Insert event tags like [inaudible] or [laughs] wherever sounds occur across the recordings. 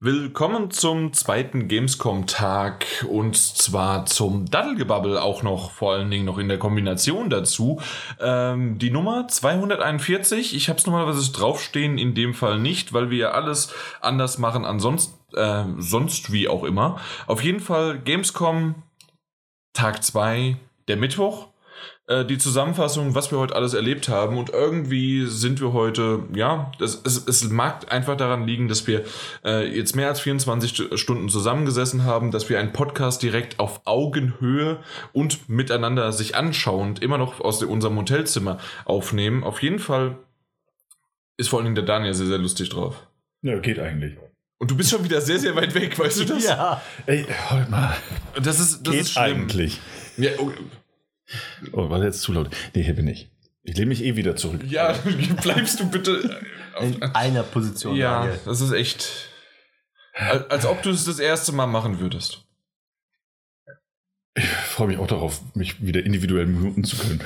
Willkommen zum zweiten Gamescom-Tag und zwar zum Daddelgebabbel auch noch, vor allen Dingen noch in der Kombination dazu. Ähm, die Nummer 241, ich habe es normalerweise draufstehen, in dem Fall nicht, weil wir ja alles anders machen, ansonsten äh, sonst wie auch immer. Auf jeden Fall Gamescom Tag 2, der Mittwoch. Äh, die Zusammenfassung, was wir heute alles erlebt haben. Und irgendwie sind wir heute, ja, das, es, es mag einfach daran liegen, dass wir äh, jetzt mehr als 24 Stunden zusammengesessen haben, dass wir einen Podcast direkt auf Augenhöhe und miteinander sich anschauend immer noch aus unserem Hotelzimmer aufnehmen. Auf jeden Fall ist vor allen Dingen der Daniel sehr, sehr lustig drauf. Ja, geht eigentlich. Und du bist schon wieder sehr, sehr weit weg, weißt du das? Ja. Ey, halt mal. Das ist, das geht ist schlimm. eigentlich. Ja, oh, war jetzt zu laut? Nee, hier bin ich. Ich lehne mich eh wieder zurück. ja, [laughs] bleibst du bitte. In einer Position. Ja, Daniel. das ist echt. Als, ob du es das erste Mal machen würdest. Ich freue mich auch darauf, mich wieder individuell muten zu können.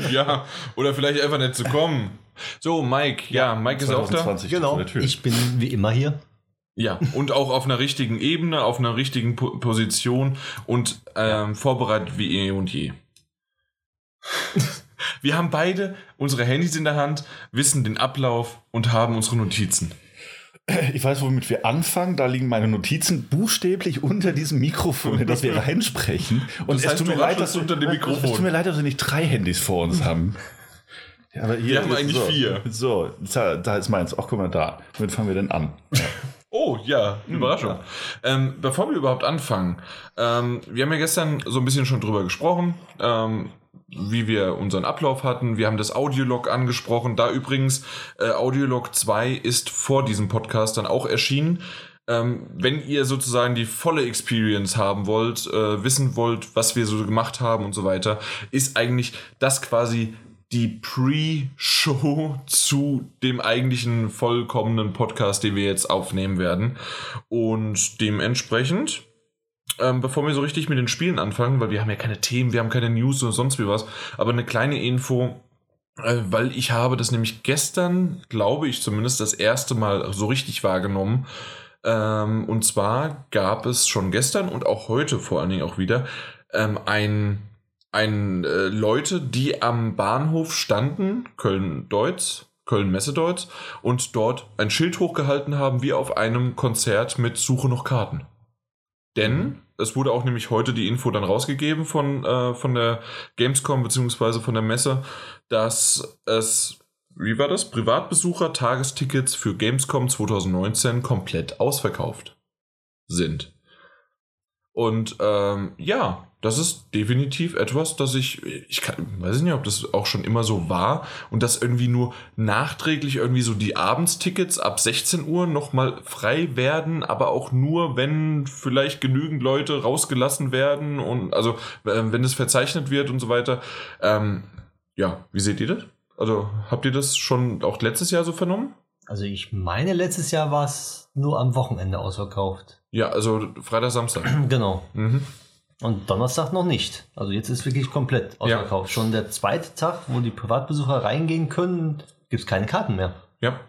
[laughs] ja, oder vielleicht einfach nicht zu kommen. So, Mike, ja, Mike ist auch da. 2020 Genau. Ich bin wie immer hier. Ja, und auch auf einer richtigen Ebene, auf einer richtigen po Position und ähm, vorbereitet wie eh und je. [laughs] Wir haben beide unsere Handys in der Hand, wissen den Ablauf und haben unsere Notizen. Ich weiß, womit wir anfangen. Da liegen meine Notizen buchstäblich unter diesem Mikrofon, in das wir [laughs] reinsprechen. Und Das es heißt, tut du mir leid, raschelst dass unter dem Es tut mir leid, dass wir nicht drei Handys vor uns haben. Ja, aber hier Wir haben eigentlich so, vier. So, da, da ist meins. Ach, guck mal da. Womit fangen wir denn an? [laughs] Oh, ja, Überraschung. Ähm, bevor wir überhaupt anfangen, ähm, wir haben ja gestern so ein bisschen schon drüber gesprochen, ähm, wie wir unseren Ablauf hatten. Wir haben das Audiolog angesprochen. Da übrigens, äh, Audiolog 2 ist vor diesem Podcast dann auch erschienen. Ähm, wenn ihr sozusagen die volle Experience haben wollt, äh, wissen wollt, was wir so gemacht haben und so weiter, ist eigentlich das quasi die Pre-Show zu dem eigentlichen vollkommenen Podcast, den wir jetzt aufnehmen werden. Und dementsprechend, ähm, bevor wir so richtig mit den Spielen anfangen, weil wir haben ja keine Themen, wir haben keine News oder sonst wie was, aber eine kleine Info, äh, weil ich habe das nämlich gestern, glaube ich zumindest, das erste Mal so richtig wahrgenommen. Ähm, und zwar gab es schon gestern und auch heute vor allen Dingen auch wieder ähm, ein ein äh, Leute, die am Bahnhof standen, Köln-Deutz, Köln-Messe-Deutz, und dort ein Schild hochgehalten haben, wie auf einem Konzert mit Suche noch Karten. Denn es wurde auch nämlich heute die Info dann rausgegeben von, äh, von der Gamescom beziehungsweise von der Messe, dass es, wie war das, Privatbesucher Tagestickets für Gamescom 2019 komplett ausverkauft sind. Und ähm, ja, das ist definitiv etwas, das ich, ich kann, weiß nicht, ob das auch schon immer so war und dass irgendwie nur nachträglich irgendwie so die Abendstickets ab 16 Uhr nochmal frei werden, aber auch nur, wenn vielleicht genügend Leute rausgelassen werden und also äh, wenn es verzeichnet wird und so weiter. Ähm, ja, wie seht ihr das? Also habt ihr das schon auch letztes Jahr so vernommen? Also ich meine, letztes Jahr war es nur am Wochenende ausverkauft. Ja, also Freitag, Samstag. [clears throat] Genau. Mhm. Und Donnerstag noch nicht. Also jetzt ist wirklich komplett ausverkauft. Schon der zweite Tag, wo die Privatbesucher reingehen können, gibt es keine Karten mehr. Ja,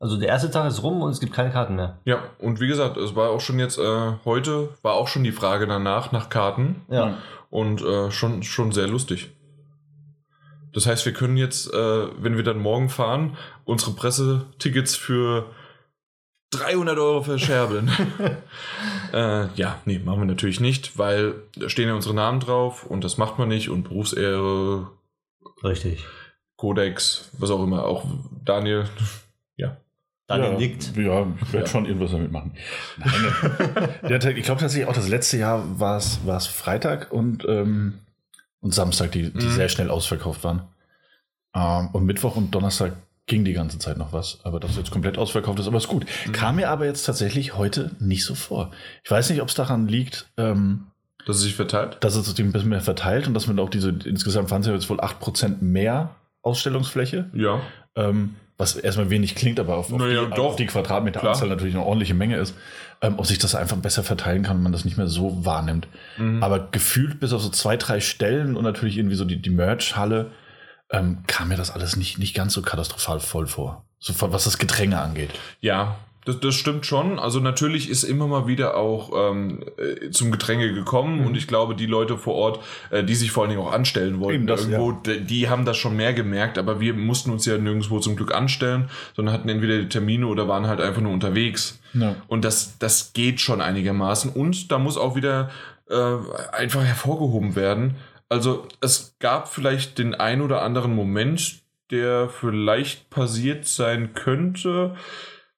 Also der erste Tag ist rum und es gibt keine Karten mehr. Ja, und wie gesagt, es war auch schon jetzt, äh, heute war auch schon die Frage danach, nach Karten. Ja. Und äh, schon, schon sehr lustig. Das heißt, wir können jetzt, äh, wenn wir dann morgen fahren, unsere Pressetickets für 300 Euro verscherbeln. [laughs] äh, ja, nee, machen wir natürlich nicht, weil da stehen ja unsere Namen drauf und das macht man nicht und Berufsehre, Richtig. Kodex, was auch immer, auch Daniel. Daniel ja, nickt. Ja, ich werde Ja. schon irgendwas damit machen. Nein, der, Tag- ich glaube tatsächlich auch, das letzte Jahr war es war es Freitag und, ähm, und Samstag, die, die Mhm. sehr schnell ausverkauft waren. Ähm, und Mittwoch und Donnerstag ging die ganze Zeit noch was. Aber dass es jetzt komplett ausverkauft ist, aber ist gut. Mhm. Kam mir aber jetzt tatsächlich heute nicht so vor. Ich weiß nicht, ob es daran liegt, ähm, Dass es sich verteilt? dass es sich ein bisschen mehr verteilt und dass man auch diese, insgesamt waren es ja jetzt wohl 8% mehr Ausstellungsfläche. Ja. Ähm, was erstmal wenig klingt, aber auf, auf, Naja, die, auf die Quadratmeteranzahl natürlich eine ordentliche Menge ist. Ähm, ob sich das einfach besser verteilen kann und man das nicht mehr so wahrnimmt. Mhm. Aber gefühlt bis auf so zwei, drei Stellen und natürlich irgendwie so die, die Merch-Halle ähm, kam mir das alles nicht, nicht ganz so katastrophal voll vor. So was das Gedränge angeht. Ja, das, das stimmt schon. Also natürlich ist immer mal wieder auch ähm, äh, zum Getränke gekommen Mhm. und ich glaube, die Leute vor Ort, äh, die sich vor allen Dingen auch anstellen wollten, das, irgendwo, d- die haben das schon mehr gemerkt, aber wir mussten uns ja nirgendwo zum Glück anstellen, sondern hatten entweder die Termine oder waren halt einfach nur unterwegs. Ja. Und das, das geht schon einigermaßen. Und da muss auch wieder äh, einfach hervorgehoben werden. Also es gab vielleicht den ein oder anderen Moment, der vielleicht passiert sein könnte,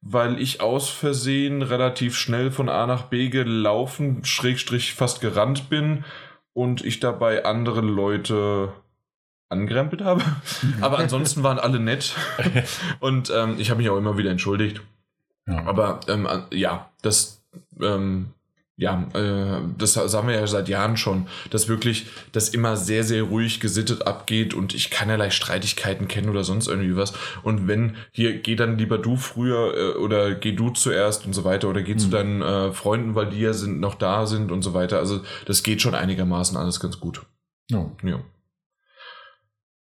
weil ich aus Versehen relativ schnell von A nach B gelaufen, schrägstrich fast gerannt bin und ich dabei andere Leute angerempelt habe. [laughs] Aber ansonsten waren alle nett [laughs] und ähm, ich habe mich auch immer wieder entschuldigt. Ja. Aber ähm, äh, ja, das, ähm, ja, äh, das sagen wir ja seit Jahren schon, dass wirklich das immer sehr, sehr ruhig gesittet abgeht und ich keinerlei Streitigkeiten kenne oder sonst irgendwie was. Und wenn hier, geh dann lieber du früher äh, oder geh du zuerst und so weiter oder geh zu Mhm. deinen äh, Freunden, weil die ja sind, noch da sind und so weiter. Also das geht schon einigermaßen alles ganz gut. Ja. Ja.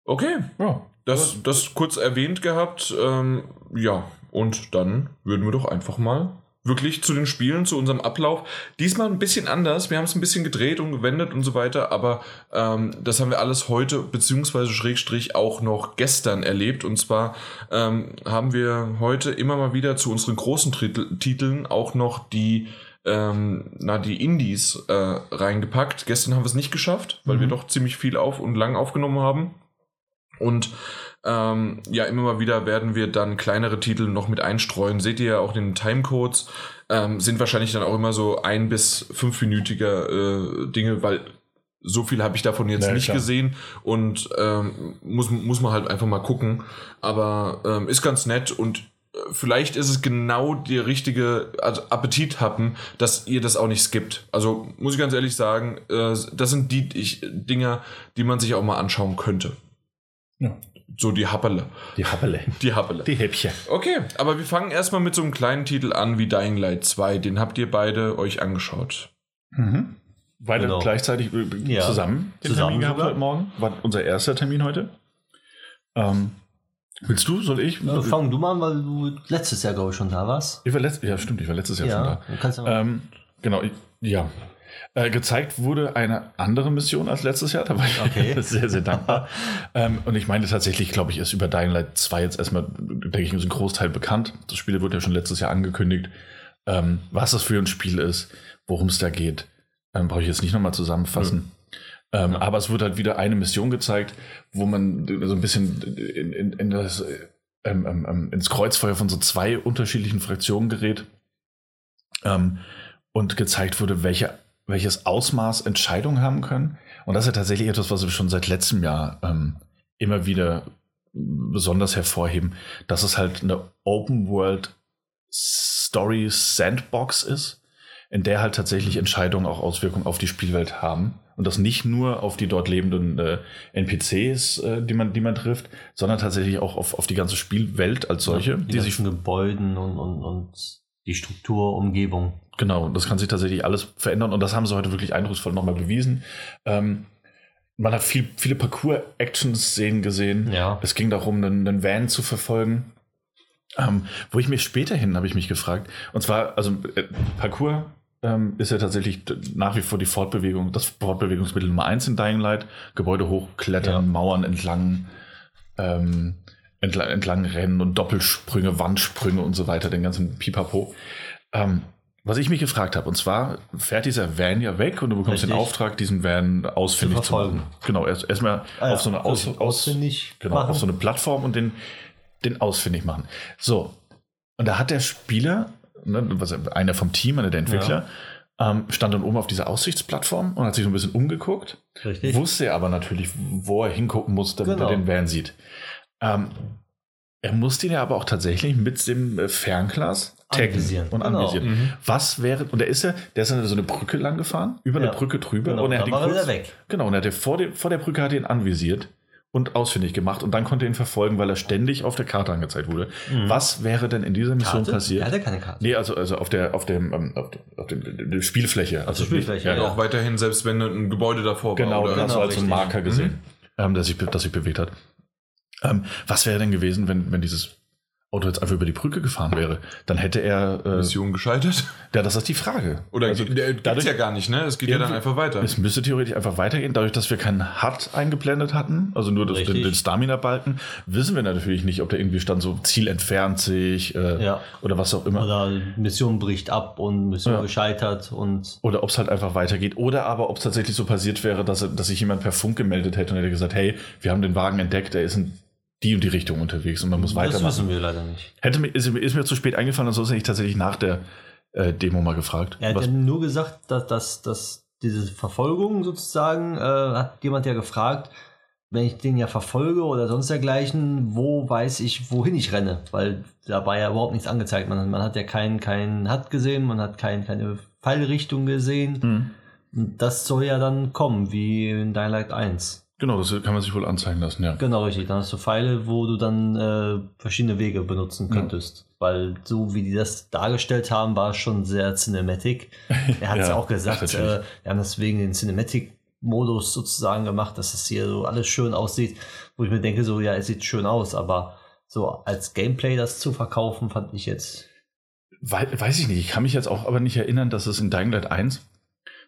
Okay, Ja. das, das kurz erwähnt gehabt. Ähm, ja, und dann würden wir doch einfach mal wirklich zu den Spielen, zu unserem Ablauf. Diesmal ein bisschen anders. Wir haben es ein bisschen gedreht und gewendet und so weiter, aber ähm, das haben wir alles heute, beziehungsweise Schrägstrich auch noch gestern erlebt. Und zwar ähm, haben wir heute immer mal wieder zu unseren großen Titel, Titeln auch noch die ähm, na, die Indies äh, reingepackt. Gestern haben wir es nicht geschafft, weil Mhm. wir doch ziemlich viel auf und lang aufgenommen haben. Und ähm, ja, immer mal wieder werden wir dann kleinere Titel noch mit einstreuen. Seht ihr ja auch in den Timecodes. Ähm, sind wahrscheinlich dann auch immer so ein- bis fünfminütiger äh, Dinge, weil so viel habe ich davon jetzt Ja, nicht klar. gesehen und ähm, muss, muss man halt einfach mal gucken. Aber ähm, ist ganz nett und äh, vielleicht ist es genau die richtige Appetit haben, dass ihr das auch nicht skippt. Also muss ich ganz ehrlich sagen, äh, das sind die ich, Dinger, die man sich auch mal anschauen könnte. ja. So die Happele. Die Happele. Die Happele. Die Häppchen. Okay, aber wir fangen erstmal mit so einem kleinen Titel an wie Dying Light 2. Den habt ihr beide euch angeschaut. Mhm. Beide Genau. gleichzeitig äh, Ja. zusammen den Zusammen Termin gehabt heute Morgen. War unser erster Termin heute. Ähm, willst du? Soll ich? Ja, fang du mal an, weil du letztes Jahr, glaube ich, schon da warst. Ich war letzt, ja, stimmt, ich war letztes Jahr schon da. du kannst ja mal. Ähm, genau, ich, ja. Äh, gezeigt wurde eine andere Mission als letztes Jahr. Da war ich Okay. [laughs] sehr, sehr dankbar. ähm, und ich meine tatsächlich, glaube ich, ist über Dying Light 2 jetzt erstmal, denke ich, ist ein Großteil bekannt. Das Spiel wurde ja schon letztes Jahr angekündigt. Ähm, was das für ein Spiel ist, worum es da geht, ähm, brauche ich jetzt nicht nochmal zusammenfassen. Ähm, Ja. Aber es wurde halt wieder eine Mission gezeigt, wo man so ein bisschen in, in, in das, ähm, ähm, ähm, ins Kreuzfeuer von so zwei unterschiedlichen Fraktionen gerät ähm, und gezeigt wurde, welche, welches Ausmaß Entscheidungen haben können. Und das ist ja tatsächlich etwas, was wir schon seit letztem Jahr ähm, immer wieder besonders hervorheben, dass es halt eine Open World Story Sandbox ist, in der halt tatsächlich Entscheidungen auch Auswirkungen auf die Spielwelt haben. Und das nicht nur auf die dort lebenden äh, NPCs, äh, die, man, die man trifft, sondern tatsächlich auch auf, auf die ganze Spielwelt als solche, die, die sich ganzen Gebäuden und, und, und die Struktur, Umgebung. Genau, das kann sich tatsächlich alles verändern und das haben sie heute wirklich eindrucksvoll nochmal bewiesen. Ähm, man hat viel, viele Parcours-Action-Szenen gesehen. Ja. Es ging darum, einen, einen Van zu verfolgen. Ähm, wo ich mich späterhin habe ich mich gefragt, und zwar, also äh, Parcours ähm, ist ja tatsächlich nach wie vor die Fortbewegung, das Fortbewegungsmittel Nummer eins in Dying Light. Gebäude hochklettern, Ja. Mauern entlang, ähm, entlang, entlang rennen und Doppelsprünge, Wandsprünge und so weiter, den ganzen Pipapo. Ähm, was ich mich gefragt habe, und zwar fährt dieser Van ja weg und du bekommst den Richtig. Auftrag, diesen Van ausfindig Zu zu, machen. Genau, erst erstmal Ah ja, auf so eine Aus, also aus, ausfindig genau, machen. auf so eine Plattform und den, den ausfindig machen. So, und da hat der Spieler, ne, was, einer vom Team, einer der Entwickler, ähm, stand dann oben auf dieser Aussichtsplattform und hat sich so ein bisschen umgeguckt, Richtig. wusste aber natürlich, wo er hingucken muss, damit Genau. er den Van sieht. Ähm, er musste ihn ja aber auch tatsächlich mit dem äh, Fernglas taggen Anvisieren. und Genau. anvisieren. Mhm. Was wäre, und er ist ja, der ist dann so eine Brücke lang gefahren, über eine Ja. Brücke drüber Genau, und er hat dann er kurz, wieder weg. Genau, und er hat vor, dem, vor der Brücke hat ihn anvisiert und ausfindig gemacht und dann konnte er ihn verfolgen, weil er ständig auf der Karte angezeigt wurde. Was wäre denn in dieser Mission Mhm. Karte? passiert? Er hatte keine Karte. Nee, also, also auf der, auf dem, ähm, auf, der- auf dem, der Spielfläche. Also Spielfläche, ja, ja. ja. Auch weiterhin, selbst wenn ein Gebäude davor Genau, war. Oder? hast du Genau, als so einen. Marker gesehen, ähm, der sich, das sich bewegt hat. Ähm, was wäre denn gewesen, wenn, wenn dieses Auto jetzt einfach über die Brücke gefahren wäre, dann hätte er. Äh, Mission gescheitert? Ja, das ist die Frage. Oder also, der dadurch ja gar nicht, ne? Es geht ja dann einfach weiter. Es müsste theoretisch einfach weitergehen. Dadurch, dass wir keinen HUD eingeblendet hatten, also nur das, den, den Stamina-Balken, wissen wir natürlich nicht, ob da irgendwie stand, so Ziel entfernt sich äh, Ja. oder was auch immer. Oder Mission bricht ab und Mission Ja. gescheitert und Oder ob es halt einfach weitergeht. Oder aber ob es tatsächlich so passiert wäre, dass, dass sich jemand per Funk gemeldet hätte und hätte gesagt, hey, wir haben den Wagen entdeckt, er ist in die und die Richtung unterwegs und man muss das weitermachen. wissen wir leider nicht. Hätte mir, ist, mir- ist mir zu spät eingefallen, ansonsten hätte ich tatsächlich nach der äh, Demo mal gefragt. Er hat ja nur gesagt, dass, dass, dass diese Verfolgung sozusagen, äh, hat jemand ja gefragt, wenn ich den ja verfolge oder sonst dergleichen, wo weiß ich, wohin ich renne? Weil da war ja überhaupt nichts angezeigt. Man, man hat ja keinen keinen Hut gesehen, man hat kein, keine Pfeilrichtung gesehen. Hm. Und das soll ja dann kommen, wie in Dying Light 1. Genau, das kann man sich wohl anzeigen lassen, ja. Genau, richtig. Dann hast du Pfeile, wo du dann äh, verschiedene Wege benutzen könntest. Weil so wie die das dargestellt haben, war es schon sehr cinematic. [laughs] Er hat es Ja, auch gesagt, äh, wir haben deswegen den Cinematic-Modus sozusagen gemacht, dass es hier so alles schön aussieht. Wo ich mir denke, so, ja, es sieht schön aus, aber so als Gameplay das zu verkaufen, fand ich jetzt. Wei- weiß ich nicht, ich kann mich jetzt auch aber nicht erinnern, dass es in Dying Light 1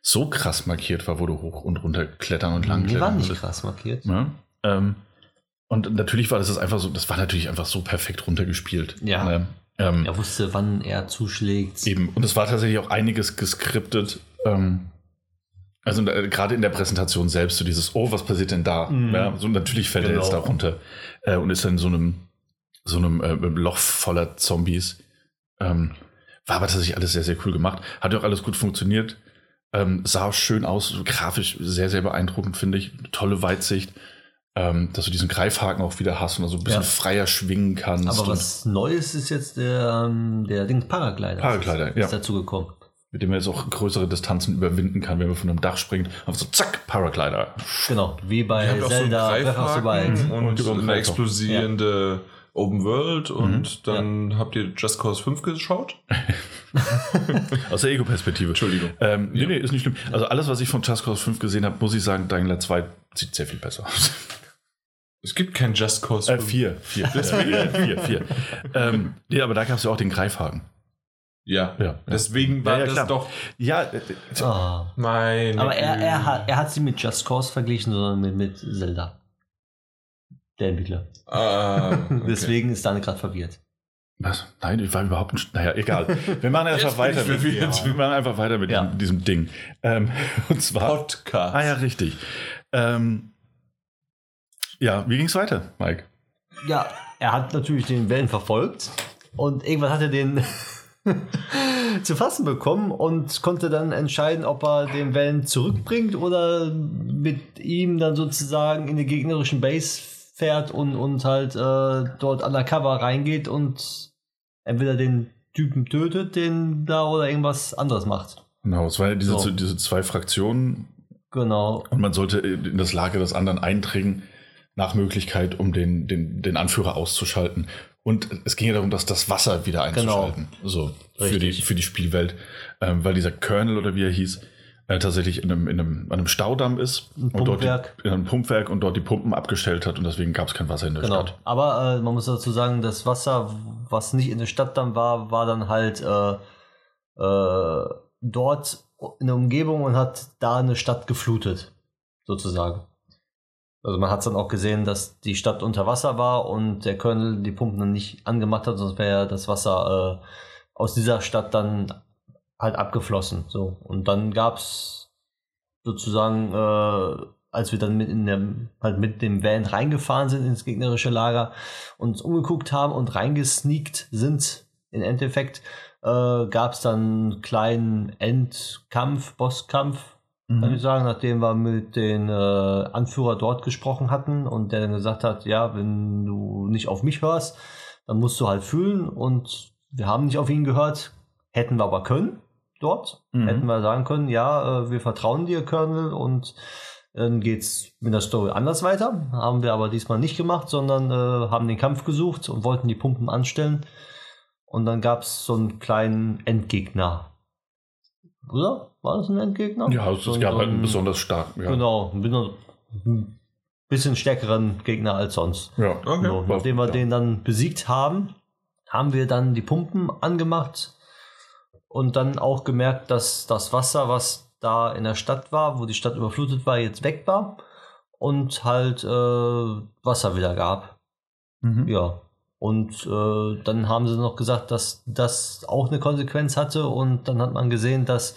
so krass markiert war, wo du hoch und runter klettern und lang Die waren nicht konntest. krass markiert. Ja, ähm, und natürlich war das einfach so, das war natürlich einfach so perfekt runtergespielt. Ja. Ne? Ähm, Er wusste, wann er zuschlägt. Eben, und es war tatsächlich auch einiges geskriptet. Ähm, also äh, gerade in der Präsentation selbst, so dieses, oh, was passiert denn da? Mhm. Ja, so natürlich fällt er Genau. jetzt da runter äh, und ist dann in so einem, so einem äh, Loch voller Zombies. Ähm, war aber tatsächlich alles sehr, sehr cool gemacht. Hat ja auch alles gut funktioniert. Ähm, sah schön aus, so grafisch sehr, sehr beeindruckend, finde ich. Tolle Weitsicht. Ähm, dass du diesen Greifhaken auch wieder hast und also ein bisschen Ja. freier schwingen kannst. Aber und was Neues ist jetzt der, ähm, der Ding Paraglider. Paraglider, ist, ja. Ist dazu gekommen. mit dem er jetzt auch größere Distanzen überwinden kann, wenn man von einem Dach springt. Und so zack, Paraglider. Genau, wie bei Zelda Breath of the Wild. Greifhaken Und und einen eine explosierende Open World und Mhm. dann habt ihr Just Cause 5 geschaut? [laughs] Aus der Ego-Perspektive. Entschuldigung. Ähm, nee, nee, ist nicht schlimm. Also alles, was ich von Just Cause 5 gesehen habe, muss ich sagen, Light 2 sieht sehr viel besser aus. Es gibt kein Just Cause Äh, 5. vier, vier, [laughs] Deswegen, äh, vier, vier. Ähm, nee, aber da gab es ja auch den Greifhaken. Ja. Ja, ja. Deswegen war Ja, ja, das klar. doch Ja, äh, äh, Ah. mein. Aber er, er, hat, er hat sie mit Just Cause verglichen, sondern mit, mit Zelda. Der Entwickler. Ah, okay. [laughs] Deswegen ist Daniel gerade verwirrt. was? Nein, ich war überhaupt nicht. Naja, egal. Wir machen einfach weiter mit, verwirrt. wir machen einfach weiter mit Ja. diesem, diesem Ding. Ähm, [laughs] und zwar. Podcast. Ah ja, richtig. Ähm, ja, wie ging's weiter, Mike? Ja, er hat natürlich den Wellen verfolgt und irgendwann hat er den [laughs] zu fassen bekommen und konnte dann entscheiden, ob er den Wellen zurückbringt oder mit ihm dann sozusagen in die gegnerischen Base fährt und, und halt äh, dort undercover reingeht und entweder den Typen tötet, den da oder irgendwas anderes macht. Genau, es waren ja diese, So. diese zwei Fraktionen Genau. und man sollte in das Lager des anderen eindringen, nach Möglichkeit, um den, den, den Anführer auszuschalten. Und es ging ja darum, dass das Wasser wieder einzuschalten. So, für die, für die Spielwelt. Ähm, weil dieser Colonel oder wie er hieß, äh, tatsächlich in einem, in einem, an einem Staudamm ist. Ein und dort die, in einem Pumpwerk und dort die Pumpen abgestellt hat und deswegen gab es kein Wasser in der Genau. Stadt. Aber äh, man muss dazu sagen, das Wasser, was nicht in der Stadt dann war, war dann halt äh, äh, dort in der Umgebung und hat da eine Stadt geflutet, sozusagen. Also man hat dann auch gesehen, dass die Stadt unter Wasser war und der Colonel die Pumpen dann nicht angemacht hat, sonst wäre ja das Wasser äh, aus dieser Stadt dann halt abgeflossen. So. Und dann gab es sozusagen, äh, als wir dann mit, in der, halt mit dem Van reingefahren sind ins gegnerische Lager, uns umgeguckt haben und reingesneakt sind, im Endeffekt, äh, gab es dann einen kleinen Endkampf, Bosskampf, kann ich sagen, nachdem wir mit den äh, Anführer dort gesprochen hatten und der dann gesagt hat, ja, wenn du nicht auf mich hörst, dann musst du halt fühlen und wir haben nicht auf ihn gehört, hätten wir aber können dort, Mhm. hätten wir sagen können, ja, äh, wir vertrauen dir, Colonel, und dann geht's mit der Story anders weiter. Haben wir aber diesmal nicht gemacht, sondern äh, haben den Kampf gesucht und wollten die Pumpen anstellen. Und dann gab es so einen kleinen Endgegner. Oder? War das ein Endgegner? Ja, es, so, gab so halt einen ein- besonders starken. Ja. Genau, ein bisschen- ein bisschen stärkeren Gegner als sonst. Ja. Okay. So, nachdem wir ja. den dann besiegt haben, haben wir dann die Pumpen angemacht und dann auch gemerkt, dass das Wasser, was da in der Stadt war, wo die Stadt überflutet war, jetzt weg war und halt äh, Wasser wieder gab. Mhm. Ja. Und äh, dann haben sie noch gesagt, dass das auch eine Konsequenz hatte und dann hat man gesehen, dass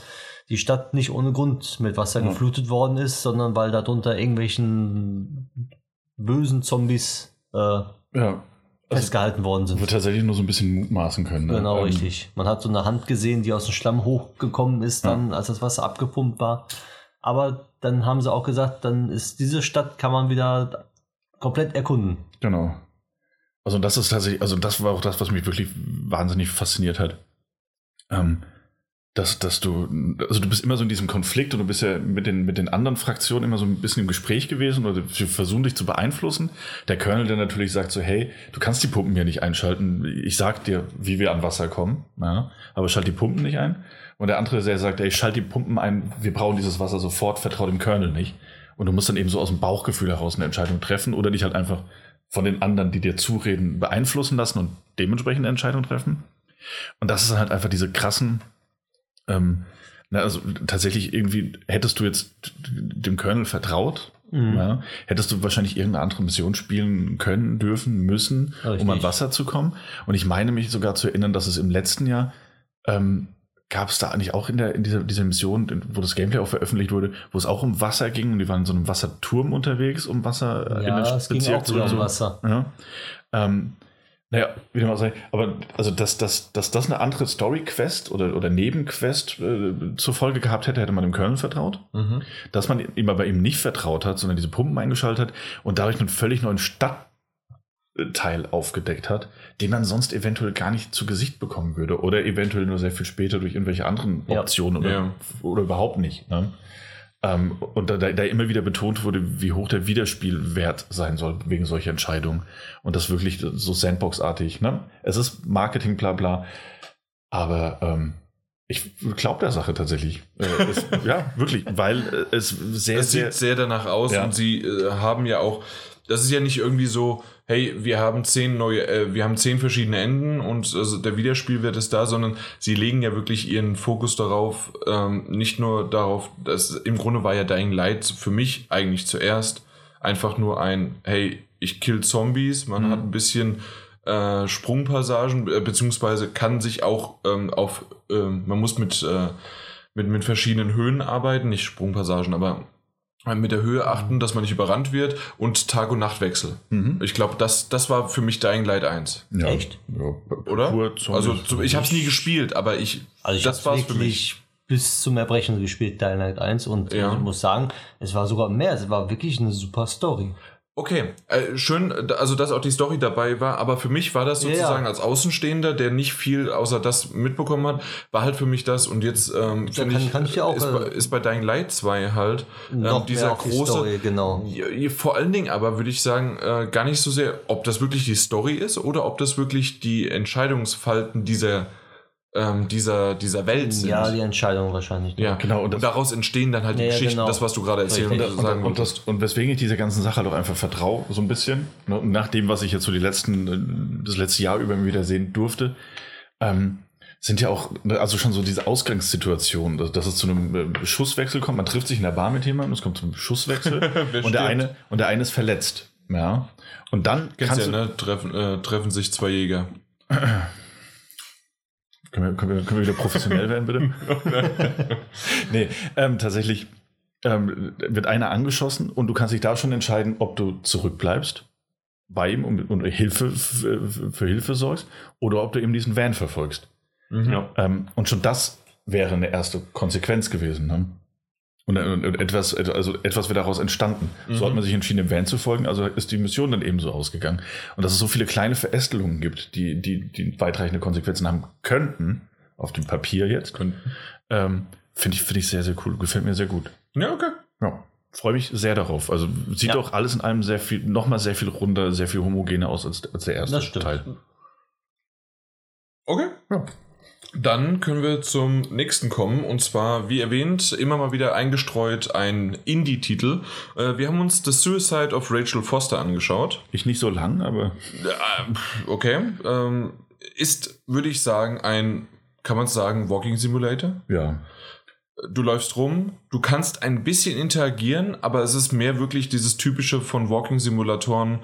die Stadt nicht ohne Grund mit Wasser Ja. geflutet worden ist, sondern weil darunter irgendwelchen bösen Zombies äh, Ja. Festgehalten worden sind. wir tatsächlich nur so ein bisschen mutmaßen können. ne? Genau, Ähm, richtig. Man hat so eine Hand gesehen, die aus dem Schlamm hochgekommen ist, dann, als das Wasser abgepumpt war. Aber dann haben sie auch gesagt, dann ist diese Stadt, kann man wieder komplett erkunden. Genau. Also das ist tatsächlich, also das war auch das, was mich wirklich wahnsinnig fasziniert hat. Ähm, dass, dass du, also du bist immer so in diesem Konflikt und du bist ja mit den, mit den anderen Fraktionen immer so ein bisschen im Gespräch gewesen oder sie versuchen dich zu beeinflussen. Der Colonel, der natürlich sagt so, hey, du kannst die Pumpen hier nicht einschalten. Ich sag dir, wie wir an Wasser kommen, ja, aber schalt die Pumpen nicht ein. Und der andere, der sagt, ey, schalt die Pumpen ein, wir brauchen dieses Wasser sofort, vertrau dem Colonel nicht. Und du musst dann eben so aus dem Bauchgefühl heraus eine Entscheidung treffen oder dich halt einfach von den anderen, die dir zureden, beeinflussen lassen und dementsprechend eine Entscheidung treffen. Und das ist halt einfach diese krassen, ähm, na, also tatsächlich irgendwie, hättest du jetzt dem Colonel vertraut, Mhm. ja, hättest du wahrscheinlich irgendeine andere Mission spielen können, dürfen, müssen, Richtig. um an Wasser zu kommen. Und ich meine mich sogar zu erinnern, dass es im letzten Jahr ähm, gab es da eigentlich auch in, der, in dieser, dieser Mission, wo das Gameplay auch veröffentlicht wurde, wo es auch um Wasser ging und die waren in so einem Wasserturm unterwegs, um Wasser äh, Ja, es ging auch wieder um Wasser. Ja. Ähm, naja, wie dem auch sei. Aber also, dass, dass, dass das eine andere Story-Quest oder, oder Nebenquest äh, zur Folge gehabt hätte, hätte man dem Colonel vertraut. Mhm. Dass man ihm aber eben nicht vertraut hat, sondern diese Pumpen eingeschaltet hat und dadurch einen völlig neuen Stadtteil aufgedeckt hat, den man sonst eventuell gar nicht zu Gesicht bekommen würde. Oder eventuell nur sehr viel später durch irgendwelche anderen Ja. Optionen oder, Ja. oder überhaupt nicht. Ne? Ähm, und da, da immer wieder betont wurde, wie hoch der Wiederspielwert sein soll wegen solcher Entscheidungen. Und das wirklich so Sandbox-artig. Ne? Es ist Marketing, bla bla. Aber ähm, ich glaube der Sache tatsächlich. Äh, es, [laughs] ja, wirklich, weil äh, es sehr, Es sehr. sieht sehr danach aus Ja. und sie äh, haben ja auch, das ist ja nicht irgendwie so, hey, wir haben zehn neue, äh, wir haben zehn verschiedene Enden und also der Wiederspielwert ist da, sondern sie legen ja wirklich ihren Fokus darauf, ähm, nicht nur darauf, dass im Grunde war ja Dying Light für mich eigentlich zuerst einfach nur ein, hey, ich kill Zombies, man Mhm. hat ein bisschen äh, Sprungpassagen, äh, beziehungsweise kann sich auch ähm, auf, ähm, man muss mit, äh, mit, mit verschiedenen Höhen arbeiten, nicht Sprungpassagen, aber mit der Höhe achten, dass man nicht überrannt wird und Tag- und Nachtwechsel. Mhm. Ich glaube, das, das war für mich Dying Light 1. Ja, Echt? Ja, Oder? Also ich habe es nie gespielt, aber ich, Also ich das habe war's für mich. wirklich bis zum Erbrechen gespielt, Dying Light 1 und Ja. ich muss sagen, es war sogar mehr, es war wirklich eine super Story. Okay, äh, schön, also dass auch die Story dabei war, aber für mich war das sozusagen ja. als Außenstehender, der nicht viel außer das mitbekommen hat, war halt für mich das und jetzt ähm, Ja, kann- ich, kann ich auch, ist, äh, bei, ist bei Dying Light 2 halt ähm, dieser auf die große, Story, genau. Vor allen Dingen aber würde ich sagen, äh, gar nicht so sehr, ob das wirklich die Story ist oder ob das wirklich die Entscheidungsfalten dieser, ähm, dieser, dieser Welt sind. Ja, die Entscheidung wahrscheinlich. Ja, Genau, und Und, daraus entstehen dann halt die Ja, Geschichten, genau. das, was du gerade erzählt Richtig. und Und, sagen und, das, und weswegen ich dieser ganzen Sache doch einfach vertraue, so ein bisschen, ne, und nach dem, was ich jetzt so die letzten, äh, das letzte Jahr über wieder sehen durfte, ähm, sind ja auch, ne, also schon so diese Ausgangssituationen, dass, dass es zu einem äh, Schusswechsel kommt. Man trifft sich in der Bar mit jemandem, es kommt zum Schusswechsel [laughs] und, der eine, und der eine ist verletzt. Ja. Und dann Kennst kannst ja, du, ne? Treffen, äh, treffen sich zwei Jäger. [clears throat] Können wir, können, wir, können wir wieder professionell werden, bitte? [laughs] nee, ähm, tatsächlich ähm, wird einer angeschossen und du kannst dich da schon entscheiden, ob du zurückbleibst bei ihm und, und Hilfe für, Hilfe sorgst oder ob du eben diesen Van verfolgst. Mhm. Ähm, und schon das wäre eine erste Konsequenz gewesen. Ne? Und, und, und etwas, also etwas wäre daraus entstanden. So Mhm. hat man sich entschieden, dem Van zu folgen, also ist die Mission dann eben so ausgegangen. Und dass es so viele kleine Verästelungen gibt, die, die, die weitreichende Konsequenzen haben könnten, auf dem Papier jetzt, ähm, finde ich, finde ich sehr, sehr cool. Gefällt mir sehr gut. Ja, okay. Ja. Freue mich sehr darauf. Also sieht Ja. doch alles in allem sehr viel, nochmal sehr viel runder, sehr viel homogener aus als, als der erste. Teil. Okay. Ja. Dann können wir zum nächsten kommen. Und zwar, wie erwähnt, immer mal wieder eingestreut ein Indie-Titel. Äh, wir haben uns The Suicide of Rachel Foster angeschaut. Ich nicht so lang, aber Äh, Okay. Ähm, ist, würde ich sagen, ein, kann man sagen, Walking Simulator. Ja. Du läufst rum, du kannst ein bisschen interagieren, aber es ist mehr wirklich dieses typische von Walking Simulatoren,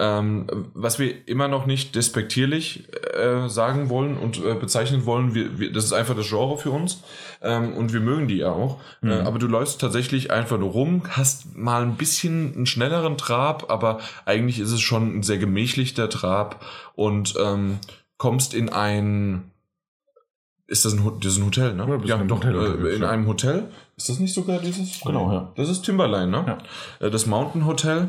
ähm, was wir immer noch nicht despektierlich äh, sagen wollen und äh, bezeichnen wollen. Wir, wir, das ist einfach das Genre für uns ähm, und wir mögen die ja auch. Mhm. Äh, aber du läufst tatsächlich einfach nur rum, hast mal ein bisschen einen schnelleren Trab, aber eigentlich ist es schon ein sehr gemächlicher Trab und ähm, kommst in ein ist das ein, Ho- das ist ein Hotel, ne? Ja, in einem Hotel äh, in ja. einem Hotel. Ist das nicht sogar dieses? Genau, ja. Das ist Timberline, ne? Äh, Das Mountain Hotel.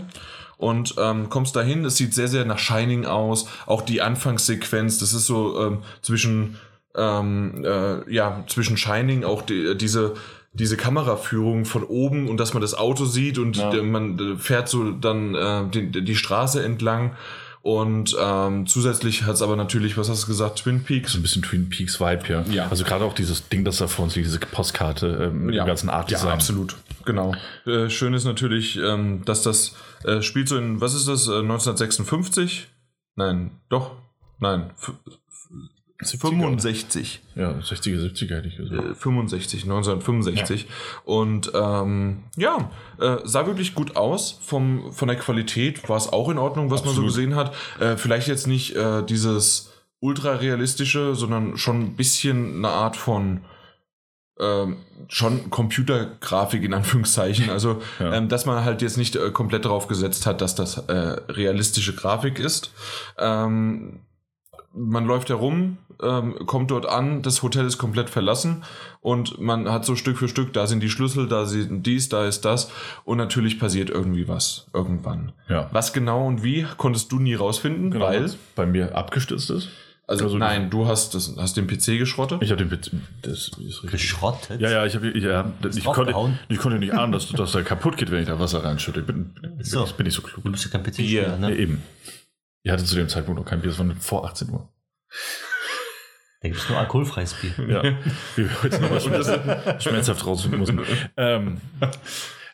Und ähm, kommst dahin, es sieht sehr, sehr nach Shining aus. Auch die Anfangssequenz, das ist so ähm, zwischen, ähm, äh, ja, zwischen Shining, auch die, diese, diese Kameraführung von oben und dass man das Auto sieht und Ja. äh, man äh, fährt so dann äh, die, die Straße entlang. Und ähm, zusätzlich hat es aber natürlich, was hast du gesagt, Twin Peaks? So ein bisschen Twin Peaks Vibe, ja. Ja. Also gerade auch dieses Ding, das da vor uns liegt, diese Postkarte ähm, mit dem ganzen Art Design. Ja, absolut. Genau. Äh, schön ist natürlich, ähm, dass das äh, spielt so in, was ist das, äh, 1956? Nein, doch. Nein. F 65. Ja, 60er, 70er hätte ich gesagt. Äh, 65, 1965. Und ähm, ja, äh, sah wirklich gut aus. Vom, von der Qualität war es auch in Ordnung, was man so Absolut. gesehen hat. Äh, vielleicht jetzt nicht äh, dieses ultra realistische, sondern schon ein bisschen eine Art von ähm, schon Computergrafik in Anführungszeichen. Also, Ja. ähm, dass man halt jetzt nicht äh, komplett darauf gesetzt hat, dass das äh, realistische Grafik ist. Ähm, man läuft herum, ähm, kommt dort an, das Hotel ist komplett verlassen und man hat so Stück für Stück, da sind die Schlüssel, da sind dies, da ist das und natürlich passiert irgendwie was irgendwann. Ja. Was genau und wie konntest du nie rausfinden, Genau, weil bei mir abgestürzt ist. also, also- nein, du hast das, hast den PC geschrottet. Ich habe den Bit- das ist richtig. Geschrottet? Ja, ja, ich habe ja, ich konnte, ich konnte nicht ahnen, dass, dass er kaputt geht, wenn ich da Wasser reinschütte. Ich bin, bin, So. ich bin nicht so klug. Du bist ja kein. PC-Spieler, Ja, ne? eben. Ihr hattet zu dem Zeitpunkt noch kein Bier, es war vor 18 Uhr. Da gibt es nur alkoholfreies Bier. Ja. Wie wir heute nochmal schmerzhaft, schmerzhaft rausfinden mussten. Ähm,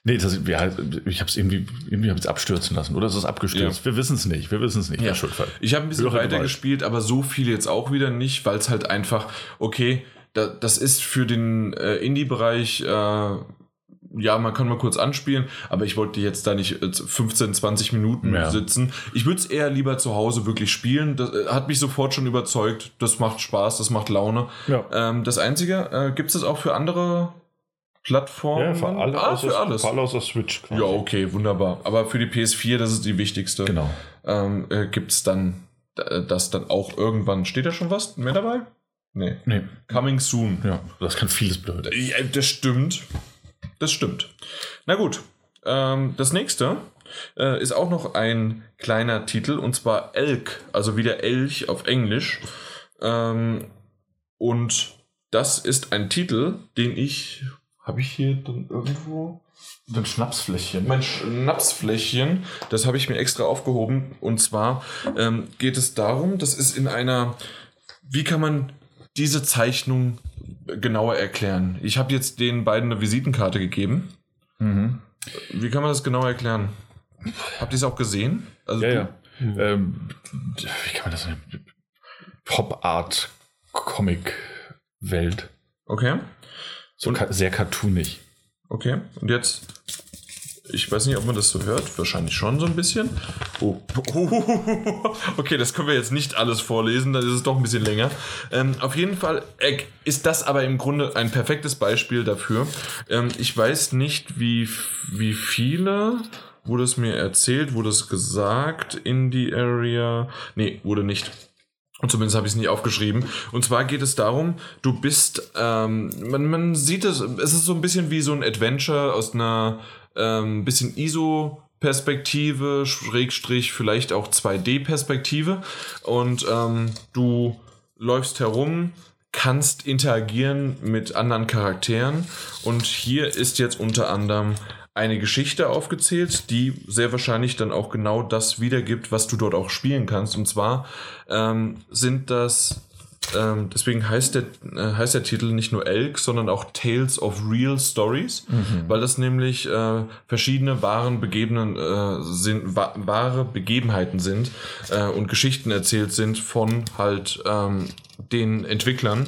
nee, das, ja, ich habe es irgendwie, irgendwie habe ich es abstürzen lassen. Oder ist es abgestürzt? Wir wissen es nicht. Wir wissen es nicht. Ja. Schuldfall. Ich habe ein bisschen Höhere weiter gespielt, aber so viel jetzt auch wieder nicht, weil es halt einfach, okay, da, das ist für den äh, Indie-Bereich, äh, ja, man kann mal kurz anspielen, aber ich wollte jetzt da nicht äh, 15, 20 Minuten Ja. sitzen. Ich würde es eher lieber zu Hause wirklich spielen. Das äh, hat mich sofort schon überzeugt. Das macht Spaß, das macht Laune. Ja. Ähm, das Einzige, äh, gibt es das auch für andere Plattformen? Ja, für alle, ah, für alles. Für alle außer Switch. quasi. Ja, okay, wunderbar. Aber für die PS4, das ist die wichtigste Genau. ähm, äh, gibt es dann äh, das dann auch irgendwann. Steht da schon was mehr dabei? Nee. Nee. Coming soon. Ja, das kann vieles bedeuten. Ja, das stimmt. Das stimmt. Na gut. Ähm, das nächste äh, ist auch noch ein kleiner Titel und zwar Elk, also wieder Elch auf Englisch. Ähm, und das ist ein Titel, den ich. Habe ich hier dann irgendwo? Ein Schnapsfläschchen. mein Schnapsfläschchen, das habe ich mir extra aufgehoben. Und zwar ähm, geht es darum, das ist in einer, wie kann man diese Zeichnung genauer erklären? Ich habe jetzt den beiden eine Visitenkarte gegeben. Mhm. Wie kann man das genauer erklären? Habt ihr es auch gesehen? Also Ja, ja. Ähm, wie kann man das nennen? Pop-Art-Comic-Welt. Okay, So ka sehr cartoonig. okay. Und jetzt, ich weiß nicht, ob man das so hört. Wahrscheinlich schon so ein bisschen. Oh. [laughs] Okay, das können wir jetzt nicht alles vorlesen, dann ist es doch ein bisschen länger. Ähm, auf jeden Fall äh, ist das aber im Grunde ein perfektes Beispiel dafür. Ähm, ich weiß nicht, wie, wie viele wurde es mir erzählt, wurde es gesagt in die Area. Nee, wurde nicht. Und zumindest habe ich es nicht aufgeschrieben. Und zwar geht es darum, du bist, ähm, man, man sieht es, es ist so ein bisschen wie so ein Adventure aus einer ähm, bisschen ISO-Perspektive, Schrägstrich, vielleicht auch 2D-Perspektive. Und ähm, du läufst herum, kannst interagieren mit anderen Charakteren. Und hier ist jetzt unter anderem eine Geschichte aufgezählt, die sehr wahrscheinlich dann auch genau das wiedergibt, was du dort auch spielen kannst. Und zwar ähm, sind das ähm, deswegen heißt der, äh, heißt der Titel nicht nur Elk, sondern auch Tales of Real Stories, weil das nämlich äh, verschiedene wahren Begebenen, äh, sind, wa wahre Begebenheiten sind äh, und Geschichten erzählt sind von halt ähm, den Entwicklern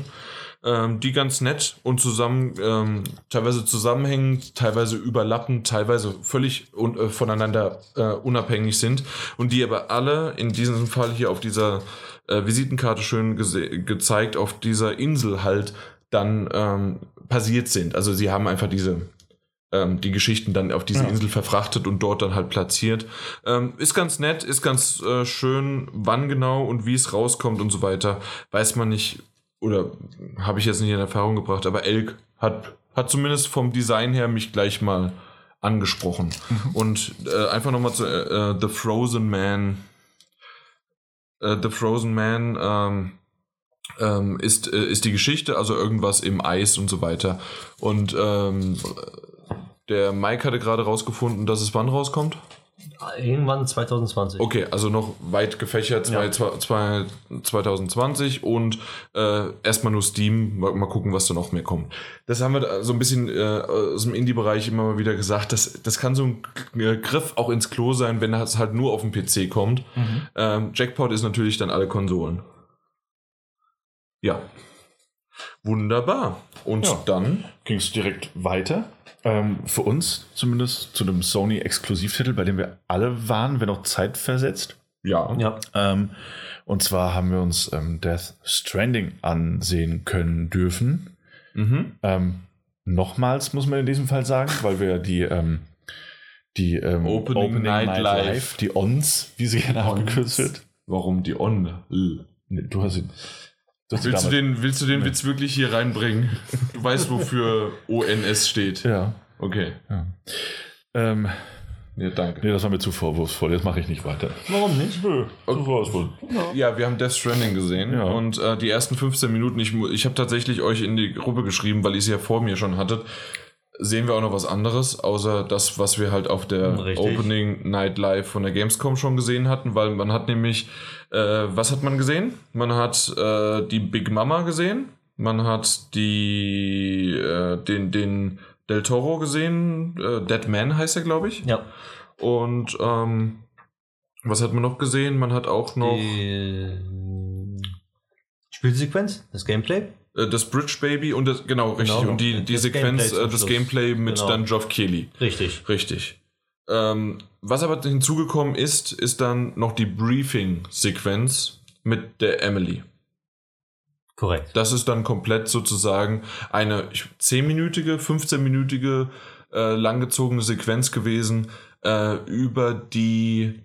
ähm, die ganz nett und zusammen, ähm, teilweise zusammenhängend, teilweise überlappend, teilweise völlig un äh, voneinander äh, unabhängig sind und die aber alle in diesem Fall hier auf dieser äh, Visitenkarte schön gezeigt, auf dieser Insel halt dann ähm, passiert sind. Also sie haben einfach diese ähm, die Geschichten dann auf diese Ja. Insel verfrachtet und dort dann halt platziert. Ähm, ist ganz nett, ist ganz äh, schön, wann genau und wie es rauskommt und so weiter, weiß man nicht oder habe ich jetzt nicht in Erfahrung gebracht, aber Elk hat, hat zumindest vom Design her mich gleich mal angesprochen. Und äh, einfach nochmal zu äh, The Frozen Man. Äh, The Frozen Man ähm, ähm, ist, äh, ist die Geschichte, also irgendwas im Eis und so weiter. Und ähm, der Mike hatte gerade rausgefunden, dass es wann rauskommt. Irgendwann 2020. Okay, also noch weit gefächert, zwei, Ja. zwei, zwei, 2020 und äh, erstmal nur Steam, mal, mal gucken, was da noch mehr kommt. Das haben wir da so ein bisschen äh, aus dem Indie-Bereich immer mal wieder gesagt, das, das kann so ein G- Griff auch ins Klo sein, wenn es halt nur auf dem PC kommt. Ähm, Jackpot ist natürlich dann alle Konsolen. Ja. Wunderbar. Und Ja. dann ging es direkt weiter. Ähm, für uns zumindest zu einem Sony-Exklusivtitel, bei dem wir alle waren, wenn auch zeitversetzt. ja. Ja. Ähm, und zwar haben wir uns ähm, Death Stranding ansehen können dürfen. Mhm. Ähm, nochmals muss man in diesem Fall sagen, weil wir die, ähm, die ähm, Opening Night Live. die ONS, wie sie gerne abgekürzt wird. Warum die On? Du hast ihn. Willst du den, willst du den Witz wirklich hier reinbringen? Du weißt, wofür ONS steht. Ja. Okay. ja. Ähm, Ja, danke. nee, das war mir zu vorwurfsvoll. Jetzt mache ich nicht weiter. Warum nicht? Nö, war's wohl. Ja, wir haben Death Stranding gesehen Ja. und äh, die ersten 15 Minuten, ich, ich habe tatsächlich euch in die Gruppe geschrieben, weil ihr es ja vor mir schon hattet, sehen wir auch noch was anderes, außer das, was wir halt auf der Richtig. Opening Night Live von der Gamescom schon gesehen hatten, weil man hat nämlich, äh, was hat man gesehen? Man hat äh, die Big Mama gesehen, man hat die, äh, den, den Del Toro gesehen, äh, Dead Man heißt er, glaube ich. Ja. Und ähm, was hat man noch gesehen? Man hat auch noch Die Spielsequenz, das Gameplay. Äh, das Bridge Baby und das, genau, richtig. Genau. Und die, die Das Sequenz, Gameplay äh, das. Gameplay mit Genau. dann Geoff Keighley. Richtig. Richtig. Ähm, was aber hinzugekommen ist, ist dann noch die Briefing-Sequenz mit der Emily. Korrekt. Das ist dann komplett sozusagen eine ich- 10-minütige, 15-minütige äh, langgezogene Sequenz gewesen äh, über die,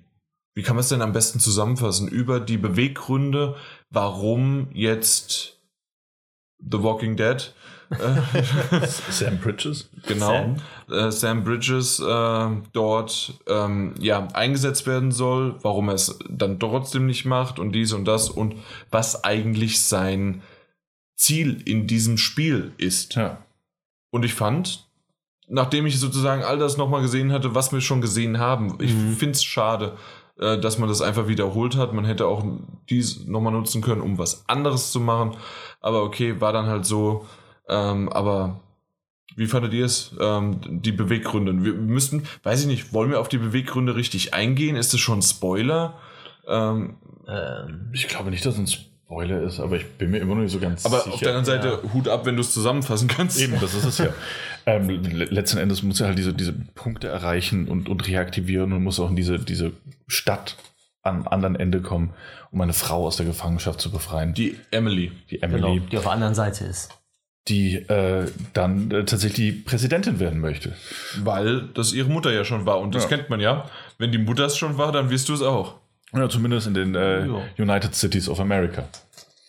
wie kann man es denn am besten zusammenfassen, über die Beweggründe, warum jetzt The Walking Dead [laughs] Sam Bridges. genau Sam. Sam, äh, Sam Bridges äh, dort ähm, ja eingesetzt werden soll, warum er es dann trotzdem nicht macht und dies und das und was eigentlich sein Ziel in diesem Spiel ist. Ja. Und ich fand, nachdem ich sozusagen all das nochmal gesehen hatte, was wir schon gesehen haben, ich Mhm. finde es schade, äh, dass man das einfach wiederholt hat. Man hätte auch dies nochmal nutzen können, um was anderes zu machen. Aber okay, war dann halt so. Ähm, aber wie fandet ihr es? Ähm, die Beweggründe. Wir müssten, weiß ich nicht, wollen wir auf die Beweggründe richtig eingehen? Ist das schon Spoiler? Ähm, Ähm, Ich glaube nicht, dass ein Spoiler ist, aber ich bin mir immer noch nicht so ganz aber sicher. auf der anderen Seite, Hut ab, wenn du es zusammenfassen kannst. Eben, das ist es ja. [laughs] ähm, le- letzten Endes muss er halt diese, diese Punkte erreichen und, und reaktivieren und muss auch in diese, diese Stadt am anderen Ende kommen, um eine Frau aus der Gefangenschaft zu befreien. Die Emily. die genau, Emily, die auf der anderen Seite ist. die äh, dann äh, tatsächlich die Präsidentin werden möchte. Weil das ihre Mutter ja schon war. Und das Ja. kennt man ja. Wenn die Mutter es schon war, dann wirst du es auch. Ja, zumindest in den äh, Ja. United Cities of America.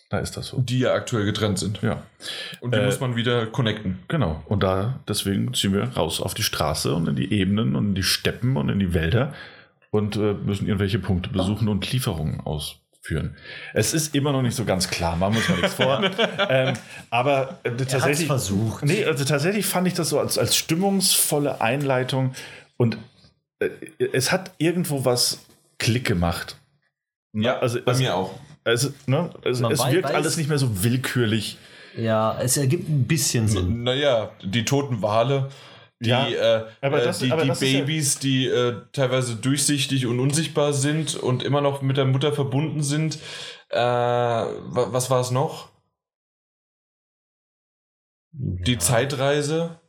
Da ist das so. Die ja aktuell getrennt sind. Ja, Und die Äh, muss man wieder connecten. genau. Und da deswegen ziehen wir raus auf die Straße und in die Ebenen und in die Steppen und in die Wälder und äh, müssen irgendwelche Punkte besuchen und Lieferungen ausführen. Es ist immer noch nicht so ganz klar, machen wir uns mal nichts vor. [laughs] ähm, aber äh, tatsächlich. versucht. Nee, also tatsächlich fand ich das so als, als stimmungsvolle Einleitung und äh, es hat irgendwo was Klick gemacht. Ja, also- bei also- mir auch. es, ne, es, es wirkt weiß- alles nicht mehr so willkürlich. Ja, es ergibt ein bisschen Sinn. Naja, die toten Wale, die, Ja, äh, aber äh, das- die, aber die das ist ja- Babys, die äh, teilweise durchsichtig und unsichtbar sind und immer noch mit der Mutter verbunden sind. Äh, wa- was war es noch? Die Zeitreise.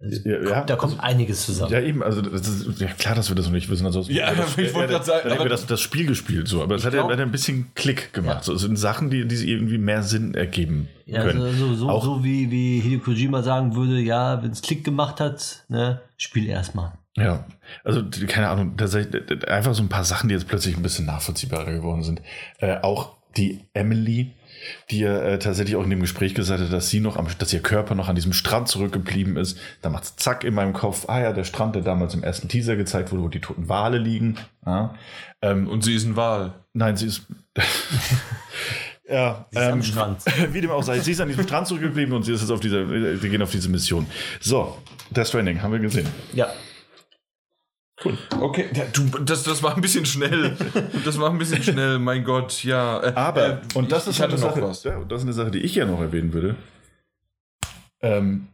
Ja, ja. Da kommt einiges zusammen. Ja, eben, also das ist, ja klar, dass wir das noch nicht wissen. Ansonsten Ja, wir [laughs] ich wollte grad sagen, Dann hätten aber- wir das, das Spiel gespielt, so. Aber es hat, ja, glaub- hat ja ein bisschen Klick gemacht. Ja. So, es sind Sachen, die, die irgendwie mehr Sinn ergeben Ja, können. also so, Auch- so wie, wie Hideo Kojima sagen würde, ja, wenn es Klick gemacht hat, ne, spiel erstmal. Ja, also keine Ahnung, tatsächlich einfach so ein paar Sachen, die jetzt plötzlich ein bisschen nachvollziehbarer geworden sind. Äh, auch die Emily, die ja äh, tatsächlich auch in dem Gespräch gesagt hat, dass sie noch am, dass ihr Körper noch an diesem Strand zurückgeblieben ist. Da macht's zack in meinem Kopf, ah ja, der Strand, der damals im ersten Teaser gezeigt wurde, wo die toten Wale liegen. Ja. Ähm, Und sie ist ein Wal. nein, sie ist. [laughs] ja, Sie ist am ähm, Strand. [laughs] wie dem auch sei, sie ist an diesem Strand zurückgeblieben und sie ist jetzt auf dieser, wir gehen auf diese Mission. So, Death Stranding haben wir gesehen. Ja. Okay, ja, du, das, das war ein bisschen schnell. [laughs] Das war ein bisschen schnell, mein Gott, ja. Äh, Aber, äh, und das ich, ist ich hatte eine noch Sache, was. Ja, das ist eine Sache, die ich ja noch erwähnen würde. Ähm,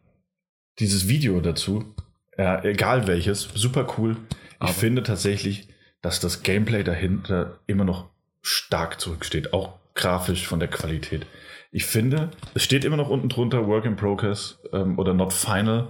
dieses Video dazu, ja, egal welches, super cool. Ich Aber- finde tatsächlich, dass das Gameplay dahinter immer noch stark zurücksteht, auch grafisch von der Qualität. Ich finde, es steht immer noch unten drunter Work in Progress ähm, oder Not Final.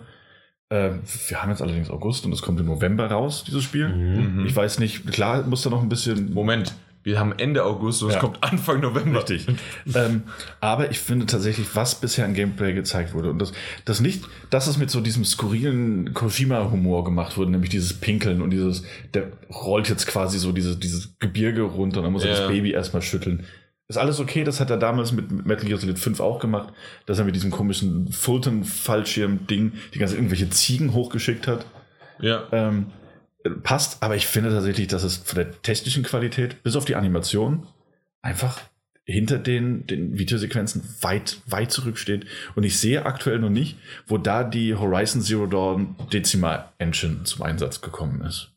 Ähm, wir haben jetzt allerdings August und es kommt im November raus, dieses Spiel. Mhm. Ich weiß nicht, klar muss da noch ein bisschen Moment, wir haben Ende August und Ja. es kommt Anfang November. Richtig. ähm, aber ich finde tatsächlich, was bisher in Gameplay gezeigt wurde und das, das nicht, dass es mit so diesem skurrilen Kojima-Humor gemacht wurde, nämlich dieses Pinkeln und dieses, der rollt jetzt quasi so diese, dieses Gebirge runter und dann muss er Ja. das Baby erstmal schütteln. Ist alles okay, das hat er damals mit Metal Gear Solid 5 auch gemacht, dass er mit diesem komischen Fulton-Fallschirm-Ding die ganze irgendwelche Ziegen hochgeschickt hat. Ja. Ähm, passt, aber ich finde tatsächlich, dass es von der technischen Qualität bis auf die Animation einfach hinter den, den Videosequenzen weit, weit zurücksteht. Und ich sehe aktuell noch nicht, wo da die Horizon Zero Dawn Decimal Engine zum Einsatz gekommen ist.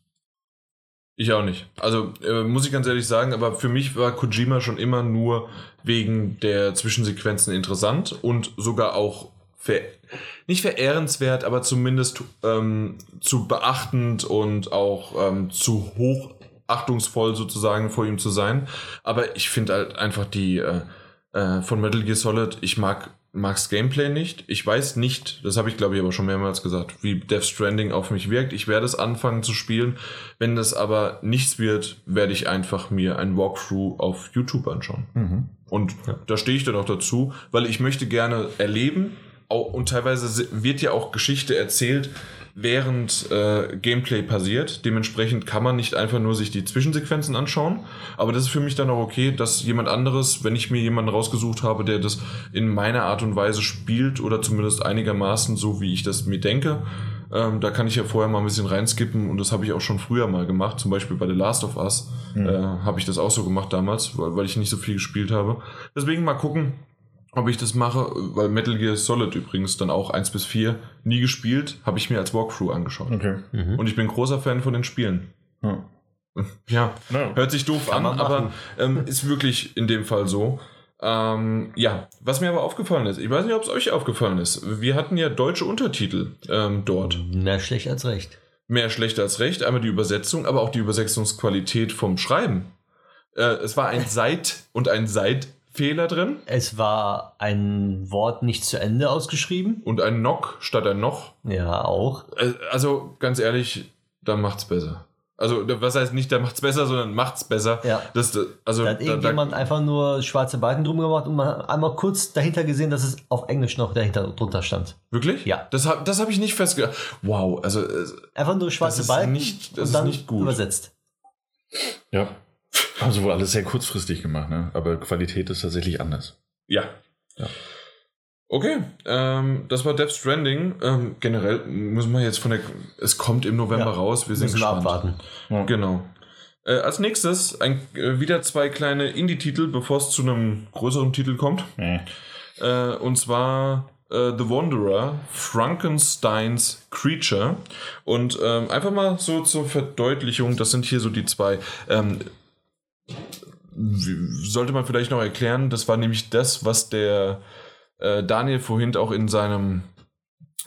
Ich auch nicht. Also äh, muss ich ganz ehrlich sagen, aber für mich war Kojima schon immer nur wegen der Zwischensequenzen interessant und sogar auch ver nicht verehrenswert, aber zumindest ähm, zu beachtend und auch ähm, zu hochachtungsvoll sozusagen vor ihm zu sein. Aber ich finde halt einfach die äh, äh, von Metal Gear Solid, ich mag mag's Gameplay nicht. Ich weiß nicht, das habe ich glaube ich aber schon mehrmals gesagt, wie Death Stranding auf mich wirkt. Ich werde es anfangen zu spielen. Wenn das aber nichts wird, werde ich einfach mir ein Walkthrough auf YouTube anschauen. Und da stehe ich dann auch dazu, weil ich möchte gerne erleben. Und teilweise wird ja auch Geschichte erzählt, während äh, Gameplay passiert. Dementsprechend kann man nicht einfach nur sich die Zwischensequenzen anschauen. Aber das ist für mich dann auch okay, dass jemand anderes, wenn ich mir jemanden rausgesucht habe, der das in meiner Art und Weise spielt oder zumindest einigermaßen so, wie ich das mir denke, ähm, da kann ich ja vorher mal ein bisschen reinskippen und das habe ich auch schon früher mal gemacht. Zum Beispiel bei The Last of Us äh, habe ich das auch so gemacht damals, weil, weil ich nicht so viel gespielt habe. Deswegen mal gucken, ob ich das mache, weil Metal Gear Solid übrigens dann auch 1 bis 4 nie gespielt, habe ich mir als Walkthrough angeschaut. Okay. Mhm. Und ich bin großer Fan von den Spielen. Ja. Ja, No. hört sich doof Kann an, aber ähm, ist wirklich in dem Fall so. Ähm, ja, was mir aber aufgefallen ist, ich weiß nicht, ob es euch aufgefallen ist, wir hatten ja deutsche Untertitel ähm, dort. Mehr schlecht als recht. Mehr schlecht als recht, einmal die Übersetzung, aber auch die Übersetzungsqualität vom Schreiben. Äh, es war ein Seit- und ein Seitfehler drin Es war ein Wort nicht zu Ende ausgeschrieben. und ein Nock statt ein Noch. Ja, auch. Äh, Also ganz ehrlich, da macht's besser. Also was heißt nicht, da macht's besser, sondern macht's besser. Ja. Das, also Da hat da, da, irgendjemand einfach nur schwarze Balken drum gemacht und man hat einmal kurz dahinter gesehen, dass es auf Englisch noch dahinter drunter stand. wirklich? Ja. Das habe das hab ich nicht festgestellt. Wow, also Einfach nur schwarze ist Balken nicht- das und ist dann nicht gut. übersetzt. Ja. Haben sie wohl alles sehr kurzfristig gemacht, ne? Aber Qualität ist tatsächlich anders. ja. Ja. Okay, ähm, das war Death Stranding. Ähm, generell müssen wir jetzt von der. Es kommt im November Ja, raus. Wir sind Müssen gespannt. abwarten. Genau. Äh, als nächstes ein, äh, wieder zwei kleine Indie-Titel, bevor es zu einem größeren Titel kommt. Äh. Äh, und zwar äh, The Wanderer, Frankensteins Creature. Und ähm, einfach mal so zur Verdeutlichung, das sind hier so die zwei. Ähm, sollte man vielleicht noch erklären, das war nämlich das, was der äh, Daniel vorhin auch in seinem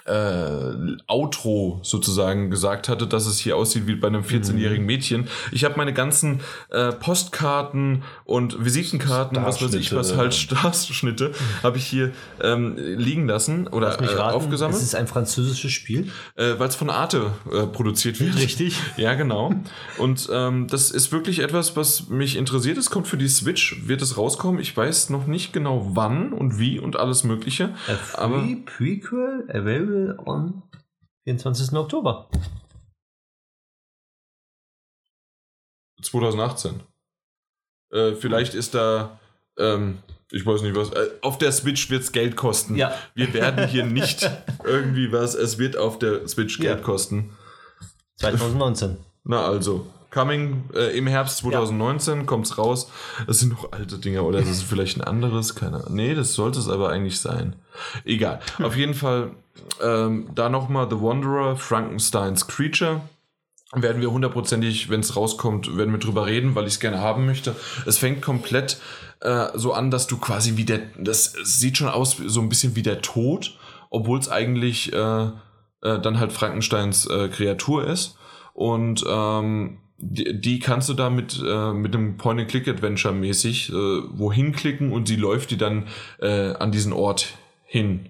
äh, Outro sozusagen gesagt hatte, dass es hier aussieht wie bei einem 14-jährigen Mädchen. Ich habe meine ganzen äh, Postkarten und Visitenkarten, was weiß ich, was halt Starschnitte, habe ich hier ähm, liegen lassen oder äh, aufgesammelt. Es ist ein französisches Spiel. Äh, Weil es von Arte äh, produziert wird. Richtig. [laughs] Ja, genau. Und ähm, das ist wirklich etwas, was mich interessiert. Es kommt für die Switch, wird es rauskommen. Ich weiß noch nicht genau wann und wie und alles Mögliche. A free Aber- Prequel available on 24. Oktober. 2018. Äh, vielleicht ist da, ähm, ich weiß nicht was, äh, auf der Switch wird es Geld kosten. Ja. Wir werden hier [laughs] nicht irgendwie was, es wird auf der Switch Geld Ja. kosten. 2019. Na also, coming äh, im Herbst 2019 kommt's raus. Das sind noch alte Dinger oder das ist vielleicht ein anderes, keine Ahnung. Nee, das sollte es aber eigentlich sein. Egal. Auf jeden Fall ähm, da nochmal The Wanderer, Frankensteins Creature. Werden wir hundertprozentig, wenn es rauskommt, werden wir drüber reden, weil ich es gerne haben möchte. Es fängt komplett äh, so an, dass du quasi wie der, das sieht schon aus so ein bisschen wie der Tod, obwohl es eigentlich äh, äh, dann halt Frankensteins äh, Kreatur ist. Und ähm, die, die kannst du da mit, äh, mit einem Point-and-Click-Adventure mäßig äh, wohin klicken und sie läuft die dann äh, an diesen Ort hin.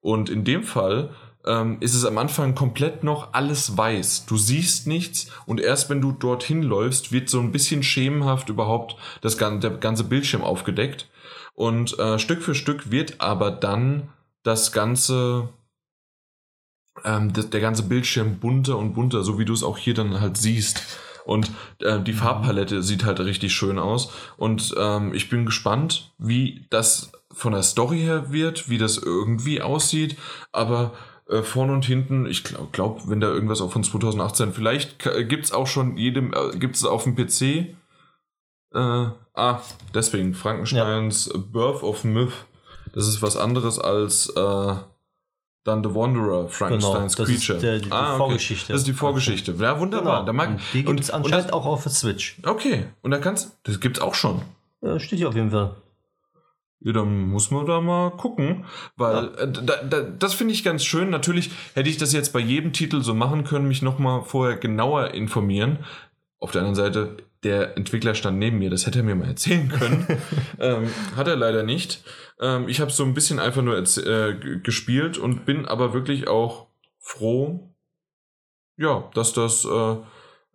Und in dem Fall ähm, ist es am Anfang komplett noch alles weiß. Du siehst nichts und erst wenn du dorthin läufst, wird so ein bisschen schemenhaft überhaupt das, gan- der ganze Bildschirm aufgedeckt. Und äh, Stück für Stück wird aber dann das ganze, ähm, das, der ganze Bildschirm bunter und bunter, so wie du es auch hier dann halt siehst. Und äh, die Farbpalette sieht halt richtig schön aus. Und ähm, ich bin gespannt, wie das von der Story her wird, wie das irgendwie aussieht. Aber äh, vorne und hinten, ich glaube, glaub, wenn da irgendwas auch von 2018, vielleicht gibt es auch schon jedem, äh, gibt es auf dem PC. Äh, ah, deswegen, Frankensteins Birth of Myth. Das ist was anderes als äh, dann The Wanderer, Frankensteins Genau, das ist Creature. der- die ah, okay. Vorgeschichte. Das ist die Vorgeschichte. Ja, wunderbar. Genau. Da mag, und die gibt es anscheinend das- auch auf der Switch. Okay, und da kannst das gibt's auch schon. Ja, steht hier auf jeden Fall. Ja, dann muss man da mal gucken, weil äh, da, da, das finde ich ganz schön. Natürlich hätte ich das jetzt bei jedem Titel so machen können, mich nochmal vorher genauer informieren. Auf der anderen Seite, der Entwickler stand neben mir, das hätte er mir mal erzählen können. [laughs] ähm, hat er leider nicht. Ähm, ich habe so ein bisschen einfach nur äh, gespielt und bin aber wirklich auch froh, ja, dass das, äh,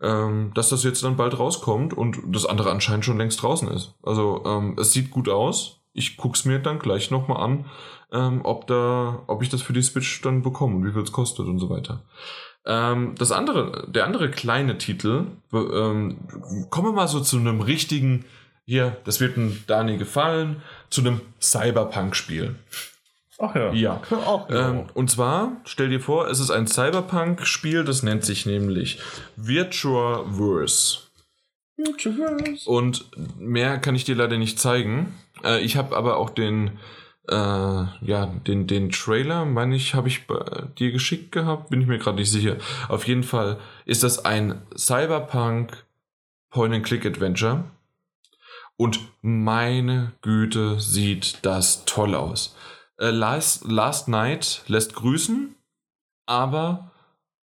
ähm, dass das jetzt dann bald rauskommt und das andere anscheinend schon längst draußen ist. Also ähm, es sieht gut aus. Ich guck's mir dann gleich nochmal an, ähm, ob da, ob ich das für die Switch dann bekomme und wie viel es kostet und so weiter. Ähm, das andere, der andere kleine Titel, ähm, kommen wir mal so zu einem richtigen, hier, das wird dem Dani gefallen, zu einem Cyberpunk-Spiel. Ach ja. Ja. [laughs] Auch Ähm, und zwar, stell dir vor, es ist ein Cyberpunk-Spiel, das nennt sich nämlich Virtuaverse. Und mehr kann ich dir leider nicht zeigen. Äh, ich habe aber auch den, äh, ja, den, den Trailer, meine ich, habe ich dir geschickt gehabt, bin ich mir gerade nicht sicher. Auf jeden Fall ist das ein Cyberpunk Point-and-Click-Adventure. Und meine Güte, sieht das toll aus. Äh, Last, Last Night lässt grüßen, aber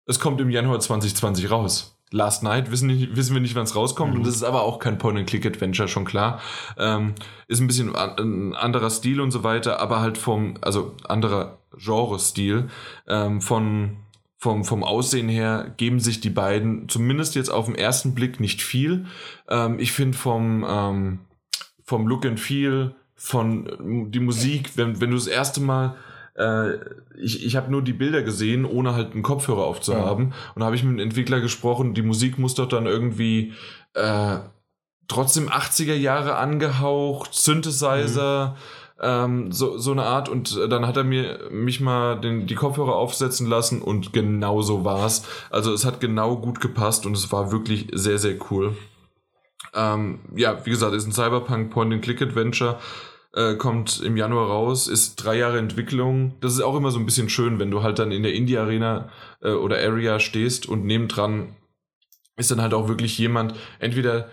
es kommt im Januar 2020 raus. Last Night wissen, nicht, wissen wir nicht, wann es rauskommt und das ist aber auch kein Point-and-Click-Adventure, schon klar. Ähm, ist ein bisschen ein anderer Stil und so weiter, aber halt vom, also anderer Genre-Stil. Ähm, von, vom, vom Aussehen her geben sich die beiden, zumindest jetzt auf den ersten Blick, nicht viel. Ähm, ich finde vom, ähm, vom Look and Feel, von die Musik, wenn, wenn du das erste Mal ich, ich habe nur die Bilder gesehen, ohne halt einen Kopfhörer aufzuhaben. Und da habe ich mit dem Entwickler gesprochen, die Musik muss doch dann irgendwie äh, trotzdem 80er Jahre angehaucht, Synthesizer, ähm, so, so eine Art. Und dann hat er mir mich mal den, die Kopfhörer aufsetzen lassen und genau so war's. Also es hat genau gut gepasst und es war wirklich sehr, sehr cool. Ähm, ja, wie gesagt, ist ein Cyberpunk Point-and-Click-Adventure äh, kommt im Januar raus, ist drei Jahre Entwicklung. Das ist auch immer so ein bisschen schön, wenn du halt dann in der Indie-Arena äh, oder Area stehst und nebendran ist dann halt auch wirklich jemand, entweder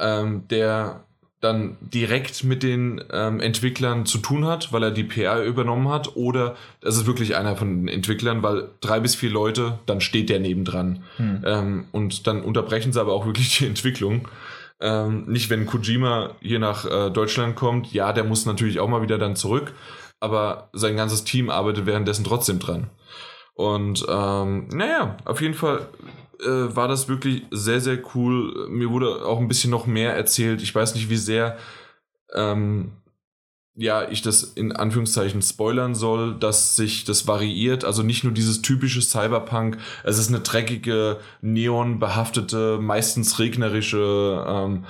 ähm, der dann direkt mit den ähm, Entwicklern zu tun hat, weil er die PR übernommen hat, oder das ist wirklich einer von den Entwicklern, weil drei bis vier Leute, dann steht der nebendran. Hm. Ähm, und dann unterbrechen sie aber auch wirklich die Entwicklung. Ähm, nicht, wenn Kojima hier nach äh, Deutschland kommt, ja, der muss natürlich auch mal wieder dann zurück, aber sein ganzes Team arbeitet währenddessen trotzdem dran. Und ähm, naja, auf jeden Fall äh, war das wirklich sehr, sehr cool. Mir wurde auch ein bisschen noch mehr erzählt. Ich weiß nicht, wie sehr ähm, ja, ich das in Anführungszeichen spoilern soll, dass sich das variiert. Also nicht nur dieses typische Cyberpunk, es ist eine dreckige, neonbehaftete, meistens regnerische, ähm,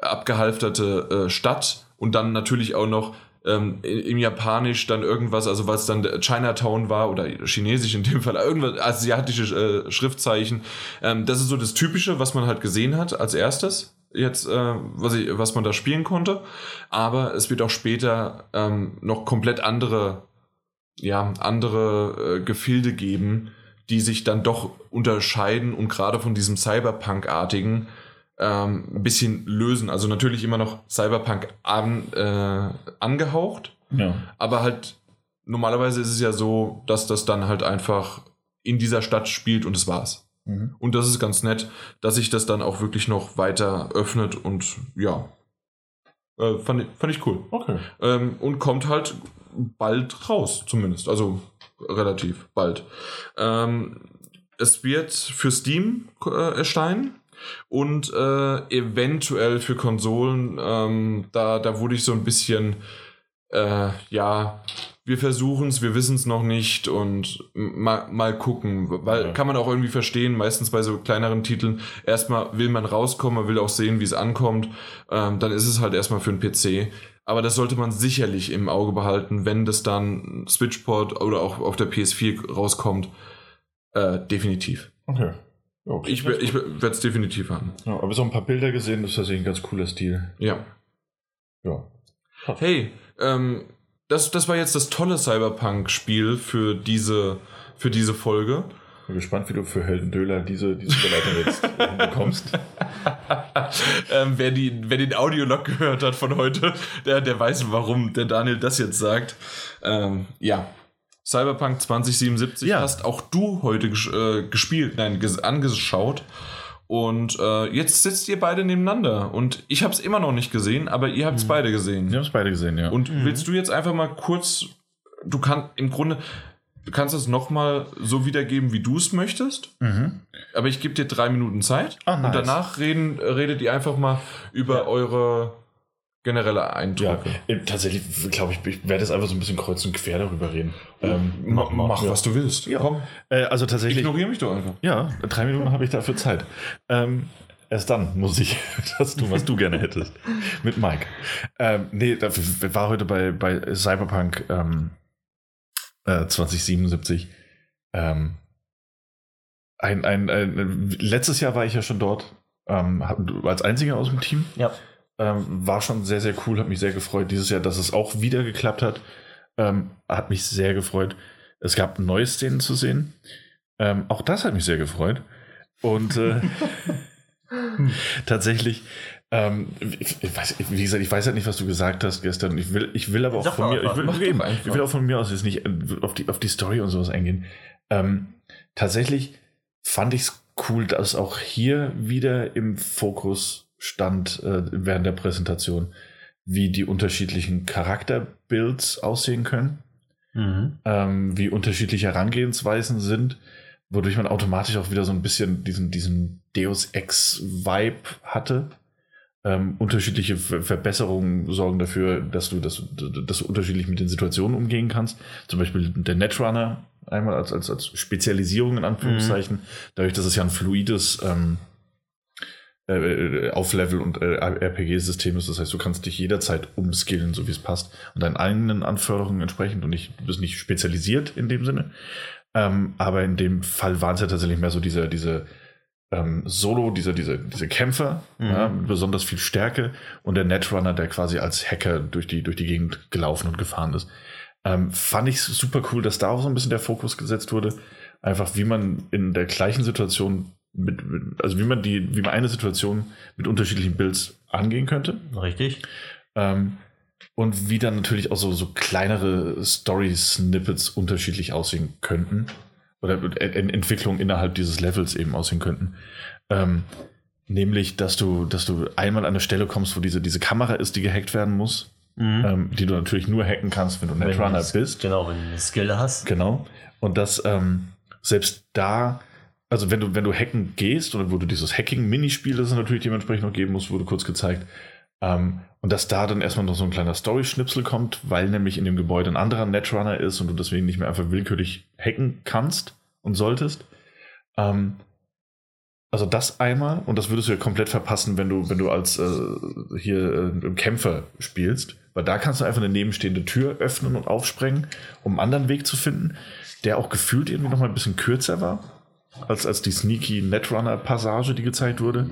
abgehalfterte äh, Stadt und dann natürlich auch noch ähm, im Japanisch dann irgendwas, also was dann Chinatown war oder Chinesisch in dem Fall, [laughs] irgendwas asiatische äh, Schriftzeichen. Ähm, das ist so das Typische, was man halt gesehen hat als erstes jetzt, äh, was, ich, was man da spielen konnte. Aber es wird auch später ähm, noch komplett andere, ja, andere äh, Gefilde geben, die sich dann doch unterscheiden und gerade von diesem Cyberpunk-artigen ähm, ein bisschen lösen. Also natürlich immer noch Cyberpunk an, äh, angehaucht, Ja. aber halt normalerweise ist es ja so, dass das dann halt einfach in dieser Stadt spielt und es war's. Mhm. Und das ist ganz nett, dass sich das dann auch wirklich noch weiter öffnet und ja, äh, fand, ich- fand ich cool. Okay. Ähm, und kommt halt bald raus, zumindest. Also relativ bald. Ähm, es wird für Steam äh, erscheinen und äh, eventuell für Konsolen. Ähm, da, da wurde ich so ein bisschen, äh, ja, wir versuchen es, wir wissen es noch nicht und mal, mal gucken, weil Ja. kann man auch irgendwie verstehen, meistens bei so kleineren Titeln, erstmal will man rauskommen, man will auch sehen, wie es ankommt, ähm, dann ist es halt erstmal für einen PC. Aber das sollte man sicherlich im Auge behalten, wenn das dann Switchport oder auch auf der PS4 rauskommt. Äh, definitiv. Okay. Okay. Ich, ich werde es definitiv haben. ja, aber so ein paar Bilder gesehen, das ist tatsächlich ein ganz cooler Stil. Ja. Ja. Hey, ähm, das, das war jetzt das tolle Cyberpunk-Spiel für diese, für diese Folge. Bin gespannt, wie du für Heldendöler diese, diese Überleitung jetzt [laughs] bekommst. ähm, wer, die, wer den Audiolog gehört hat von heute, der, der weiß, warum der Daniel das jetzt sagt. Ähm, ja. Cyberpunk 2077 Ja. hast auch du heute ges äh, gespielt, nein, ges angeschaut. Und äh, jetzt sitzt ihr beide nebeneinander. Und ich habe es immer noch nicht gesehen, aber ihr habt es beide gesehen. Wir haben es beide gesehen, ja. Und willst du jetzt einfach mal kurz, du kannst im Grunde, du kannst es nochmal so wiedergeben, wie du es möchtest, mhm. aber ich gebe dir drei Minuten Zeit Ah, nice. und danach reden, redet ihr einfach mal über eure generelle Ja, Eindrücke. äh, tatsächlich glaube ich, ich werde jetzt einfach so ein bisschen kreuz und quer darüber reden. Ähm, Ma- mach, ja. was du willst. Ja. Komm, Äh, also tatsächlich, ignoriere mich doch einfach. ja, drei Minuten habe ich dafür Zeit. Ähm, erst dann muss ich [laughs] das tun, was du gerne hättest. Mit Mike. Ähm, nee, dafür war heute bei, bei Cyberpunk ähm, äh, 2077. Ähm, ein, ein, ein, letztes Jahr war ich ja schon dort, ähm, als einziger aus dem Team. Ja. Ähm, war schon sehr, sehr cool, hat mich sehr gefreut. Dieses Jahr, dass es auch wieder geklappt hat, ähm, hat mich sehr gefreut. Es gab neue Szenen zu sehen. Ähm, auch das hat mich sehr gefreut. Und äh, [laughs] tatsächlich, ähm, ich, ich weiß, wie gesagt, ich weiß halt nicht, was du gesagt hast gestern. Ich will, ich will aber auch Sag von mir, ich will, Mach doch eben, einfach. ich will auch von mir aus jetzt nicht äh, auf die, auf die Story und sowas eingehen. Ähm, tatsächlich fand ich es cool, dass auch hier wieder im Fokus stand äh, während der Präsentation, wie die unterschiedlichen Charakterbuilds aussehen können, Mhm. ähm, wie unterschiedliche Herangehensweisen sind, wodurch man automatisch auch wieder so ein bisschen diesen, diesen Deus Ex-Vibe hatte. Ähm, unterschiedliche Ver Verbesserungen sorgen dafür, dass du, dass, du- dass du unterschiedlich mit den Situationen umgehen kannst. Zum Beispiel der Netrunner einmal als, als, als Spezialisierung in Anführungszeichen, dadurch, dass es ja ein fluides ähm, äh, Auflevel- und äh, RPG-System ist. Das heißt, du kannst dich jederzeit umskillen, so wie es passt, und deinen eigenen Anforderungen entsprechend und nicht, du bist nicht spezialisiert in dem Sinne. Ähm, aber in dem Fall waren es ja tatsächlich mehr so diese, diese ähm, Solo, diese, diese, diese Kämpfer, Mhm. ja, mit besonders viel Stärke und der Netrunner, der quasi als Hacker durch die, durch die Gegend gelaufen und gefahren ist. Ähm, fand ich super cool, dass da auch so ein bisschen der Fokus gesetzt wurde. Einfach wie man in der gleichen Situation mit, also wie man die, wie man eine Situation mit unterschiedlichen Builds angehen könnte. Richtig. Ähm, und wie dann natürlich auch so, so kleinere Story-Snippets unterschiedlich aussehen könnten. Oder Ent Entwicklungen innerhalb dieses Levels eben aussehen könnten. Ähm, nämlich, dass du, dass du einmal an eine Stelle kommst, wo diese, diese Kamera ist, die gehackt werden muss. Mhm. Ähm, die du natürlich nur hacken kannst, wenn du Netrunner bist. Genau, wenn du eine Skill hast. Genau. Und dass ähm, selbst da, also wenn du, wenn du hacken gehst oder wo du dieses Hacking-Minispiel, das es natürlich dementsprechend noch geben muss, wurde kurz gezeigt, ähm, und dass da dann erstmal noch so ein kleiner Story-Schnipsel kommt, weil nämlich in dem Gebäude ein anderer Netrunner ist und du deswegen nicht mehr einfach willkürlich hacken kannst und solltest. Ähm, also das einmal, und das würdest du ja komplett verpassen, wenn du, wenn du als äh, hier äh, Kämpfer spielst, weil da kannst du einfach eine nebenstehende Tür öffnen und aufsprengen, um einen anderen Weg zu finden, der auch gefühlt irgendwie nochmal ein bisschen kürzer war, als, als die sneaky Netrunner-Passage, die gezeigt wurde.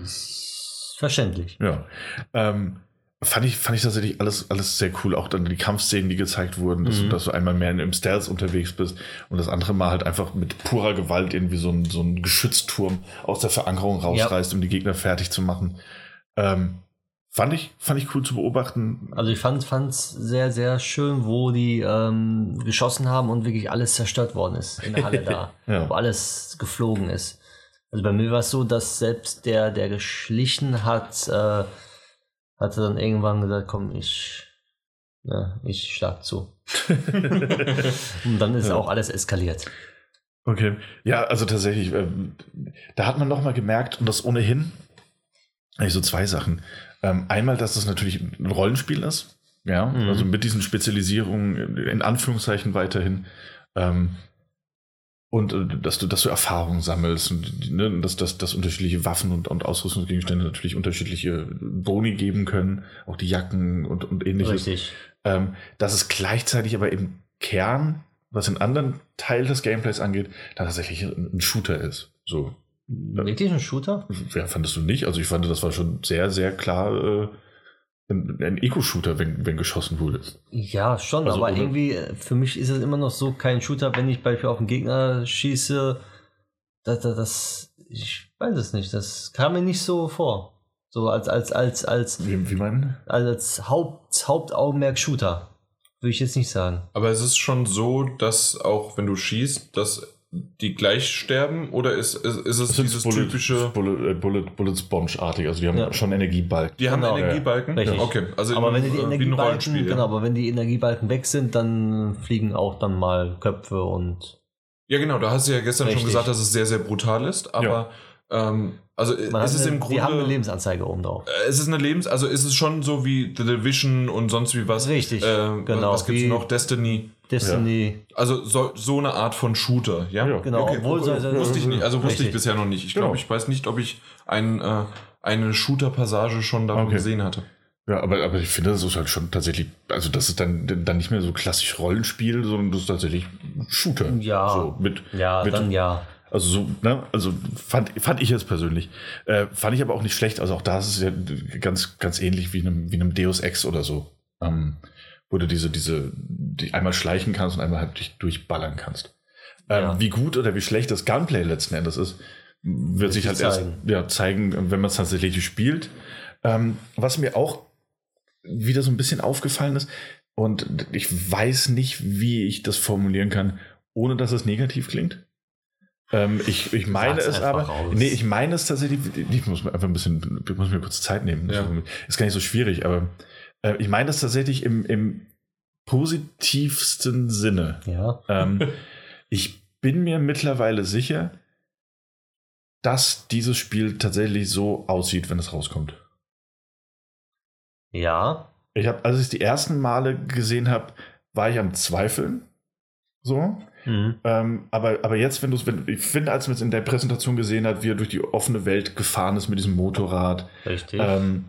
Verständlich. Ja. Ähm, fand ich, fand ich tatsächlich alles, alles sehr cool. Auch dann die Kampfszenen, die gezeigt wurden, dass, mhm. du, dass du einmal mehr im Stealth unterwegs bist und das andere Mal halt einfach mit purer Gewalt irgendwie so ein, so ein Geschützturm aus der Verankerung rausreißt, ja. um die Gegner fertig zu machen. Ähm, fand ich, fand ich cool zu beobachten. Also ich fand es sehr, sehr schön, wo die ähm, geschossen haben und wirklich alles zerstört worden ist in der Halle [laughs] da. ja. Wo alles geflogen ist. Also bei mir war es so, dass selbst der, der geschlichen hat, äh, hatte dann irgendwann gesagt, komm, ich, ja, ich schlag zu. [laughs] Und dann ist ja. auch alles eskaliert. Okay, ja, also tatsächlich, äh, da hat man nochmal gemerkt, und das ohnehin, eigentlich so zwei Sachen. Ähm, einmal, dass das natürlich ein Rollenspiel ist, ja, mhm. also mit diesen Spezialisierungen in Anführungszeichen weiterhin. Ähm, und äh, dass du, dass du Erfahrungen sammelst und ne, dass, dass, dass unterschiedliche Waffen und, und Ausrüstungsgegenstände natürlich unterschiedliche Boni geben können, auch die Jacken und, und ähnliches. Richtig. Ähm, dass es gleichzeitig aber im Kern, was in anderen Teil des Gameplays angeht, da tatsächlich ein Shooter ist. So. Wirklich ein Shooter? Ja, fandest du nicht? Also ich fand, das war schon sehr, sehr klar äh, ein, ein Eco-Shooter, wenn, wenn geschossen wurde. Ja, schon, also, aber oder? irgendwie, äh, für mich ist es immer noch so kein Shooter, wenn ich beispielsweise auf einen Gegner schieße. Das, das, das, ich weiß es nicht, das kam mir nicht so vor. So als, als, als, als, wie, wie man? als Haupt, Hauptaugenmerk Shooter. Würde ich jetzt nicht sagen. Aber es ist schon so, dass auch wenn du schießt, dass die gleich sterben oder ist, ist, ist es dieses Bullet, typische Bullet, äh, Bullet, Bullet Sponge-artig? Also die haben ja. schon Energiebalken. Die haben genau. Energiebalken? Ja. Okay, also aber wenn die, Energiebalken, genau, aber wenn die Energiebalken weg sind, dann fliegen auch dann mal Köpfe und. Ja, genau, da hast du ja gestern Richtig. schon gesagt, dass es sehr, sehr brutal ist, aber ja. ähm, also Man ist es eine, im Grunde. Die haben eine Lebensanzeige oben drauf. Äh, es ist eine Lebens, also ist es schon so wie The Division und sonst wie was. Richtig. Äh, genau. Was gibt's noch? Destiny. Destiny. Ja. Also so, so eine Art von Shooter, ja? ja. Genau, okay, obwohl okay. So, wusste ich nicht, also wusste richtig. ich bisher noch nicht. Ich glaube, genau. ich weiß nicht, ob ich ein, äh, eine Shooter-Passage schon davon okay. gesehen hatte. Ja, aber, aber ich finde, das ist halt schon tatsächlich, also das ist dann, dann nicht mehr so klassisch Rollenspiel, sondern das ist tatsächlich Shooter. Ja. So mit, ja, mit, dann ja. Also so, ne, also fand, fand ich jetzt persönlich. Äh, fand ich aber auch nicht schlecht. Also auch da ist es ja ganz, ganz ähnlich wie einem, wie einem Deus Ex oder so. Ähm, wo du diese, diese, die einmal schleichen kannst und einmal halt dich durchballern kannst. Ähm, ja. Wie gut oder wie schlecht das Gunplay letzten Endes ist, wird sich halt zeigen. erst ja, zeigen, wenn man es tatsächlich spielt. Ähm, was mir auch wieder so ein bisschen aufgefallen ist, und ich weiß nicht, wie ich das formulieren kann, ohne dass es negativ klingt. Ähm, ich, ich meine es aber. Raus. Nee, ich meine es tatsächlich. Ich muss mir einfach ein bisschen, ich muss mir kurz Zeit nehmen. Ja. Ist gar nicht so schwierig, aber äh, ich meine es tatsächlich im, im positivsten Sinne. Ja. Ähm, [laughs] ich bin mir mittlerweile sicher, dass dieses Spiel tatsächlich so aussieht, wenn es rauskommt. Ja. Ich habe, als ich es die ersten Male gesehen habe, war ich am Zweifeln. So. Mhm. Ähm, aber, aber jetzt, wenn du es, ich finde, als man es in der Präsentation gesehen hat, wie er durch die offene Welt gefahren ist mit diesem Motorrad. Richtig. Ähm,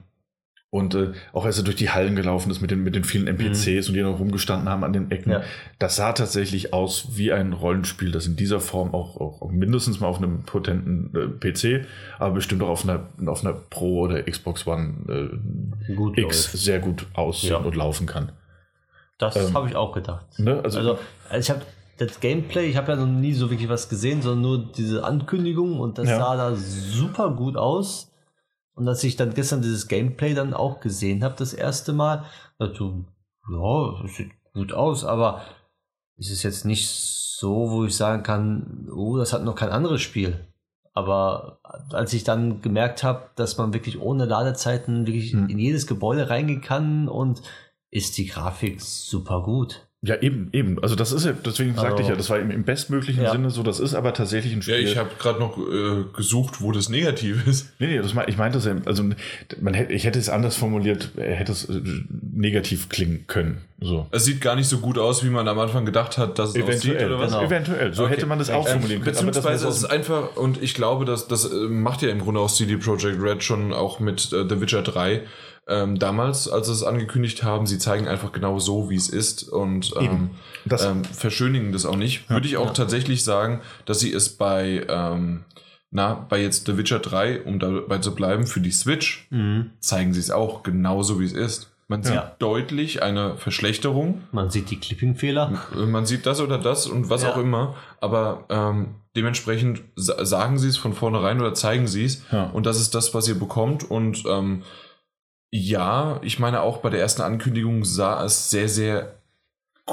und äh, auch als er durch die Hallen gelaufen ist mit den, mit den vielen NPCs mhm. und die noch rumgestanden haben an den Ecken, ja. das sah tatsächlich aus wie ein Rollenspiel, das in dieser Form auch, auch mindestens mal auf einem potenten äh, PC, aber bestimmt auch auf einer, auf einer Pro oder Xbox One äh, gut X läuft. sehr gut aussehen ja. und laufen kann. Das ähm, habe ich auch gedacht. Ne? Also, also, also ich habe das Gameplay, ich habe ja noch nie so wirklich was gesehen, sondern nur diese Ankündigung und das Ja. sah da super gut aus. Und als ich dann gestern dieses Gameplay dann auch gesehen habe, das erste Mal, dachte ich, ja, das sieht gut aus, aber es ist jetzt nicht so, wo ich sagen kann, oh, das hat noch kein anderes Spiel. Aber als ich dann gemerkt habe, dass man wirklich ohne Ladezeiten wirklich Hm. in jedes Gebäude reingehen kann und ist die Grafik super gut. Ja, eben, eben. Also das ist ja, deswegen sagte Also- ich ja, das war im, im bestmöglichen Ja. Sinne so, das ist aber tatsächlich ein Spiel. Ja, ich habe gerade noch äh, gesucht, wo das negativ ist. [laughs] Nee, nee, das mein, ich meinte es ja, also man hätte, ich hätte es anders formuliert, er hätte es äh, negativ klingen können. So. Es sieht gar nicht so gut aus, wie man am Anfang gedacht hat, dass es aussieht, Eventuell, oder was? Genau. eventuell. So Okay. hätte man das auch Ähm, formulieren können. aber das war beziehungsweise so es ist einfach, und ich glaube, dass das äh, macht ja im Grunde auch CD Projekt Red schon auch mit äh, The Witcher 3. Ähm, damals, als sie es angekündigt haben, sie zeigen einfach genau so, wie es ist und ähm. Das- ähm, verschönigen das auch nicht. Würde ich auch Ja. tatsächlich sagen, dass sie es bei, ähm, na, bei jetzt The Witcher 3, um dabei zu bleiben, für die Switch, Mhm. zeigen sie es auch genauso, wie es ist. Man sieht Ja. deutlich eine Verschlechterung Man sieht die Clipping-Fehler. man sieht das oder das und was Ja. auch immer, aber ähm, dementsprechend sa sagen sie es von vornherein oder zeigen sie es Ja. und das ist das, was ihr bekommt und ähm, ja, ich meine auch bei der ersten Ankündigung sah es sehr, sehr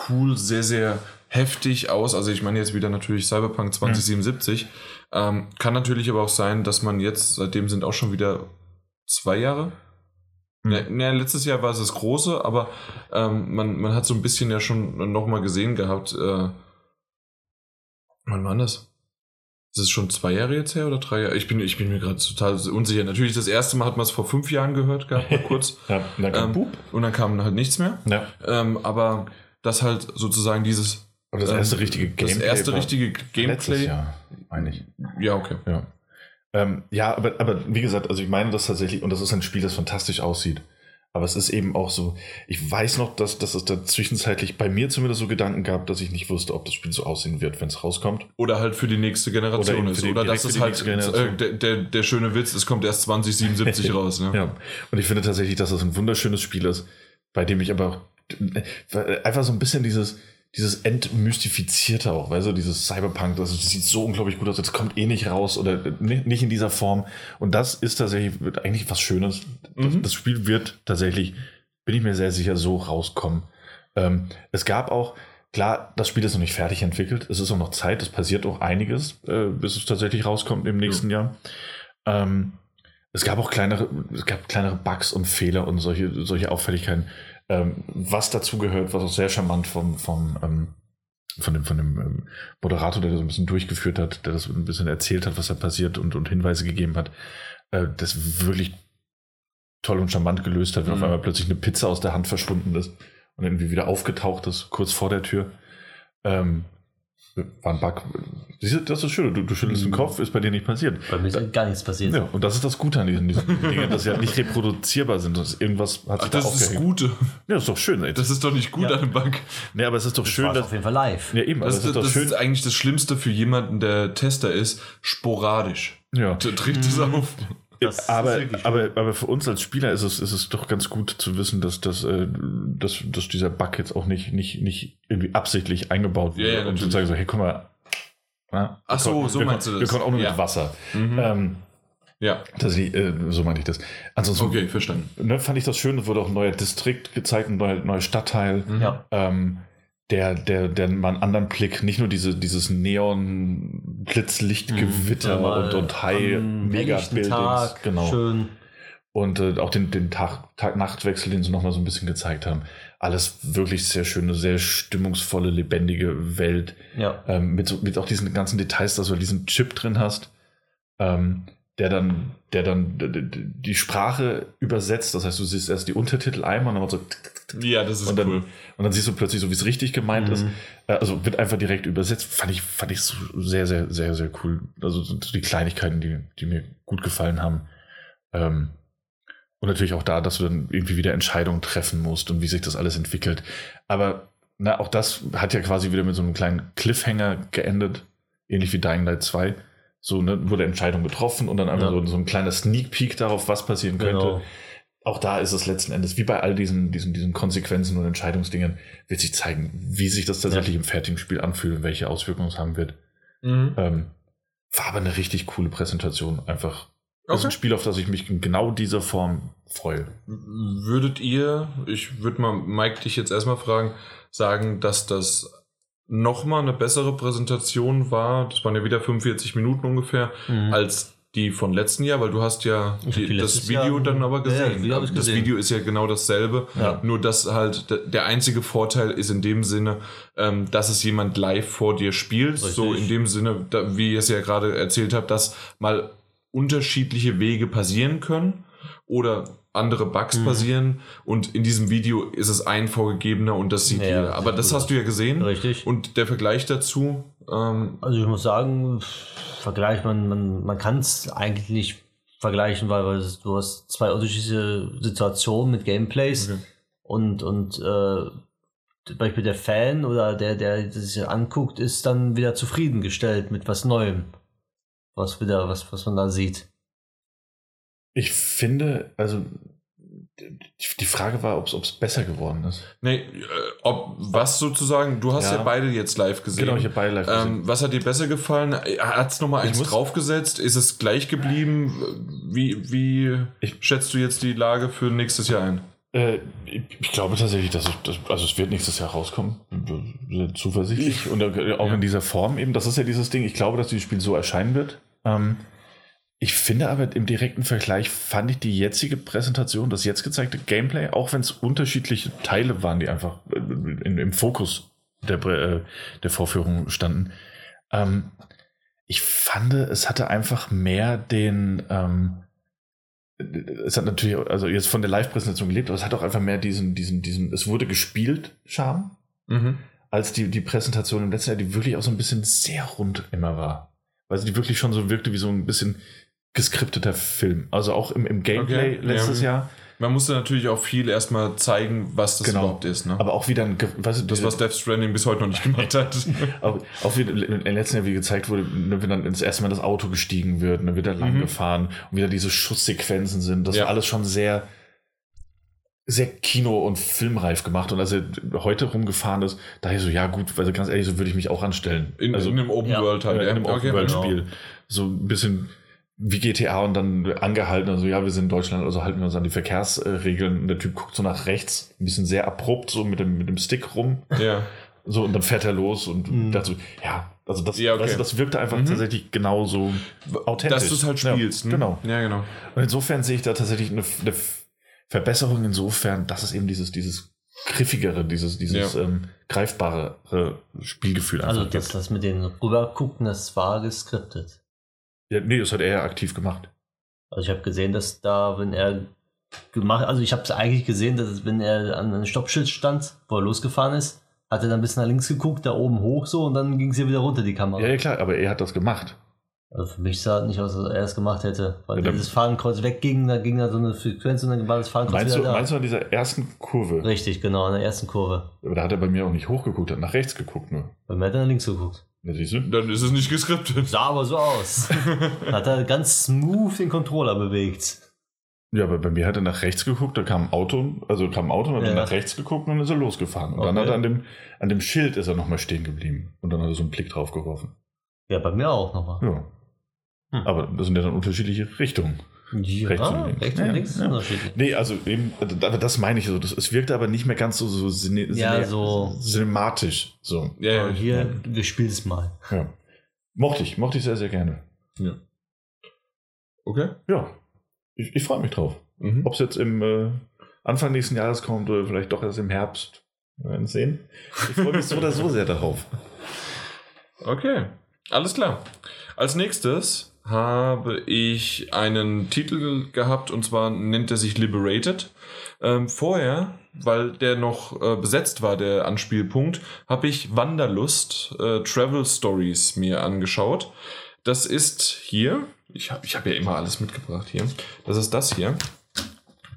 cool, sehr, sehr heftig aus. Also ich meine jetzt wieder natürlich Cyberpunk 2077. Ähm, kann natürlich aber auch sein, dass man jetzt, seitdem sind auch schon wieder zwei Jahre. Ne, ne, letztes Jahr war es das große, aber ähm, man, man hat so ein bisschen ja schon nochmal gesehen gehabt. Äh, wann war das? Ist es schon zwei Jahre jetzt her oder drei Jahre? Ich bin, ich bin mir gerade total unsicher. Natürlich, das erste Mal hat man es vor fünf Jahren gehört gehabt, mal kurz. [laughs] Ja, und dann kam ähm, Boop. und dann kam halt nichts mehr. Ja. Ähm, aber das halt sozusagen dieses. Und das ähm, erste richtige Gameplay. Das erste richtige Letztes Gameplay. Jahr, meine ich. Ja, okay. Ja. Ähm, ja, aber, aber wie gesagt, also ich meine das tatsächlich, und das ist ein Spiel, das fantastisch aussieht. Aber es ist eben auch so, ich weiß noch, dass, dass es da zwischenzeitlich bei mir zumindest so Gedanken gab, dass ich nicht wusste, ob das Spiel so aussehen wird, wenn es rauskommt. Oder halt für die nächste Oder Generation eben ist. die- Oder das ist halt äh, der, der, der schöne Witz, es kommt erst 2077 [laughs] raus. Ne? Ja. Und ich finde tatsächlich, dass das ein wunderschönes Spiel ist, bei dem ich aber äh, einfach so ein bisschen dieses, dieses Entmystifizierte auch, weißt du, dieses Cyberpunk, das sieht so unglaublich gut aus, das kommt eh nicht raus oder ni- nicht in dieser Form. Und das ist tatsächlich eigentlich was Schönes. Das, Mhm. das Spiel wird tatsächlich, bin ich mir sehr sicher, so rauskommen. Ähm, es gab auch, klar, das Spiel ist noch nicht fertig entwickelt, es ist auch noch Zeit, es passiert auch einiges, äh, bis es tatsächlich rauskommt im nächsten Jahr. Ähm, es gab auch kleinere, es gab kleinere Bugs und Fehler und solche, solche Auffälligkeiten. Ähm, was dazu gehört, was auch sehr charmant vom, vom, ähm, von dem, von dem ähm, Moderator, der das ein bisschen durchgeführt hat, der das ein bisschen erzählt hat, was da passiert und, und Hinweise gegeben hat, äh, das wirklich toll und charmant gelöst hat, wenn Mhm. auf einmal plötzlich eine Pizza aus der Hand verschwunden ist und irgendwie wieder aufgetaucht ist, kurz vor der Tür. Ähm, war ein Bug. Siehst du, das ist schön. Du, du schüttelst den Mhm. Kopf, ist bei dir nicht passiert. Bei mir ist gar nichts passiert. Ja, und das ist das Gute an diesen, diesen [laughs] Dingen, dass sie halt nicht reproduzierbar sind. Dass irgendwas hat Ach, sich da das ist das. Gute. Ja, ist doch schön. Ey. Das ist doch nicht gut Ja. an einem Bug. nee, aber es ist doch Das schön, war dass. auf jeden Fall live. Ja, eben, Das, das, ist das schön. ist eigentlich das Schlimmste für jemanden, der Tester ist, sporadisch. ja. T- Tritt es Mhm. auf. Das aber, aber, aber für uns als Spieler ist es, ist es doch ganz gut zu wissen, dass, dass, äh, dass, dass dieser Bug jetzt auch nicht, nicht, nicht irgendwie absichtlich eingebaut Ja, wurde, ja, um zu sagen, so, hey, guck mal. Na, Ach so, konnten- so wir meinst du konnten- das. Wir konnten auch nur Ja. mit Wasser. Mhm. Ähm, Ja, das, äh, so meine ich das. Ansonsten okay, verstanden. ne, fand ich das schön, es wurde auch ein neuer Distrikt gezeigt, ein neuer, neuer Stadtteil. Mhm. Ja. ähm, der, der, der mal einen anderen Blick, nicht nur diese, dieses Neon-Blitzlichtgewitter Ja, mal und, und High Mega-Buildings. Tag, Genau. Schön. Und äh, auch den, den Tag- Tag-Nacht-Wechsel, den sie nochmal so ein bisschen gezeigt haben. Alles wirklich sehr schöne, sehr stimmungsvolle, lebendige Welt. Ja. Ähm, mit, so, mit auch diesen ganzen Details, dass du diesen Chip drin hast, ähm, der dann, der dann die Sprache übersetzt. Das heißt, du siehst erst die Untertitel einmal und dann so Ja, das ist und dann, cool. und dann siehst du plötzlich so, wie es richtig gemeint ist. Mhm. Äh, Also wird einfach direkt übersetzt. Fand ich, fand ich so sehr, sehr, sehr, sehr cool. Also so die Kleinigkeiten, die, die mir gut gefallen haben. Ähm, und natürlich auch da, dass du dann irgendwie wieder Entscheidungen treffen musst und wie sich das alles entwickelt. Aber na, auch das hat ja quasi wieder mit so einem kleinen Cliffhanger geendet, ähnlich wie Dying Light 2. So ne, wurde Entscheidung getroffen und dann einfach Ja. so, so ein kleiner Sneak Peek darauf, was passieren könnte. Genau. Auch da ist es letzten Endes, wie bei all diesen, diesen, diesen Konsequenzen und Entscheidungsdingen, wird sich zeigen, wie sich das tatsächlich im fertigen Spiel anfühlt und welche Auswirkungen es haben wird. Mhm. Ähm, war aber eine richtig coole Präsentation. Einfach. Das ist Okay. ein Spiel, auf das ich mich in genau dieser Form freue. Würdet ihr, ich würde mal Mike dich jetzt erstmal fragen, sagen, dass das nochmal eine bessere Präsentation war, das waren ja wieder 45 Minuten ungefähr, Mhm. als die von letzten Jahr, weil du hast ja die, das Video Jahr- dann aber Ja, ja, gesehen. das gesehen. Video ist ja genau dasselbe, Ja. nur dass halt der einzige Vorteil ist in dem Sinne, ähm, dass es jemand live vor dir spielt, so Richtig. in dem Sinne, da, wie ihr es ja gerade erzählt habt, dass mal unterschiedliche Wege passieren können oder andere Bugs Mhm. passieren und in diesem Video ist es ein vorgegebener und das sieht Ja, jeder. Aber das hast du ja gesehen Richtig. und der Vergleich dazu, ähm, Also ich muss sagen, Vergleich, man, man, man kann es eigentlich nicht vergleichen, weil, weil du hast zwei unterschiedliche Situationen mit Gameplays Okay. und, und äh, zum Beispiel der Fan oder der, der das sich anguckt, ist dann wieder zufriedengestellt mit was Neuem. Was wieder, was, was man da sieht. Ich finde, also die Frage war, ob es besser geworden ist. nee, äh, ob was sozusagen, du hast ja, Ja. beide jetzt live gesehen. Genau, ich habe beide live gesehen. Ähm, was hat dir besser gefallen? Hat es nochmal Ich eins draufgesetzt? Ist es gleich geblieben? Wie, wie Ich- schätzt du jetzt die Lage für nächstes Jahr ein? Äh, ich, ich glaube tatsächlich, dass es, dass, also es wird nächstes Jahr rauskommen. Sehr Zuversichtlich. Und auch Ja. in dieser Form eben. Das ist ja dieses Ding. Ich glaube, dass dieses Spiel so erscheinen wird. Ähm, ich finde aber im direkten Vergleich fand ich die jetzige Präsentation, das jetzt gezeigte Gameplay, auch wenn es unterschiedliche Teile waren, die einfach äh, in, im Fokus der, äh, der Vorführung standen. Ähm, ich fand, es hatte einfach mehr den, ähm, es hat natürlich, also jetzt von der Live-Präsentation gelebt, aber es hat auch einfach mehr diesen, diesen, diesen, es wurde gespielt, Charme, Mhm. als die, die Präsentation im letzten Jahr, die wirklich auch so ein bisschen sehr rund immer war. Weil sie die wirklich schon so wirkte wie so ein bisschen geskripteter Film. Also auch im, im Gameplay Okay, letztes ja. Jahr, Man musste natürlich auch viel erstmal zeigen, was das Genau. überhaupt ist. Ne? aber auch wieder ein, du, das, was Death Stranding bis heute noch nicht gemacht hat. [laughs] Auch, auch wie im letzten Jahr, wie gezeigt wurde, ne, wenn dann ins erste Mal das Auto gestiegen wird, dann wird er lang Mhm. gefahren und wieder diese Schusssequenzen sind. Das Ja. war alles schon sehr, sehr kino- und filmreif gemacht. Und als er heute rumgefahren ist, dachte ich so, ja gut, also ganz ehrlich, so würde ich mich auch anstellen. In, also in einem Open ja, World halt. in einem Okay, Open-World-Spiel. So ein bisschen wie GTA und dann angehalten, also ja, wir sind in Deutschland, also halten wir uns an die Verkehrsregeln. Und der Typ guckt so nach rechts, ein bisschen sehr abrupt, so mit dem, mit dem Stick rum. Ja. So, und dann fährt er los und Mhm. so, ja, also das, Ja, okay. weißt du, das wirkte einfach Mhm. tatsächlich genauso authentisch. Dass du es halt spielst. Ja, ne? Genau. Ja, genau. Und insofern sehe ich da tatsächlich eine, eine Verbesserung insofern, dass es eben dieses, dieses griffigere, dieses, dieses Ja. ähm, greifbarere Spielgefühl einfach Also das, gibt. das mit den rübergucken, das war geskriptet. Ja, nee, das hat er ja aktiv gemacht. Also ich habe gesehen, dass da, wenn er gemacht, also ich habe es eigentlich gesehen, dass es, wenn er an einem Stoppschild stand, wo er losgefahren ist, hat er dann ein bisschen nach links geguckt, da oben hoch so und dann ging es ja wieder runter, die Kamera. Ja, ja, klar, aber er hat das gemacht. Also für mich sah es nicht aus, als er es gemacht hätte. Weil Ja, das Fahnenkreuz wegging, da ging da so eine Frequenz und dann war das Fahnenkreuz Meinst du, wieder da. meinst du an dieser ersten Kurve? Richtig, genau, in der ersten Kurve. Aber da hat er bei mir auch nicht hochgeguckt, hat nach rechts geguckt nur. Bei mir hat er nach links geguckt. Ja, siehst du? Dann ist es nicht geskriptet. Sah aber so aus. [laughs] hat er ganz smooth den Controller bewegt. Ja, aber bei mir hat er nach rechts geguckt, da kam ein Auto, also kam ein Auto und hat Ja. dann nach rechts geguckt und dann ist er losgefahren. Und dann Okay. hat er an dem, an dem Schild ist er nochmal stehen geblieben. Und dann hat er so einen Blick drauf geworfen. Ja, bei mir auch nochmal. Ja. Hm. Aber das sind ja dann unterschiedliche Richtungen. Ja, Rechts und links. rechts und Ja, links ist ja. unterschiedlich. Nee, also eben, aber das meine ich so. Das, es wirkte aber nicht mehr ganz so, so, cine, Ja, cine- so- cinematisch. So. Ja, ja. Hier, wir spielen es mal. Ja. Mochte ich, mochte ich sehr, sehr gerne. Okay. Ja. Ich, ich freue mich drauf. Mhm. Ob es jetzt im äh, Anfang nächsten Jahres kommt oder vielleicht doch erst im Herbst. Wir werden sehen. Ich freue mich so oder so sehr darauf. [laughs] Okay, alles klar. Als nächstes habe ich einen Titel gehabt und zwar nennt er sich Liberated. Ähm, vorher, weil der noch äh, besetzt war, der Anspielpunkt, habe ich Wanderlust äh, Travel Stories mir angeschaut. Das ist hier, ich habe ich hab ja immer alles mitgebracht hier. Das ist das hier.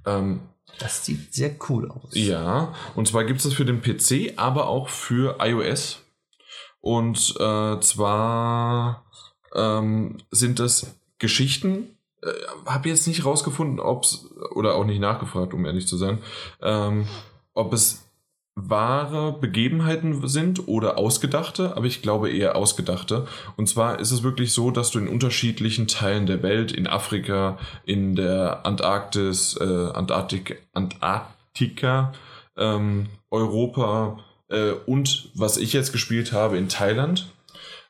Ähm, Das sieht sehr cool aus. ja, und zwar gibt es das für den PC, aber auch für iOS. Und äh, zwar ähm, sind das Geschichten äh, habe jetzt nicht rausgefunden, ob es, oder auch nicht nachgefragt, um ehrlich zu sein, ähm, ob es wahre Begebenheiten sind oder ausgedachte, aber ich glaube eher ausgedachte. Und zwar ist es wirklich so, dass du in unterschiedlichen Teilen der Welt, in Afrika, in der Antarktis, äh, Antarktik, Antarktika, ähm, Europa äh, und was ich jetzt gespielt habe in Thailand,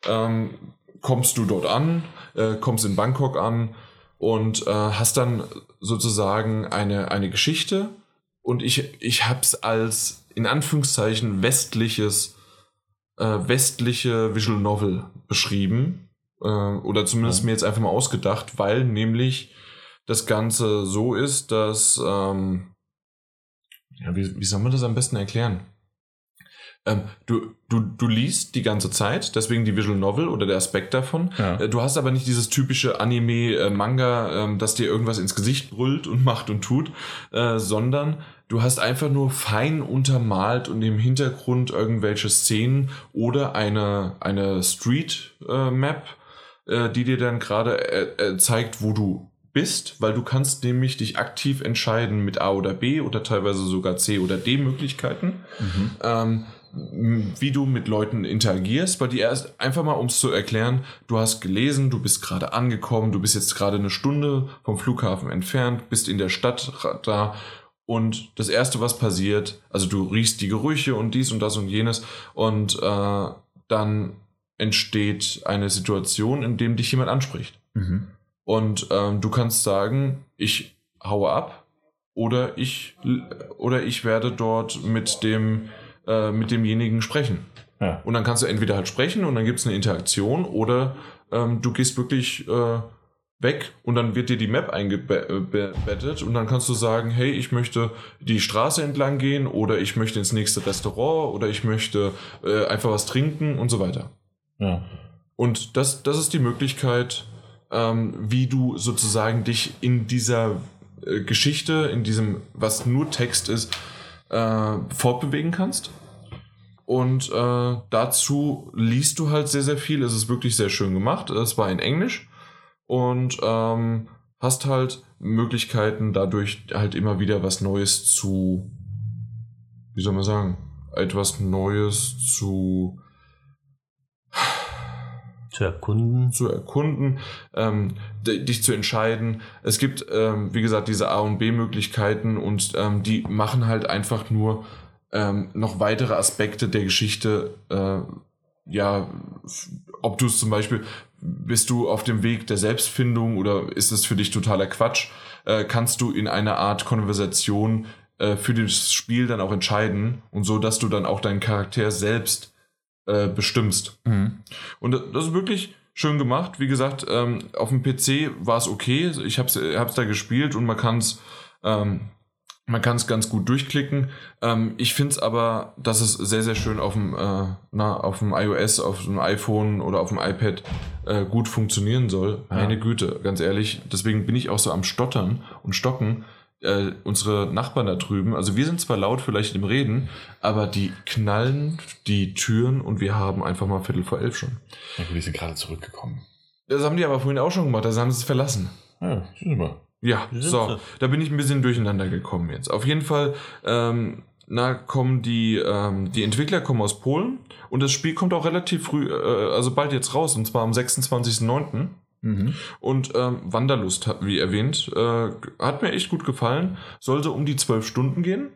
ähm, kommst du dort an, äh, kommst in Bangkok an und äh, hast dann sozusagen eine, eine Geschichte und ich, ich habe es als in Anführungszeichen westliches, äh, westliche Visual Novel beschrieben. Äh, oder zumindest ja. mir jetzt einfach mal ausgedacht, weil nämlich das Ganze so ist, dass, ähm, ja, wie, wie soll man das am besten erklären? Ähm, du, du, du liest die ganze Zeit, deswegen die Visual Novel oder der Aspekt davon. Ja. Äh, du hast aber nicht dieses typische Anime-Manga, äh, ähm, das dir irgendwas ins Gesicht brüllt und [laughs] macht und tut, äh, sondern Du hast einfach nur fein untermalt und im Hintergrund irgendwelche Szenen oder eine, eine Street äh, Map, äh, die dir dann gerade äh, zeigt, wo du bist, weil du kannst nämlich dich aktiv entscheiden mit A oder B oder teilweise sogar C oder D Möglichkeiten. Mhm. Ähm, wie du mit Leuten interagierst, weil die erst einfach mal, um es zu erklären, du hast gelesen, du bist gerade angekommen, du bist jetzt gerade eine Stunde vom Flughafen entfernt, bist in der Stadt da und das Erste, was passiert, also du riechst die Gerüche und dies und das und jenes und äh, dann entsteht eine Situation, in dem dich jemand anspricht. Mhm. Und ähm, du kannst sagen, ich haue ab oder ich oder ich werde dort mit dem äh, mit demjenigen sprechen. Ja. Und dann kannst du entweder halt sprechen und dann gibt es eine Interaktion oder ähm, du gehst wirklich äh, weg und dann wird dir die Map eingebettet und dann kannst du sagen, hey, ich möchte die Straße entlang gehen oder ich möchte ins nächste Restaurant oder ich möchte äh, einfach was trinken und so weiter. Ja. Und das, das ist die Möglichkeit, ähm, wie du sozusagen dich in dieser äh, Geschichte, in diesem, was nur Text ist, äh, fortbewegen kannst. Und äh, dazu liest du halt sehr, sehr viel. Es ist wirklich sehr schön gemacht. Es war in Englisch und ähm, hast halt Möglichkeiten, dadurch halt immer wieder was Neues zu, wie soll man sagen, etwas Neues zu zu erkunden. Zu erkunden, ähm, dich zu entscheiden. Es gibt, ähm, wie gesagt, diese A- und B-Möglichkeiten und ähm, die machen halt einfach nur ähm, noch weitere Aspekte der Geschichte, äh, ja, ob du es zum Beispiel, bist du auf dem Weg der Selbstfindung oder ist es für dich totaler Quatsch? Äh, kannst du in einer Art Konversation äh, für das Spiel dann auch entscheiden und so, dass du dann auch deinen Charakter selbst äh, bestimmst. Mhm. Und das ist wirklich schön gemacht. Wie gesagt, ähm, auf dem PC war es okay. Ich habe es da gespielt und man kann es ähm, man kann es ganz gut durchklicken. Ähm, ich finde es aber, dass es sehr, sehr schön auf dem, äh, na, auf dem iOS, auf dem iPhone oder auf dem iPad äh, gut funktionieren soll. Ja. Meine Güte, ganz ehrlich. Deswegen bin ich auch so am Stottern und Stocken. Äh, unsere Nachbarn da drüben, also wir sind zwar laut vielleicht im Reden, aber die knallen die Türen und wir haben einfach mal Viertel vor elf schon. Ja, die sind gerade zurückgekommen. Das haben die aber vorhin auch schon gemacht, da haben sie es verlassen. Ja, mal. Ja, so, da bin ich ein bisschen durcheinander gekommen jetzt. Auf jeden Fall, ähm, na, kommen die, ähm, die Entwickler kommen aus Polen und das Spiel kommt auch relativ früh, äh, also bald jetzt raus, und zwar am 26.09. Mhm. Und ähm, Wanderlust, wie erwähnt, äh, hat mir echt gut gefallen. Soll so um die zwölf Stunden gehen.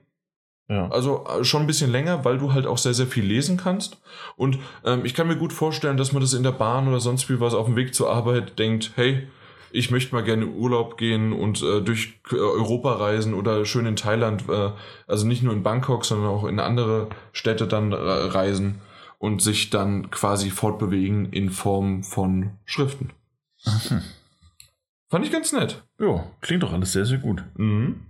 Ja. Also äh, schon ein bisschen länger, weil du halt auch sehr, sehr viel lesen kannst. Und ähm, ich kann mir gut vorstellen, dass man das in der Bahn oder sonst wie was auf dem Weg zur Arbeit denkt, hey, ich möchte mal gerne in Urlaub gehen und äh, durch äh, Europa reisen oder schön in Thailand, äh, also nicht nur in Bangkok, sondern auch in andere Städte dann reisen und sich dann quasi fortbewegen in Form von Schriften. Mhm. Fand ich ganz nett. Ja, klingt doch alles sehr, sehr gut. Mhm.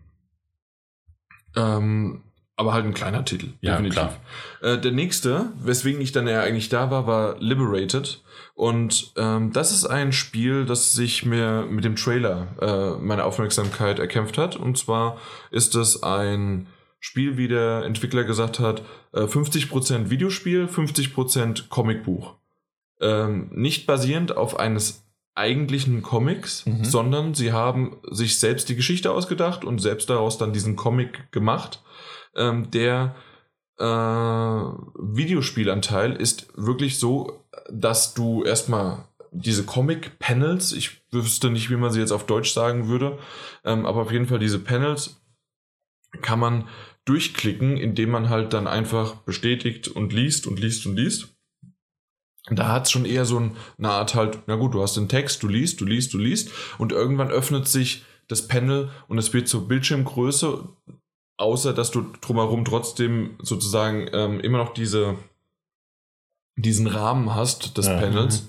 Ähm, aber halt ein kleiner Titel, ja, definitiv. Äh, der nächste, weswegen ich dann ja eigentlich da war, war Liberated. Und ähm, das ist ein Spiel, das sich mir mit dem Trailer äh, meine Aufmerksamkeit erkämpft hat. Und zwar ist es ein Spiel, wie der Entwickler gesagt hat, äh, 50% Videospiel, 50% Comicbuch. Ähm, nicht basierend auf eines eigentlichen Comics, Mhm. sondern sie haben sich selbst die Geschichte ausgedacht und selbst daraus dann diesen Comic gemacht. Ähm, der äh, Videospielanteil ist wirklich so, dass du erstmal diese Comic-Panels, ich wüsste nicht, wie man sie jetzt auf Deutsch sagen würde, ähm, aber auf jeden Fall diese Panels kann man durchklicken, indem man halt dann einfach bestätigt und liest und liest und liest. Da hat es schon eher so ein- eine Art halt, na gut, du hast den Text, du liest, du liest, du liest und irgendwann öffnet sich das Panel und es wird zur Bildschirmgröße, außer dass du drumherum trotzdem sozusagen ähm, immer noch diese, diesen Rahmen hast des Ja. Panels.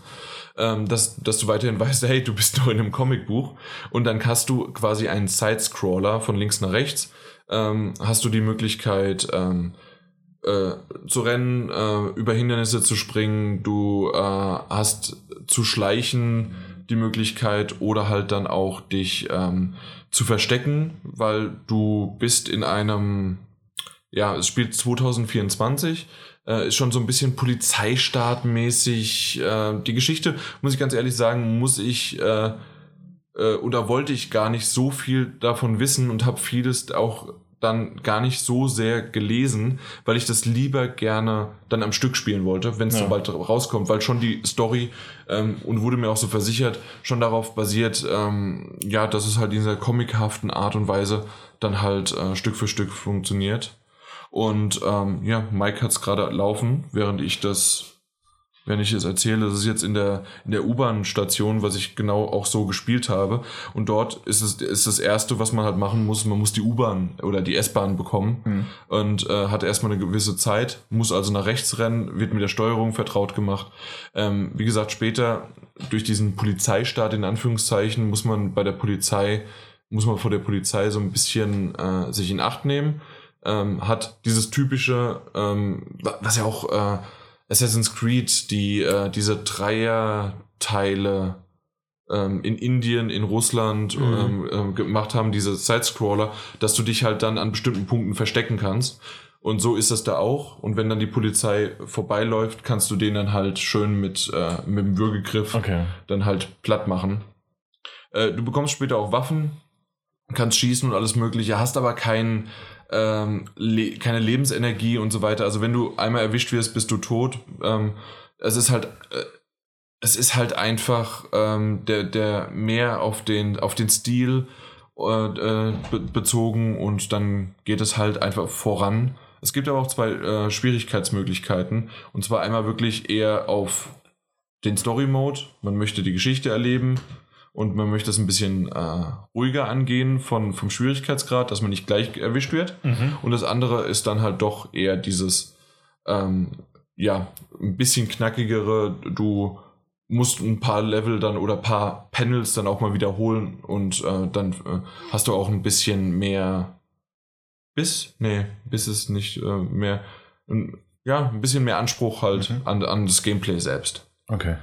Ähm, dass, dass du weiterhin [laughs] weißt, hey, du bist noch in einem Comicbuch und dann hast du quasi einen Sidescroller von links nach rechts. Ähm, hast du die Möglichkeit, ähm, äh, zu rennen, äh, über Hindernisse zu springen, du äh, hast zu schleichen die Möglichkeit oder halt dann auch dich ähm, zu verstecken, weil du bist in einem, ja, es spielt 2024, äh, ist schon so ein bisschen Polizeistaatmäßig. Äh, die Geschichte, muss ich ganz ehrlich sagen, muss ich äh, oder wollte ich gar nicht so viel davon wissen und habe vieles auch dann gar nicht so sehr gelesen, weil ich das lieber gerne dann am Stück spielen wollte, wenn es Ja. so bald rauskommt, weil schon die Story ähm, und wurde mir auch so versichert, schon darauf basiert, ähm, ja, dass es halt in dieser comichaften Art und Weise dann halt äh, Stück für Stück funktioniert. Und ähm, ja, Mike hat es gerade laufen, während ich das wenn ich es erzähle, das ist jetzt in der, in der U-Bahn-Station, was ich genau auch so gespielt habe. Und dort ist es ist das Erste, was man halt machen muss, man muss die U-Bahn oder die S-Bahn bekommen Mhm. und äh, hat erstmal eine gewisse Zeit, muss also nach rechts rennen, wird mit der Steuerung vertraut gemacht. Ähm, wie gesagt, später durch diesen Polizeistaat in Anführungszeichen muss man bei der Polizei, muss man vor der Polizei so ein bisschen äh, sich in Acht nehmen. Ähm, hat dieses typische, ähm, wa- was ja auch äh, Assassin's Creed, die äh, diese Dreierteile ähm, in Indien, in Russland Mhm. ähm, ähm, gemacht haben, diese Sidescroller, dass du dich halt dann an bestimmten Punkten verstecken kannst. Und so ist das da auch. Und wenn dann die Polizei vorbeiläuft, kannst du den dann halt schön mit, äh, mit dem Würgegriff Okay. dann halt platt machen. Äh, du bekommst später auch Waffen, kannst schießen und alles Mögliche, hast aber kein, ähm, le keine Lebensenergie und so weiter. Also wenn du einmal erwischt wirst, bist du tot. Ähm, es ist halt, äh, es ist halt einfach ähm, der, der mehr auf den, auf den Stil äh, äh, be bezogen und dann geht es halt einfach voran. Es gibt aber auch zwei äh, Schwierigkeitsmöglichkeiten. Und zwar einmal wirklich eher auf den Story Mode. Man möchte die Geschichte erleben und man möchte es ein bisschen äh, ruhiger angehen von, vom Schwierigkeitsgrad, dass man nicht gleich erwischt wird. Mhm. Und das andere ist dann halt doch eher dieses, ähm, ja, ein bisschen knackigere. Du musst ein paar Level dann oder paar Panels dann auch mal wiederholen und äh, dann äh, hast du auch ein bisschen mehr Biss. Nee, Biss ist nicht äh, mehr. Ja, ein bisschen mehr Anspruch halt Mhm. an, an das Gameplay selbst. Okay.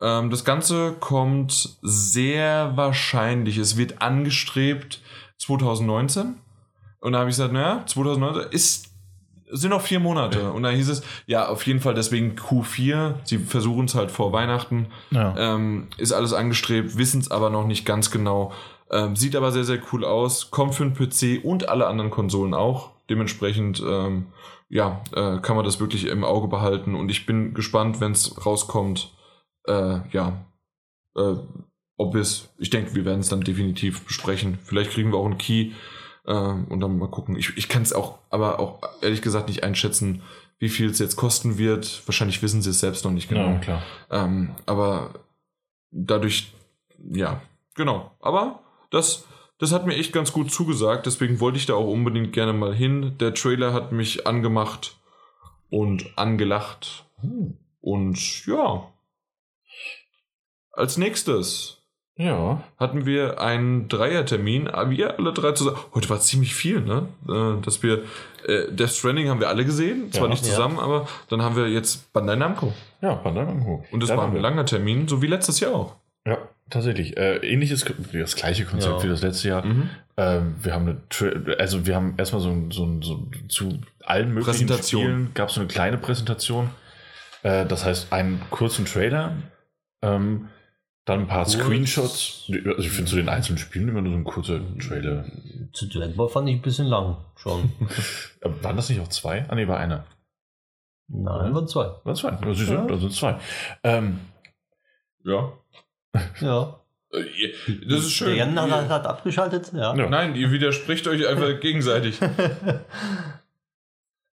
Ähm, das Ganze kommt sehr wahrscheinlich, es wird angestrebt 2019. Und da habe ich gesagt, naja, 2019 ist, sind noch vier Monate. Und da hieß es, ja, auf jeden Fall deswegen Q4. Sie versuchen es halt vor Weihnachten. Ja. Ähm, ist alles angestrebt, wissen es aber noch nicht ganz genau. Ähm, sieht aber sehr, sehr cool aus. Kommt für den PC und alle anderen Konsolen auch. Dementsprechend, ähm, ja, äh, kann man das wirklich im Auge behalten. Und ich bin gespannt, wenn es rauskommt. Äh, ja, äh, ob es, ich denke, wir werden es dann definitiv besprechen. Vielleicht kriegen wir auch einen Key äh, und dann mal gucken. Ich, ich kann es auch, aber auch ehrlich gesagt nicht einschätzen, wie viel es jetzt kosten wird. Wahrscheinlich wissen sie es selbst noch nicht genau. Ja, klar. Ähm, aber dadurch, ja, genau. Aber das, das hat mir echt ganz gut zugesagt, deswegen wollte ich da auch unbedingt gerne mal hin. Der Trailer hat mich angemacht und angelacht. Und ja. Als nächstes Ja. hatten wir einen Dreiertermin, aber wir alle drei zusammen. Heute war ziemlich viel, ne? Äh, Dass wir äh, Death Stranding haben wir alle gesehen, zwar Ja. nicht zusammen, aber dann haben wir jetzt Bandai Namco. Ja, Bandai Namco. Und das Da war waren ein wir. langer Termin, so wie letztes Jahr auch. Ja, tatsächlich. Äh, ähnliches, das gleiche Konzept Ja. wie das letzte Jahr. Mhm. Ähm, wir haben eine, Tra- also wir haben erstmal so, ein- so, ein- so zu allen möglichen Präsentation. Spielen gab es so eine kleine Präsentation. Äh, das heißt einen kurzen Trailer. Ähm, Dann ein paar Kurz. Screenshots. Also ich finde zu den einzelnen Spielen immer nur so ein kurzer Trailer. Zu Dragon Ball fand ich ein bisschen lang schon. [laughs] Waren das nicht auch zwei? Ah, nee, war einer. Nein, waren zwei. War zwei. Ja, siehst du, Ja. da sind zwei. Ähm, Ja. Ja. Äh, Das ist schön. Der Jan hat, hat abgeschaltet, ja. Ja. Nein, ihr widerspricht euch einfach gegenseitig. [laughs]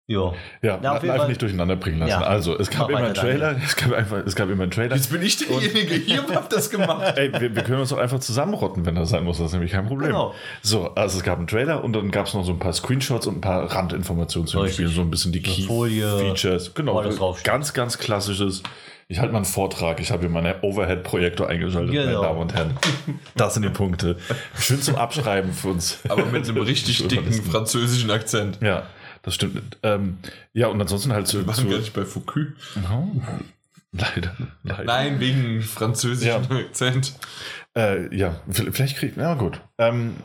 ja. ja, Ja, auf jeden live Fall. nicht durcheinander bringen lassen. Ja. Also, es gab Mach immer einen Trailer. Es gab, einfach, es gab immer einen Trailer. Jetzt bin ich derjenige, ihr habt das gemacht. [laughs] Ey, wir, wir können uns auch einfach zusammenrotten, wenn das sein muss. Das ist nämlich kein Problem. Genau. So, also es gab einen Trailer und dann gab es noch so ein paar Screenshots und ein paar Randinformationen zu dem Richtig. Spiel. So ein bisschen die Eine Key Folie, Features. Genau, ganz, ganz klassisches. Ich halte mal einen Vortrag. Ich habe hier meinen Overhead-Projektor eingeschaltet, meine Genau. Damen und Herren. Das sind die Punkte. Schön zum Abschreiben für uns. Aber mit einem [laughs] richtig dicken französischen Akzent. Ja, das stimmt. Ähm, ja, und ansonsten halt zu. Wir waren zu gar nicht bei Foucault. Oh, [laughs] leider, leider. Nein, wegen französischen Akzent. Äh, ja, vielleicht kriegt. Ja, gut. Ähm,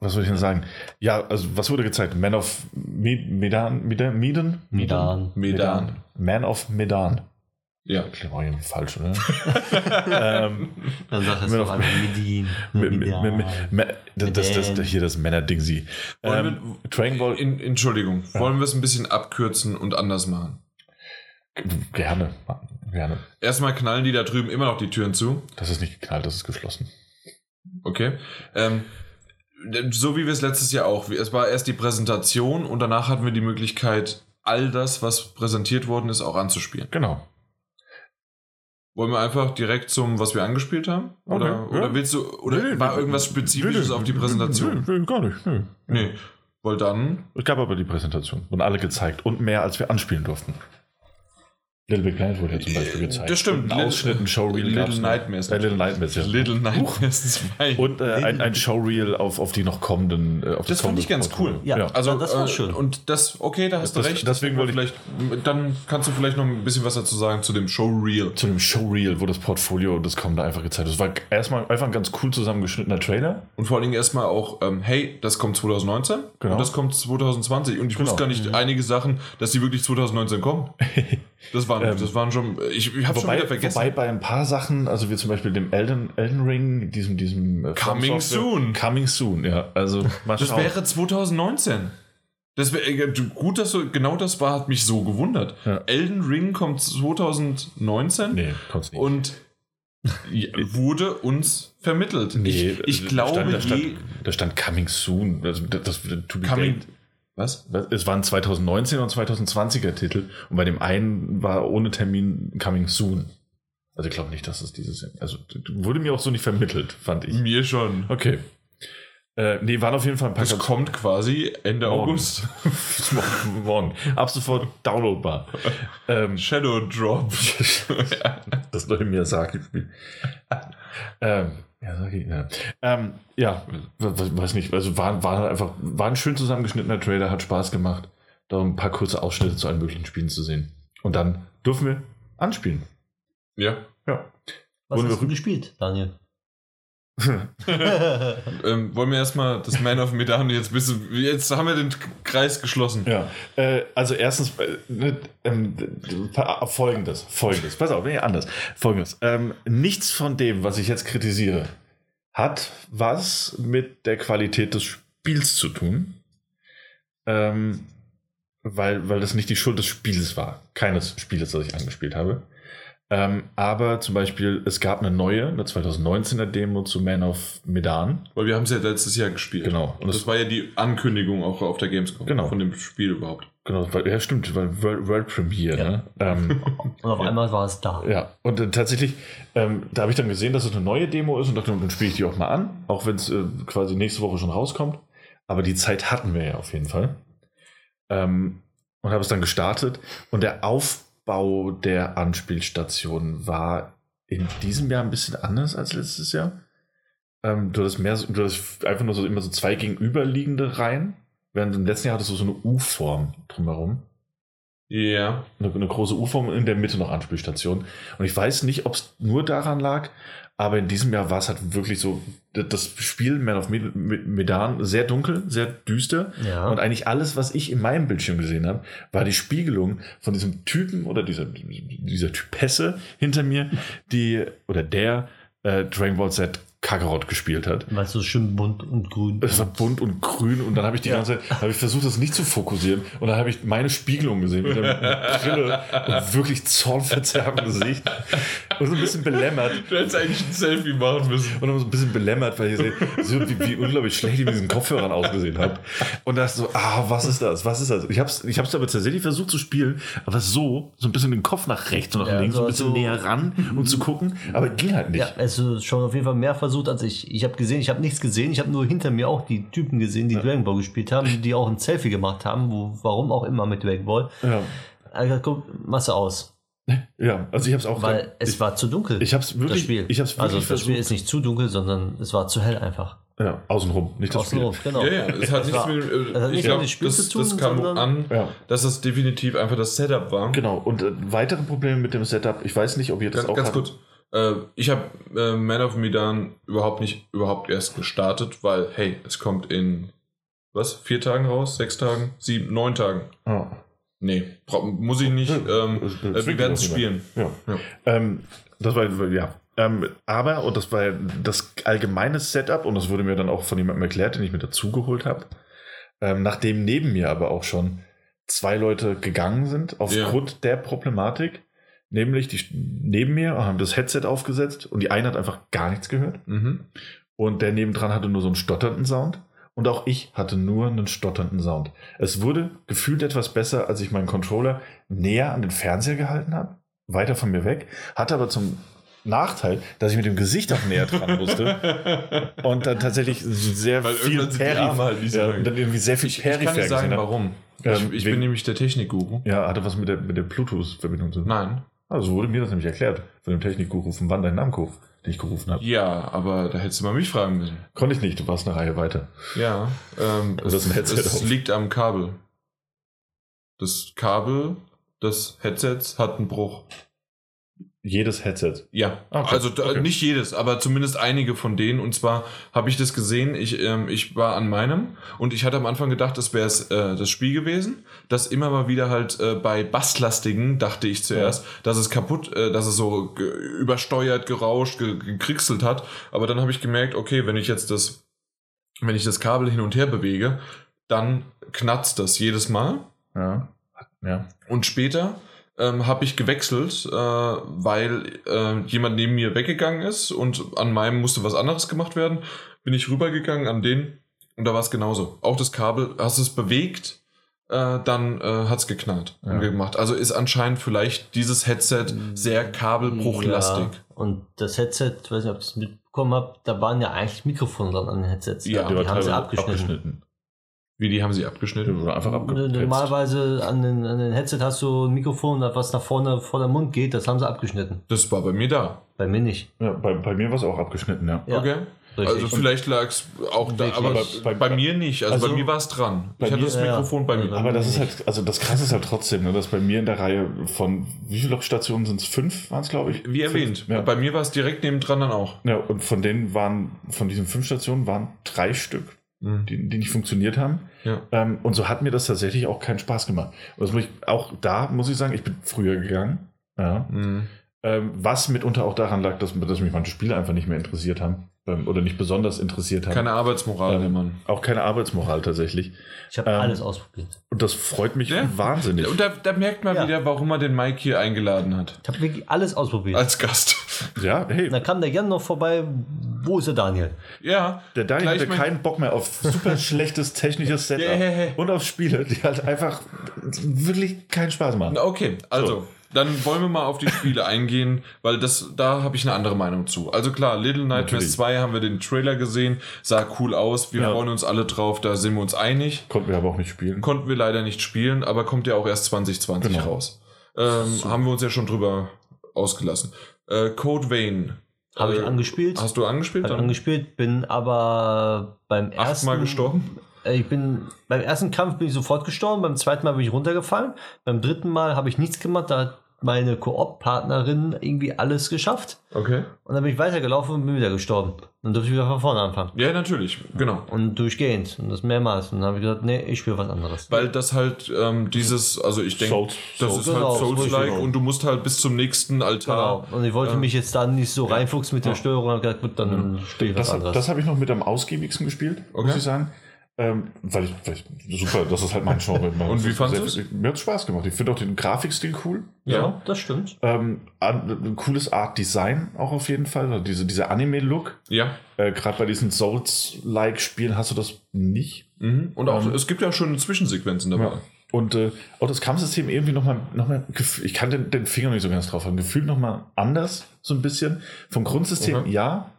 was soll ich denn sagen? Ja, also, was wurde gezeigt? Man of Me- Medan? Medan? Medan? Medan. Medan. Man of Medan. Ja. Klingt auch irgendwie falsch, oder? [laughs] ähm, Dann sagt er Mir doch mit, das, das, das, hier das Männerding sie. Wollen Ähm, Dragon Ball. In, Entschuldigung, wollen wir es ein bisschen abkürzen und anders machen? Gerne. Gerne. Erstmal knallen die da drüben immer noch die Türen zu. Das ist nicht geknallt, das ist geschlossen. Okay. Ähm, so wie wir es letztes Jahr auch. Es war erst die Präsentation und danach hatten wir die Möglichkeit, all das, was präsentiert worden ist, auch anzuspielen. Genau. Wollen wir einfach direkt zum, was wir angespielt haben? Oder, Okay, ja. oder willst du, oder war irgendwas Spezifisches auf die Präsentation? Nö, gar nicht. Nö. Nee. Weil dann, Es gab aber die Präsentation. Wurden alle gezeigt. Und mehr, als wir anspielen durften. Little Big Planet wurde ja zum Beispiel Äh, gezeigt. das stimmt. Und ein Ausschnitt, ein Showreel. Little. Nightmares. Äh, Little Nightmares, ja. Little Nightmares 2. Und äh, ein, ein Showreel auf, auf die noch kommenden. Äh, auf Das fand ich ganz cool. Ja. Also, das war äh, schön. Und das, okay, da hast Das- du recht. deswegen wollte vielleicht, dann kannst du vielleicht noch ein bisschen was dazu sagen zu dem Showreel. Zu einem Showreel, wo das Portfolio des Kommende einfach gezeigt wird. Das war erstmal einfach ein ganz cool zusammengeschnittener Trailer. Und vor allen Dingen erstmal auch, ähm, hey, das kommt 2019 Genau. und das kommt 2020. Und ich Genau. wusste gar nicht einige Sachen, dass die wirklich 2019 kommen. [laughs] Das waren, Ähm, das waren schon, ich, ich habe schon wieder vergessen. wobei bei ein paar Sachen, also wie zum Beispiel dem Elden, Elden Ring, diesem, diesem äh, Coming soon. Coming soon, ja. Also mal das wäre 2019. Das wäre äh, gut, dass du, genau das war, hat mich so gewundert. Ja. Elden Ring kommt 2019 Nee, kommt's nicht. und [laughs] wurde uns vermittelt. Nee, ich, ich glaube, stand, da, stand, da stand Coming Soon. Also das, das, to be Coming. Was? Es waren 2019 und 2020er Titel und bei dem einen war ohne Termin Coming Soon. Also ich glaube nicht, dass es dieses. Also wurde mir auch so nicht vermittelt, fand ich. Mir schon. Okay. Äh, nee, waren auf jeden Fall ein paar Das kommt quasi Ende Morgen. August. [laughs] Morgen. Ab sofort downloadbar. ähm, Shadow Drop. [laughs] das neue Miyazaki-Spiel. [laughs] ähm, Ja. Ähm, ja, we- we- weiß nicht. Also war, war halt einfach, war ein schön zusammengeschnittener Trailer, hat Spaß gemacht, da ein paar kurze Ausschnitte zu allen möglichen Spielen zu sehen. Und dann dürfen wir anspielen. ja. Ja. Was Wollen wir hast du rück- gespielt, Daniel? [laughs] Ähm, wollen wir erstmal das Man of Medan jetzt du, jetzt haben wir den Kreis geschlossen. Ja, äh, also erstens äh, ne, ähm, pa- folgendes, folgendes, pass auf, nee, anders, folgendes. Ähm, nichts von dem, was ich jetzt kritisiere, hat was mit der Qualität des Spiels zu tun, ähm, weil, weil das nicht die Schuld des Spiels war, keines Spieles, das ich angespielt habe. Ähm, aber zum Beispiel, es gab eine neue, eine 2019er Demo zu Man of Medan. Weil wir haben es ja letztes Jahr gespielt. Genau. Und das war ja die Ankündigung auch auf der Gamescom. Genau. Von dem Spiel überhaupt. Genau, weil, ja stimmt, weil World, World Premiere. Ja. Ne? Ähm, [laughs] Und auf einmal war es da. Ja, und äh, tatsächlich, ähm, da habe ich dann gesehen, dass es eine neue Demo ist und dachte, dann spiele ich die auch mal an, auch wenn es äh, quasi nächste Woche schon rauskommt. Aber die Zeit hatten wir ja auf jeden Fall. Ähm, und habe es dann gestartet und der Aufbau der Anspielstation war in diesem Jahr ein bisschen anders als letztes Jahr. Ähm, du hattest mehr, so- du hattest einfach nur so immer so zwei gegenüberliegende Reihen, während im letzten Jahr hattest du so eine U-Form drumherum Ja. eine, eine große U-Form und in der Mitte noch Anspielstation. Und ich weiß nicht, ob es nur daran lag, aber in diesem Jahr war es halt wirklich so, das Spiel Man of Med- Med- Medan sehr dunkel, sehr düster. Ja. Und eigentlich alles, was ich in meinem Bildschirm gesehen habe, war die Spiegelung von diesem Typen oder dieser, dieser Typesse hinter mir, die, oder der äh, Dragon Ball Z Kakarot gespielt hat. Weil es so schön bunt und grün. Es war bunt und grün und dann habe ich die ganze Zeit habe ich versucht, das nicht zu fokussieren und dann habe ich meine Spiegelung gesehen mit der Brille und wirklich zornverzerrtem Gesicht und so ein bisschen belämmert Du hättest eigentlich ein Selfie machen müssen. und dann so ein bisschen belämmert, weil ich sehe, so wie, wie unglaublich schlecht ich mit diesen Kopfhörern ausgesehen habe. Und da ist so, ah, was ist das? Was ist das? Ich habe es ich hab's aber tatsächlich versucht zu spielen, aber so, so ein bisschen den Kopf nach rechts und nach Ja, links, so ein so- bisschen so- näher ran und zu gucken, aber ging halt nicht. Ja, es ist schon auf jeden Fall mehr versucht als ich. Ich habe gesehen, ich habe nichts gesehen. Ich habe nur hinter mir auch die Typen gesehen, die Dragon Ball gespielt haben, die auch ein Selfie gemacht haben, wo, warum auch immer mit Dragon Ball. Ja, Also, guck, Masse aus. ja also ich habe es auch Weil es ich, war zu dunkel. ich hab's wirklich- das Spiel. ich hab's wirklich also das Spiel versucht. ist nicht zu dunkel, sondern es war zu hell einfach. ja, außenrum, nicht das Außenrum, Spiel. genau. Ja, ja, es hat nichts war- mit, es äh, nichts ich mit dem Spiel das, zu tun, das kam sondern- an, Ja. dass das definitiv einfach das Setup war. Genau, und äh, weitere Probleme mit dem Setup, ich weiß nicht, ob ihr das Ganz, auch ganz hattet. kurz. Äh, ich habe äh, Man of Medan überhaupt nicht überhaupt erst gestartet, weil, hey, es kommt in was? Vier Tagen raus? Sechs Tagen? Sieben? Neun Tagen? Ja. Nee, muss ich nicht. Ähm, äh, wir werden es spielen. Ja. Ja. Ähm, das war, ja. Ähm, aber, und das war das allgemeine Setup, und das wurde mir dann auch von jemandem erklärt, den ich mir dazugeholt habe, ähm, nachdem neben mir aber auch schon zwei Leute gegangen sind, aufgrund der Problematik, nämlich die neben mir haben das Headset aufgesetzt und die eine hat einfach gar nichts gehört Mhm. und der nebendran hatte nur so einen stotternden Sound. Und auch ich hatte nur einen stotternden Sound. Es wurde gefühlt etwas besser, als ich meinen Controller näher an den Fernseher gehalten habe, weiter von mir weg, hatte aber zum Nachteil, dass ich mit dem Gesicht auch näher dran musste [laughs] und dann tatsächlich sehr Weil viel Peri, halt ja, und dann irgendwie sehr viel Ich, ich kann nicht sagen, warum. Ähm, ich ich bin nämlich der Technikguru. Ja, hatte was mit der, mit der Bluetooth-Verbindung zu tun. Nein. Also wurde mir das nämlich erklärt von dem Technikguru von Wanda Namco, den ich gerufen habe. Ja, aber da hättest du mal mich fragen müssen. Konnte ich nicht, du warst eine Reihe weiter. Ja, ähm, Das es auf. liegt am Kabel. Das Kabel des Headsets hat einen Bruch. Jedes Headset. Ja, Okay, also da, okay. nicht jedes, aber zumindest einige von denen. Und zwar habe ich das gesehen, ich, ähm, ich war an meinem und ich hatte am Anfang gedacht, das wäre äh, das Spiel gewesen. Das immer mal wieder halt äh, bei Basslastigen, dachte ich zuerst, dass es kaputt, äh, dass es so ge übersteuert, gerauscht, ge gekriegselt hat. Aber dann habe ich gemerkt, okay, wenn ich jetzt das, wenn ich das Kabel hin und her bewege, dann knatzt das jedes Mal. Ja. Ja. Und später ähm, habe ich gewechselt, äh, weil äh, jemand neben mir weggegangen ist und an meinem musste was anderes gemacht werden. Bin ich rübergegangen an den und da war es genauso. Auch das Kabel, hast du es bewegt, äh, dann äh, hat es geknallt Ja. und gemacht. Also ist anscheinend vielleicht dieses Headset sehr kabelbruchlastig. Ja, und das Headset, ich weiß nicht, ob ihr es mitbekommen habt, da waren ja eigentlich Mikrofone dran an den Headsets. Ja, die war haben sie teilweise abgeschnitten. Wie, die haben sie abgeschnitten? wurde einfach N- abgepetzt. Normalerweise an den, an den Headset hast du ein Mikrofon, was nach vorne vor der Mund geht, das haben sie abgeschnitten. Das war bei mir da. Bei mir nicht. Ja, bei, bei mir war es auch abgeschnitten, ja. Ja, okay. richtig. Also vielleicht lag es auch da, Wirklich. aber Bei- bei, bei- mir nicht. Also, also bei mir war es dran. Ich hatte mir- das ja, ja. Mikrofon bei mir. Aber das ist halt, also das krasse ist halt trotzdem, ne, dass bei mir in der Reihe von, wie viele Stationen sind es? Fünf waren es, glaube ich? Wie Fünf, erwähnt, Ja. bei mir war es direkt nebendran dann auch. ja, und von denen waren, von diesen fünf Stationen waren drei Stück, die, die nicht funktioniert haben. Ja. Ähm, und so hat mir das tatsächlich auch keinen Spaß gemacht. Und das muss ich, auch da muss ich sagen, ich bin früher gegangen. Ja. Mhm. Ähm, was mitunter auch daran lag, dass, dass mich manche Spiele einfach nicht mehr interessiert haben. Ähm, oder nicht besonders interessiert haben. Keine Arbeitsmoral, Ähm, Mann. Auch keine Arbeitsmoral tatsächlich. Ich habe ähm, alles ausprobiert. Und das freut mich Ja. wahnsinnig. Und da, da merkt man Ja. wieder, warum er den Mike hier eingeladen hat. Ich habe wirklich alles ausprobiert. Als Gast. Ja, hey, Dann kam der Jan noch vorbei. Wo ist der Daniel? Ja. der Daniel hatte keinen Bock mehr auf super schlechtes technisches [laughs] Setup ja. und auf Spiele, die halt einfach wirklich keinen Spaß machen. Okay, also. Dann wollen wir mal auf die Spiele [laughs] eingehen, weil das, da habe ich eine andere Meinung zu. Also klar, Little Nightmares Natürlich. 2 haben wir den Trailer gesehen, sah cool aus, wir Ja. freuen uns alle drauf, da sind wir uns einig. Konnten wir aber auch nicht spielen. Konnten wir leider nicht spielen, aber kommt ja auch erst 2020 Genau. raus. Ähm, haben wir uns ja schon drüber ausgelassen. Äh, Code Vein. Habe äh, ich angespielt. Hast du angespielt? Habe angespielt, bin aber beim ersten achtmal gestorben? Äh, Ich bin beim ersten Kampf bin ich sofort gestorben, beim zweiten Mal bin ich runtergefallen, beim dritten Mal habe ich nichts gemacht, da hat meine Koop-Partnerin irgendwie alles geschafft. Okay. Und dann bin ich weitergelaufen und bin wieder gestorben. Dann durfte ich wieder von vorne anfangen. Ja, natürlich, genau. Und durchgehend. Und das mehrmals. Und dann habe ich gesagt, nee, ich spiele was anderes. Weil das halt ähm, dieses, also ich denke, das Souls. ist Genau, halt Souls-like genau. und du musst halt bis zum nächsten Altar. Genau. Und ich wollte Ja. mich jetzt da nicht so reinfuchsen mit der Steuerung. habe gesagt, gut, dann spiele ich was Das, anderes. das habe ich noch mit am ausgiebigsten gespielt, Okay. muss ich sagen. Ähm, weil, ich, weil ich, super, das ist halt mein Genre. [laughs] Und wie fandst Sehr- du's? Mir hat Spaß gemacht. Ich finde auch den Grafikstil cool. ja, das stimmt. Ähm, ein cooles Art Design auch auf jeden Fall. Also diese, dieser Anime-Look. Ja. Äh, Gerade bei diesen Souls-like-Spielen hast du das nicht. Mhm. Und auch, Ähm, es gibt ja schon Zwischensequenzen dabei. Ja. Und äh, auch das Kampfsystem irgendwie nochmal, noch mal, ich kann den, den Finger nicht so ganz drauf haben, gefühlt nochmal anders, so ein bisschen. Vom Grundsystem Okay. ja,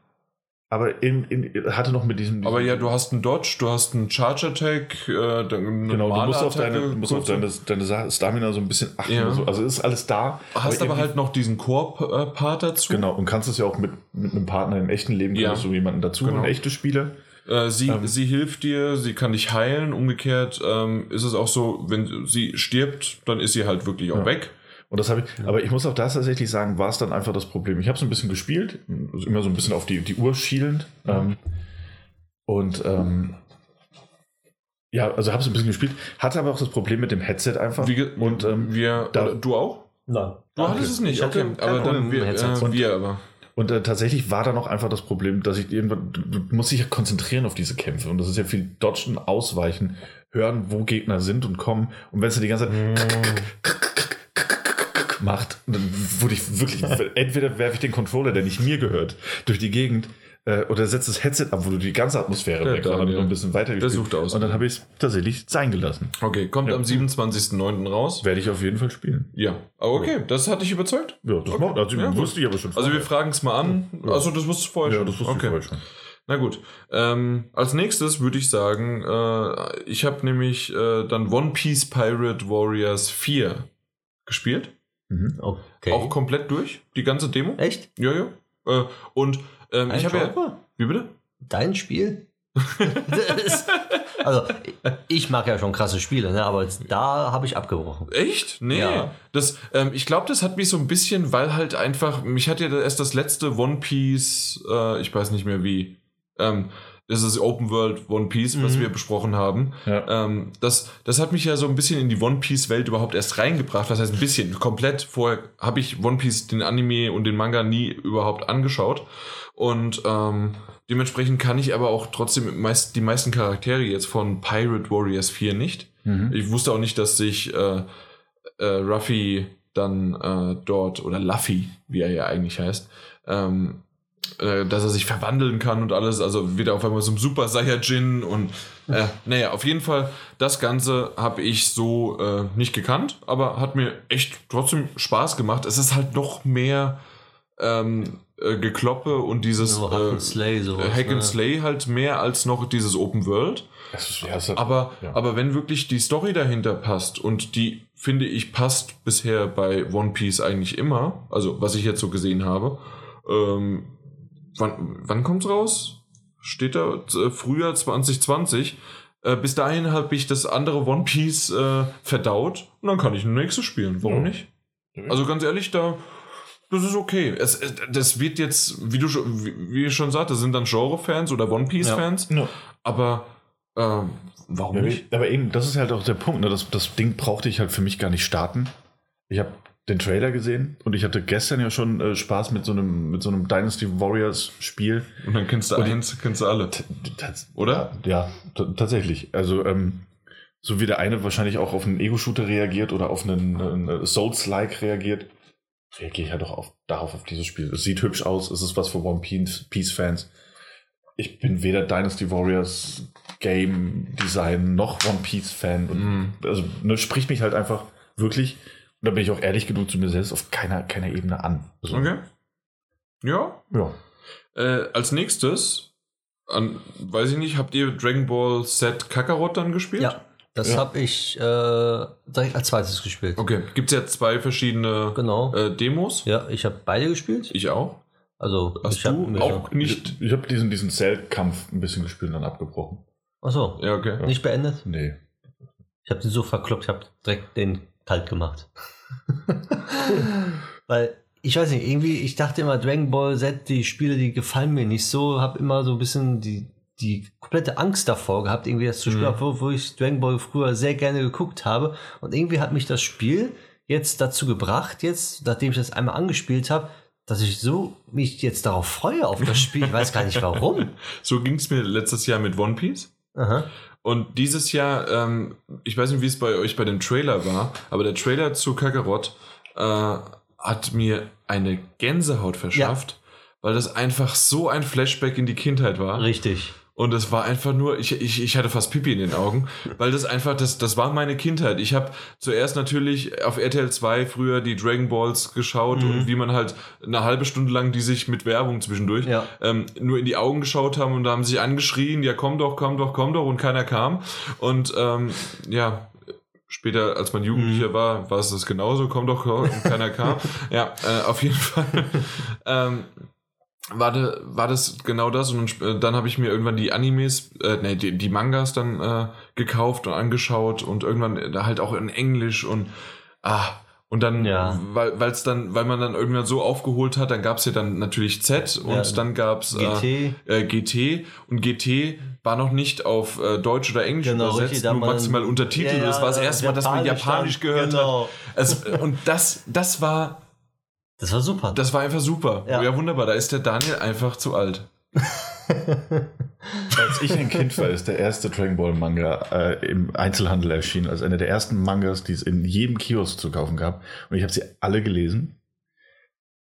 aber in, in, hatte noch mit diesem. Aber diesem- ja, du hast einen Dodge, du hast einen Charge Attack, äh, Genau, du musst auf deine, musst auf deine, deine Stamina so ein bisschen achten. Ja. So. Also ist alles da. Hast aber irgendwie- halt noch diesen Koop-Part dazu. Genau, und kannst es ja auch mit, mit einem Partner im echten Leben, Ja. du jemanden dazu, Genau. einen echte Spieler. Äh, sie, Ähm. sie hilft dir, sie kann dich heilen. Umgekehrt ähm, ist es auch so, wenn sie stirbt, dann ist sie halt wirklich auch Ja. weg. Und das habe ich, aber ich muss auch das tatsächlich sagen, war es dann einfach das Problem. Ich habe so ein bisschen gespielt, also immer so ein bisschen auf die, die Uhr schielend. Ähm, und ähm, ja, also habe so ein bisschen gespielt, hatte aber auch das Problem mit dem Headset einfach. Wie, und ähm, wir, da- du auch? Nein. Du hattest es nicht, Ich hatte okay. kein Aber dann wir, äh, Und- wir aber. Und äh, tatsächlich war da noch einfach das Problem, dass ich irgendwann, du, musst dich ja konzentrieren auf diese Kämpfe. Und das ist ja viel Dodgen, Ausweichen, hören, wo Gegner sind und kommen. Und wenn es die ganze Zeit macht, dann wurde ich wirklich, entweder werfe ich den Controller, der nicht mir gehört, durch die Gegend, äh, oder setze das Headset ab, wo du die ganze Atmosphäre Ja, weg, da, dann ich ja. ein bisschen weiter Der sucht aus. Und dann habe ich es tatsächlich sein gelassen. Okay, kommt Ja. am 27.09. raus. Werde ich auf jeden Fall spielen. Ja, aber okay, das hat dich überzeugt. Ja, das Okay. macht, also Ja, wusste ich aber schon. Also wir vorher. fragen es mal an. Ja. Also das wusstest du vorher ja, schon. das wusste okay. ich vorher schon. Na gut. Ähm, als nächstes würde ich sagen, äh, ich habe nämlich äh, dann One Piece Pirate Warriors 4 gespielt. Mhm. Okay. Auch komplett durch, die ganze Demo. Echt? Ja, ja. Äh, und ähm, ich habe ja. Wie bitte? Dein Spiel? [laughs] Das- also, ich mag ja schon krasse Spiele, ne? aber da habe ich abgebrochen. Echt? Nee. Ja. Das, ähm, ich glaube, das hat mich so ein bisschen, weil halt einfach, mich hat ja erst das letzte One Piece, äh, ich weiß nicht mehr wie, ähm, das ist Open World One Piece, was Mhm. wir besprochen haben. Ja. Ähm, das, das hat mich ja so ein bisschen in die One Piece Welt überhaupt erst reingebracht. Was heißt ein bisschen? Komplett. Vorher habe ich One Piece, den Anime und den Manga nie überhaupt angeschaut. Und ähm, dementsprechend kann ich aber auch trotzdem meist, die meisten Charaktere jetzt von Pirate Warriors 4 nicht. Mhm. Ich wusste auch nicht, dass sich äh, äh, Ruffy dann äh, dort, oder Luffy, wie er ja eigentlich heißt, ähm, äh, dass er sich verwandeln kann und alles, also wird er auf einmal so ein Super Saiyajin und äh, naja, auf jeden Fall, das Ganze habe ich so äh, nicht gekannt, aber hat mir echt trotzdem Spaß gemacht. Es ist halt noch mehr ähm, äh, Gekloppe und dieses So Hack and äh, Slay, sowas, Hack and ne? Slay halt mehr als noch dieses Open World. Das ist, ja, es hat- Aber, ja. aber wenn wirklich die Story dahinter passt und die, finde ich, passt bisher bei One Piece eigentlich immer, also was ich jetzt so gesehen habe, ähm, wann, wann kommt's raus? Steht da äh, Frühjahr 2020. Äh, bis dahin habe ich das andere One Piece äh, verdaut und dann kann ich ein nächstes spielen. Warum Ja. nicht? Also ganz ehrlich, da das ist okay. Es, es- das wird jetzt, wie du schon, wie, wie schon sagte, sind dann Genre-Fans oder One Piece-Fans. Ja. Aber ähm, warum Ja, nicht? aber eben, das ist halt auch der Punkt. Ne? Das, das Ding brauchte ich halt für mich gar nicht starten. Ich habe den Trailer gesehen und ich hatte gestern ja schon äh, Spaß mit so einem, mit so einem Dynasty Warriors Spiel. Und dann kennst du Und eins, kennst du alle. Oder? Ja, tatsächlich. Also, ähm, so wie der eine wahrscheinlich auch auf einen Ego-Shooter reagiert oder auf einen, einen Souls-like reagiert, reagiere ich halt auch auf, darauf, auf dieses Spiel. Es sieht hübsch aus, es ist was für One Piece- Piece-Fans. Ich bin weder Dynasty Warriors Game Design noch One Piece-Fan. Und Mhm. Also, ne, spricht mich halt einfach wirklich, da bin ich auch ehrlich genug zu mir selbst, auf keiner, keiner Ebene an. Also, Okay. Ja. Ja. Äh, als nächstes, an, weiß ich nicht, habt ihr Dragon Ball Z Kakarot dann gespielt? Ja, das Ja. habe ich äh, direkt als zweites gespielt. Okay. Gibt es ja zwei verschiedene Genau. äh, Demos. Ja, ich habe beide gespielt. Ich auch. Also, Hast ich hab du auch nicht? Ich, ich habe diesen, diesen Cell-Kampf ein bisschen gespielt und dann abgebrochen. Achso, Ja, okay. nicht beendet. Nee. Ich habe den so verkloppt, ich habe direkt den kalt gemacht. Weil, ich weiß nicht, irgendwie, ich dachte immer, Dragon Ball Z, die Spiele, die gefallen mir nicht so, habe immer so ein bisschen die, die komplette Angst davor gehabt, irgendwie das zu spielen, Mhm. obwohl wo ich Dragon Ball früher sehr gerne geguckt habe. Und irgendwie hat mich das Spiel jetzt dazu gebracht, jetzt, nachdem ich das einmal angespielt habe, dass ich so mich jetzt darauf freue auf das Spiel. Ich weiß gar nicht warum. [laughs] So ging es mir letztes Jahr mit One Piece. Aha. Und dieses Jahr, ähm, ich weiß nicht, wie es bei euch bei dem Trailer war, aber der Trailer zu Kakarot äh, hat mir eine Gänsehaut verschafft, weil das einfach so ein Flashback in die Kindheit war. Richtig. Und es war einfach nur, ich, ich, ich hatte fast Pipi in den Augen, weil das einfach, das, das war meine Kindheit. Ich habe zuerst natürlich auf RTL 2 früher die Dragon Balls geschaut Mhm. und wie man halt eine halbe Stunde lang die sich mit Werbung zwischendurch Ja. ähm, nur in die Augen geschaut haben und da haben sich angeschrien, ja komm doch, komm doch, komm doch und keiner kam. Und ähm, ja, später, als man Jugendlicher war, war es das genauso, komm doch, komm, und keiner kam. [laughs] ja, äh, auf jeden Fall. ähm, war, war das genau das und äh, dann habe ich mir irgendwann die Animes, äh, nee, die, die Mangas dann äh, gekauft und angeschaut und irgendwann äh, halt auch in Englisch und ah und dann, Ja. weil weil's dann, weil man dann irgendwann so aufgeholt hat, dann gab es ja dann natürlich Z und Ja, dann gab es GT. äh, GT und GT war noch nicht auf äh, Deutsch oder Englisch Genau, übersetzt, richtig, nur maximal Untertitel. Ja, das war das erste Mal, dass man Japanisch Japanisch dann, gehört genau. hat. Es, und das, das war Das war super. das war einfach super. Ja. Ja. wunderbar. Da ist der Daniel einfach zu alt. [laughs] Als ich ein Kind war, ist der erste Dragon Ball Manga äh, im Einzelhandel erschienen. Also einer der ersten Mangas, die es in jedem Kiosk zu kaufen gab. Und ich habe sie alle gelesen.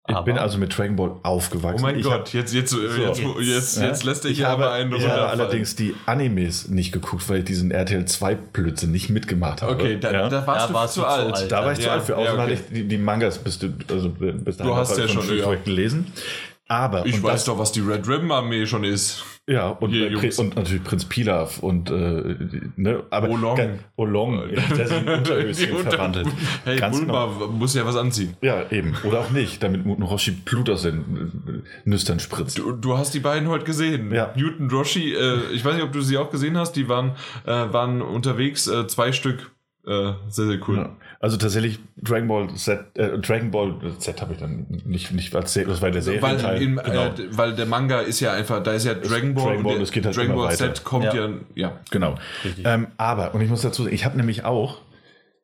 Ich Aber- bin also mit Dragon Ball aufgewachsen. Oh mein ich Gott, jetzt, jetzt, äh, jetzt, Jetzt. Ja. jetzt lässt er ich hier aber einen ich habe allerdings die Animes nicht geguckt, weil ich diesen RTL 2 Blödsinn nicht mitgemacht habe. Okay, da, ja. da warst Da du warst zu du zu alt. alt. Da war ich zu Ja, alt für. ja, Außerdem okay. hatte ich die, die Mangas bis, du, also bis dahin hast habe ja ich schon, ja. korrekt gelesen. Aber Ich weiß das, doch, was die Red Ribbon Armee schon ist. ja und, Hier, äh, und natürlich Prinz Pilaf und äh, ne, aber Olong. Olong, der sich in Unterhöschen [laughs] verwandelt. Hey, Ganz Bulma muss ja was anziehen. Ja, eben. Oder auch nicht, damit Muten Roshi Blut aus den äh, Nüstern spritzt. Du, du hast die beiden heute gesehen. Ja. Newton Roshi, äh, ich weiß nicht, ob du sie auch gesehen hast, die waren, äh, waren unterwegs, äh, zwei Stück. Sehr, sehr cool. Ja. Also tatsächlich Dragon Ball Z, äh, Dragon Ball Z habe ich dann nicht, nicht als Serie, das war der Weil, Serienteil. im, genau. äh, weil der Manga ist ja einfach, da ist ja Dragon Ball, Dragon Ball, und es geht halt Dragon Ball weiter. Z kommt ja, Ja. ja. Genau. Ähm, aber, und ich muss dazu sagen, ich habe nämlich auch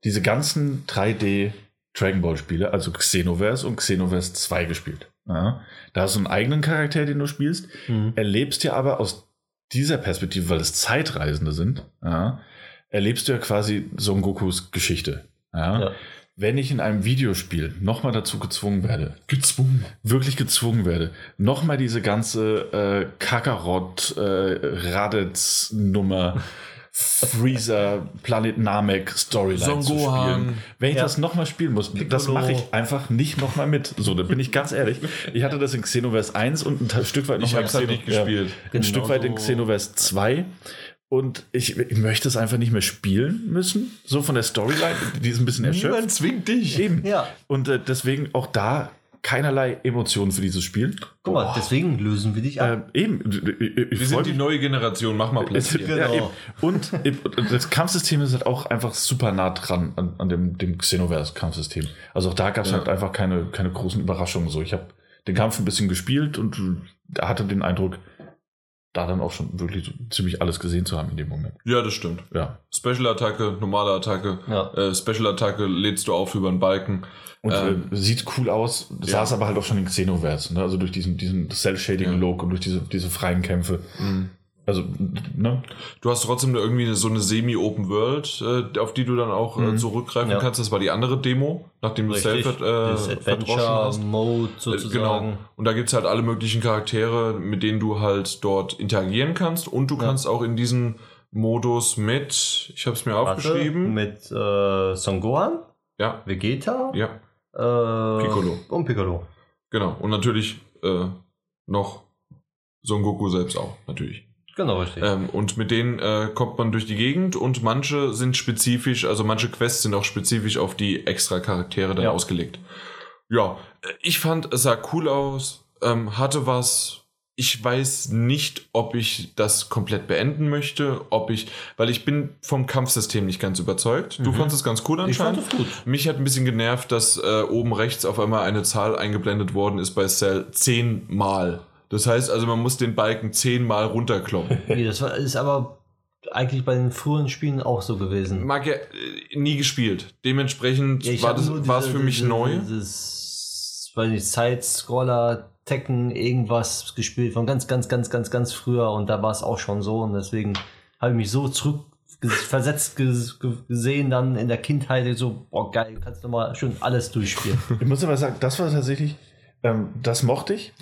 diese ganzen 3D Dragon Ball Spiele, also Xenoverse und Xenoverse 2 gespielt. Ja. Da hast du einen eigenen Charakter, den du spielst, Mhm. erlebst ja aber aus dieser Perspektive, weil es Zeitreisende sind, ja, erlebst du ja quasi Son Gokus Geschichte. Ja. Ja. Wenn ich in einem Videospiel nochmal dazu gezwungen werde, Gezwungen. wirklich gezwungen werde, nochmal diese ganze äh, Kakarot, äh, Freezer, Planet Namek Storyline zu spielen. Wenn ich Ja. das nochmal spielen muss, das mache ich einfach nicht nochmal mit. So, da bin ich ganz ehrlich. Ich hatte das in Xenoverse 1 und ein Stück weit nochmal hab's halt nicht gespielt. ein Genau Stück weit in. Xenoverse 2. Und ich, ich möchte es einfach nicht mehr spielen müssen. So von der Storyline, die ist ein bisschen erschöpft. Niemand zwingt dich. Eben. Ja. Und äh, deswegen auch da keinerlei Emotionen für dieses Spiel. Guck mal, deswegen lösen wir dich ab. Ähm, eben. Ich, ich Wir sind die neue Generation, mach mal Platz hier. ja, Genau. eben. Und das Kampfsystem ist halt auch einfach super nah dran an, an dem, dem Xenoverse-Kampfsystem. Also auch da gab es Ja. halt einfach keine, keine großen Überraschungen. So, ich habe den Kampf ein bisschen gespielt und hatte den Eindruck, da dann auch schon wirklich so ziemlich alles gesehen zu haben in dem Moment. Ja, das stimmt. Ja. Special-Attacke, normale Attacke. Ja. Äh, Special-Attacke lädst du auf über einen Balken. Und Ähm, äh, sieht cool aus, ja. saß aber halt auch schon in Xenoverse, ne? also durch diesen, diesen Cell-Shading-Look und durch diese, diese freien Kämpfe. Mhm. Also, ne? Du hast trotzdem irgendwie so eine Semi-Open World, äh, auf die du dann auch äh, Mhm. zurückgreifen Ja. kannst. Das war die andere Demo, nachdem du Self äh, verdroschen hast. Adventure-Mode Äh, sozusagen. Genau. Und da gibt es halt alle möglichen Charaktere, mit denen du halt dort interagieren kannst. Und du Ja. kannst auch in diesen Modus mit, ich habe es mir aufgeschrieben. Mit äh, Son Gohan, ja, Vegeta ja, äh, Piccolo. und Piccolo. genau. Und natürlich äh, noch Son Goku selbst auch, natürlich. Genau, richtig. Ähm, und mit denen äh, kommt man durch die Gegend und manche sind spezifisch, also manche Quests sind auch spezifisch auf die extra Charaktere dann Ja. ausgelegt. Ja, äh, ich fand, es sah cool aus, ähm, hatte was, ich weiß nicht, ob ich das komplett beenden möchte, ob ich, weil ich bin vom Kampfsystem nicht ganz überzeugt. Du Mhm. fandest es ganz cool Ich fand anscheinend. das gut. Mich hat ein bisschen genervt, dass äh, oben rechts auf einmal eine Zahl eingeblendet worden ist bei Cell zehnmal. Das heißt also, man muss den Balken zehnmal runterkloppen. [laughs] Nee, das war, ist aber eigentlich bei den früheren Spielen auch so gewesen. Mag ja äh, nie gespielt. Dementsprechend Ja, war, das, es diese- für mich diese- neu. Dieses, weiß nicht, Side-Scroller, Tekken, irgendwas gespielt von ganz, ganz, ganz, ganz, ganz früher und da war es auch schon so und deswegen habe ich mich so zurück versetzt ges- ge- gesehen dann in der Kindheit so boah geil kannst du mal schön alles durchspielen Ich muss aber sagen, das war tatsächlich, ähm, das mochte ich.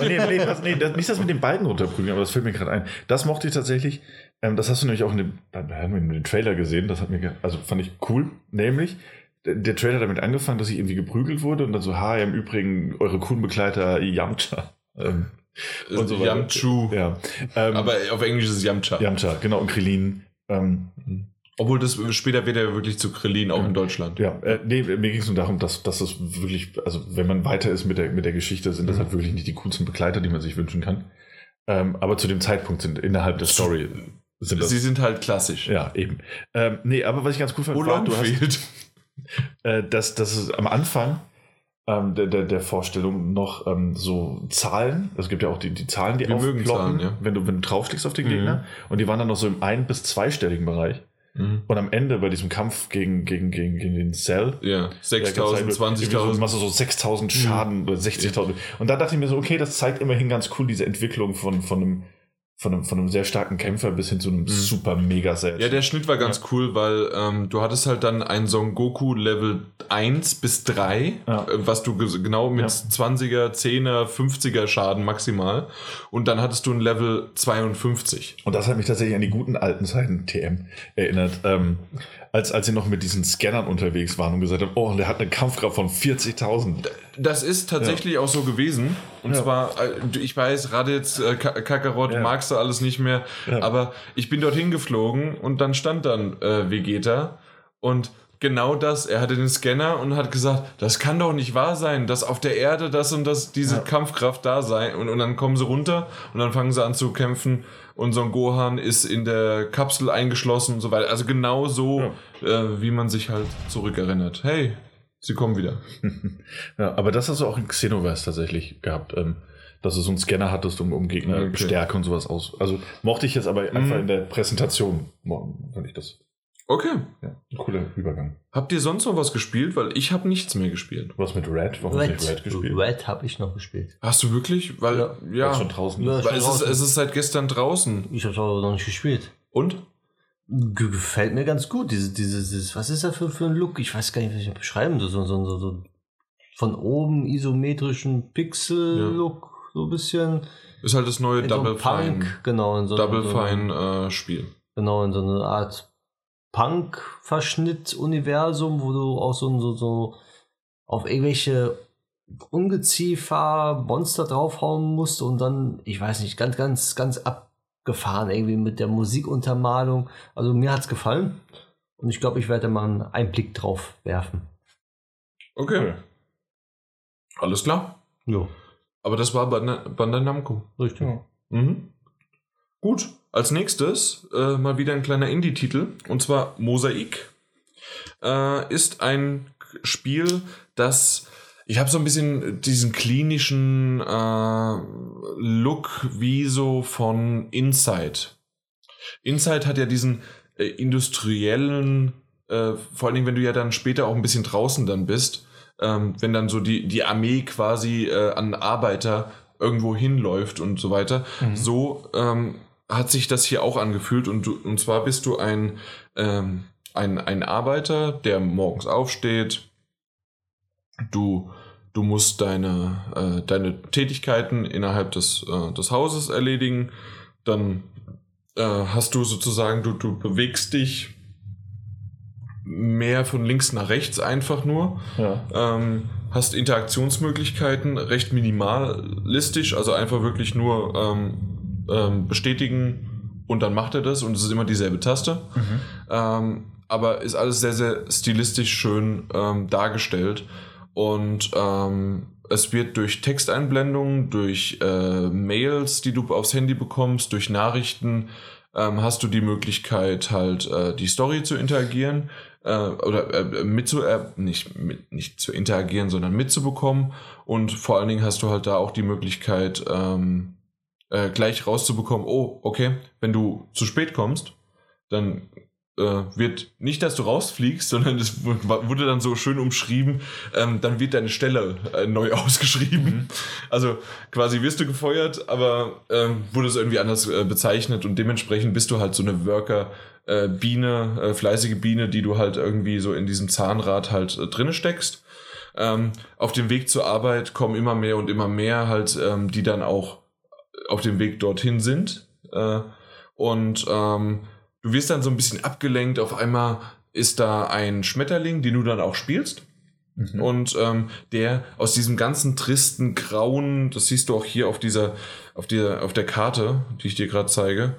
nee, nee, das, nee, das, nicht das mit den beiden runterprügeln, aber das fällt mir gerade ein. Das mochte ich tatsächlich. Ähm, das hast du nämlich auch in dem, haben wir in dem Trailer gesehen. Das hat mir, also fand ich cool. Nämlich, der, Trailer damit angefangen, dass ich irgendwie geprügelt wurde und dann so, ha, im Übrigen, eure coolen Begleiter Yamcha. Ähm, und so. Yamchu. ja. Ähm, Aber auf Englisch ist es Yamcha. Yamcha, genau, und Krillin. Ähm, Obwohl das später wird er ja wirklich zu Krillin, auch Ja. in Deutschland. Ja, äh, nee, mir ging es nur darum, dass, dass das wirklich, also wenn man weiter ist mit der, mit der Geschichte, sind das Mhm. halt wirklich nicht die coolsten Begleiter, die man sich wünschen kann. Ähm, aber zu dem Zeitpunkt sind innerhalb der Story sind das. Sie sind halt klassisch. ja, eben. Ähm, nee, aber was ich ganz cool fand, Wo war, du hast, fehlt. [laughs] äh, dass, dass es am Anfang ähm, der, der, der Vorstellung noch ähm, so Zahlen, es gibt ja auch die, die Zahlen, die Wir aufploppen, Zahlen, ja. wenn, du, wenn du draufklickst auf den Mhm. Gegner. Und die waren dann noch so im ein- bis zweistelligen Bereich. Mhm. Und am Ende bei diesem Kampf gegen, gegen, gegen, gegen den Cell, Ja, 6000, so, 20.000. machst du so 6000 Schaden oder 60.000. Und da dachte ich mir so, okay, das zeigt immerhin ganz cool diese Entwicklung von, von, einem, von, einem, von einem sehr starken Kämpfer bis hin zu einem super mega Set. Ja, der Schnitt war ganz cool, weil ähm, du hattest halt dann ein Son Goku Level 1 bis 3, Ja. äh, was du genau mit Ja. 20er, 10er, 50er Schaden maximal. Und dann hattest du ein Level 52. Und das hat mich tatsächlich an die guten alten Zeiten TM erinnert. Ähm, als, als sie noch mit diesen Scannern unterwegs waren und gesagt haben, oh, der hat eine Kampfkraft von 40.000. Das ist tatsächlich auch so gewesen. Und Ja. zwar, äh, ich weiß, gerade jetzt äh, Ka- Kakarot Ja. magst du alles nicht mehr, Ja. aber ich bin dorthin geflogen und dann stand dann äh, Vegeta und genau das, er hatte den Scanner und hat gesagt, das kann doch nicht wahr sein, dass auf der Erde das und das, diese Ja. Kampfkraft da sei und, und dann kommen sie runter und dann fangen sie an zu kämpfen und Son Gohan ist in der Kapsel eingeschlossen und so weiter. Also genau so, äh, wie man sich halt zurückerinnert. Hey, sie kommen wieder. [laughs] Ja, aber das hast du auch in Xenoverse tatsächlich gehabt, ähm, dass du so einen Scanner hattest, um, um Gegner Okay. Und sowas aus. Also mochte ich jetzt aber einfach Mhm. in der Präsentation, fand ich das Okay. ja, ein cooler Übergang. Habt ihr sonst noch was gespielt? Weil ich habe nichts mehr gespielt. Was mit Red? Warum hast du nicht Red gespielt? Red habe ich noch gespielt Hast du wirklich? Weil, Ja. ja. Schon draußen Ja, ist. weil es ist, draußen. es ist seit gestern draußen. ich habe aber noch nicht gespielt Und? Ge- gefällt mir ganz gut diese, diese, dieses was ist das für, für ein Look ich weiß gar nicht was ich beschreiben soll so, so, so, so von oben isometrischen Pixel-Look so ein bisschen Ist halt das neue in so Double Punk Fine, genau in so, Double so, Fine äh, Spiel. genau in so eine Art Punk-Verschnitt-Universum, wo du auch so, so, so auf irgendwelche Ungeziefer, Monster draufhauen musst und dann, ich weiß nicht, ganz, ganz, ganz abgefahren irgendwie mit der Musikuntermalung. Also mir hat's gefallen und ich glaube, ich werde mal einen Einblick drauf werfen. Okay. Alles klar. Jo, Aber das war Bandai Namco. richtig. Ja. Mhm. Gut. Als nächstes äh, mal wieder ein kleiner Indie-Titel. Und zwar Mosaik. Äh, ist ein Spiel, das. Ich habe so ein bisschen diesen klinischen äh, Look wie so von Inside. Inside hat ja diesen äh, industriellen, äh, vor allen Dingen, wenn du ja dann später auch ein bisschen draußen dann bist, ähm, wenn dann so die, die Armee quasi äh, an Arbeiter irgendwo hinläuft und so weiter. Mhm. So ähm, hat sich das hier auch angefühlt und, du, und zwar bist du ein, ähm, ein, ein Arbeiter, der morgens aufsteht. Du, du musst deine, äh, deine Tätigkeiten innerhalb des, äh, des Hauses erledigen. Dann äh, hast du sozusagen, du, du bewegst dich mehr von links nach rechts einfach nur. Ja. Ähm, hast Interaktionsmöglichkeiten recht minimalistisch, also einfach wirklich nur ähm, ähm, bestätigen und dann macht er das und es ist immer dieselbe Taste. Mhm. Ähm, aber ist alles sehr, sehr stilistisch schön ähm, dargestellt. Und ähm, es wird durch Texteinblendungen, durch äh, Mails, die du aufs Handy bekommst, durch Nachrichten, ähm, hast du die Möglichkeit, halt äh, die Story zu interagieren äh, oder äh, mitzu, äh, nicht, mit, nicht zu interagieren, sondern mitzubekommen. Und vor allen Dingen hast du halt da auch die Möglichkeit, ähm, äh, gleich rauszubekommen, oh, okay, wenn du zu spät kommst, dann äh, wird nicht, dass du rausfliegst, [laughs] sondern es wurde dann so schön umschrieben, ähm, dann wird deine Stelle äh, neu [laughs] ausgeschrieben. Mhm. Also quasi wirst du gefeuert, aber ähm, wurde es irgendwie anders äh, bezeichnet und dementsprechend bist du halt so eine Worker. Äh, Biene, äh, fleißige Biene, die du halt irgendwie so in diesem Zahnrad halt äh, drinne steckst. Ähm, auf dem Weg zur Arbeit kommen immer mehr und immer mehr halt, ähm, die dann auch auf dem Weg dorthin sind. Äh, und ähm, du wirst dann so ein bisschen abgelenkt. Auf einmal ist da ein Schmetterling, den du dann auch spielst. Mhm. Und ähm, der aus diesem ganzen tristen Grauen, das siehst du auch hier auf dieser, auf der, auf der Karte, die ich dir gerade zeige,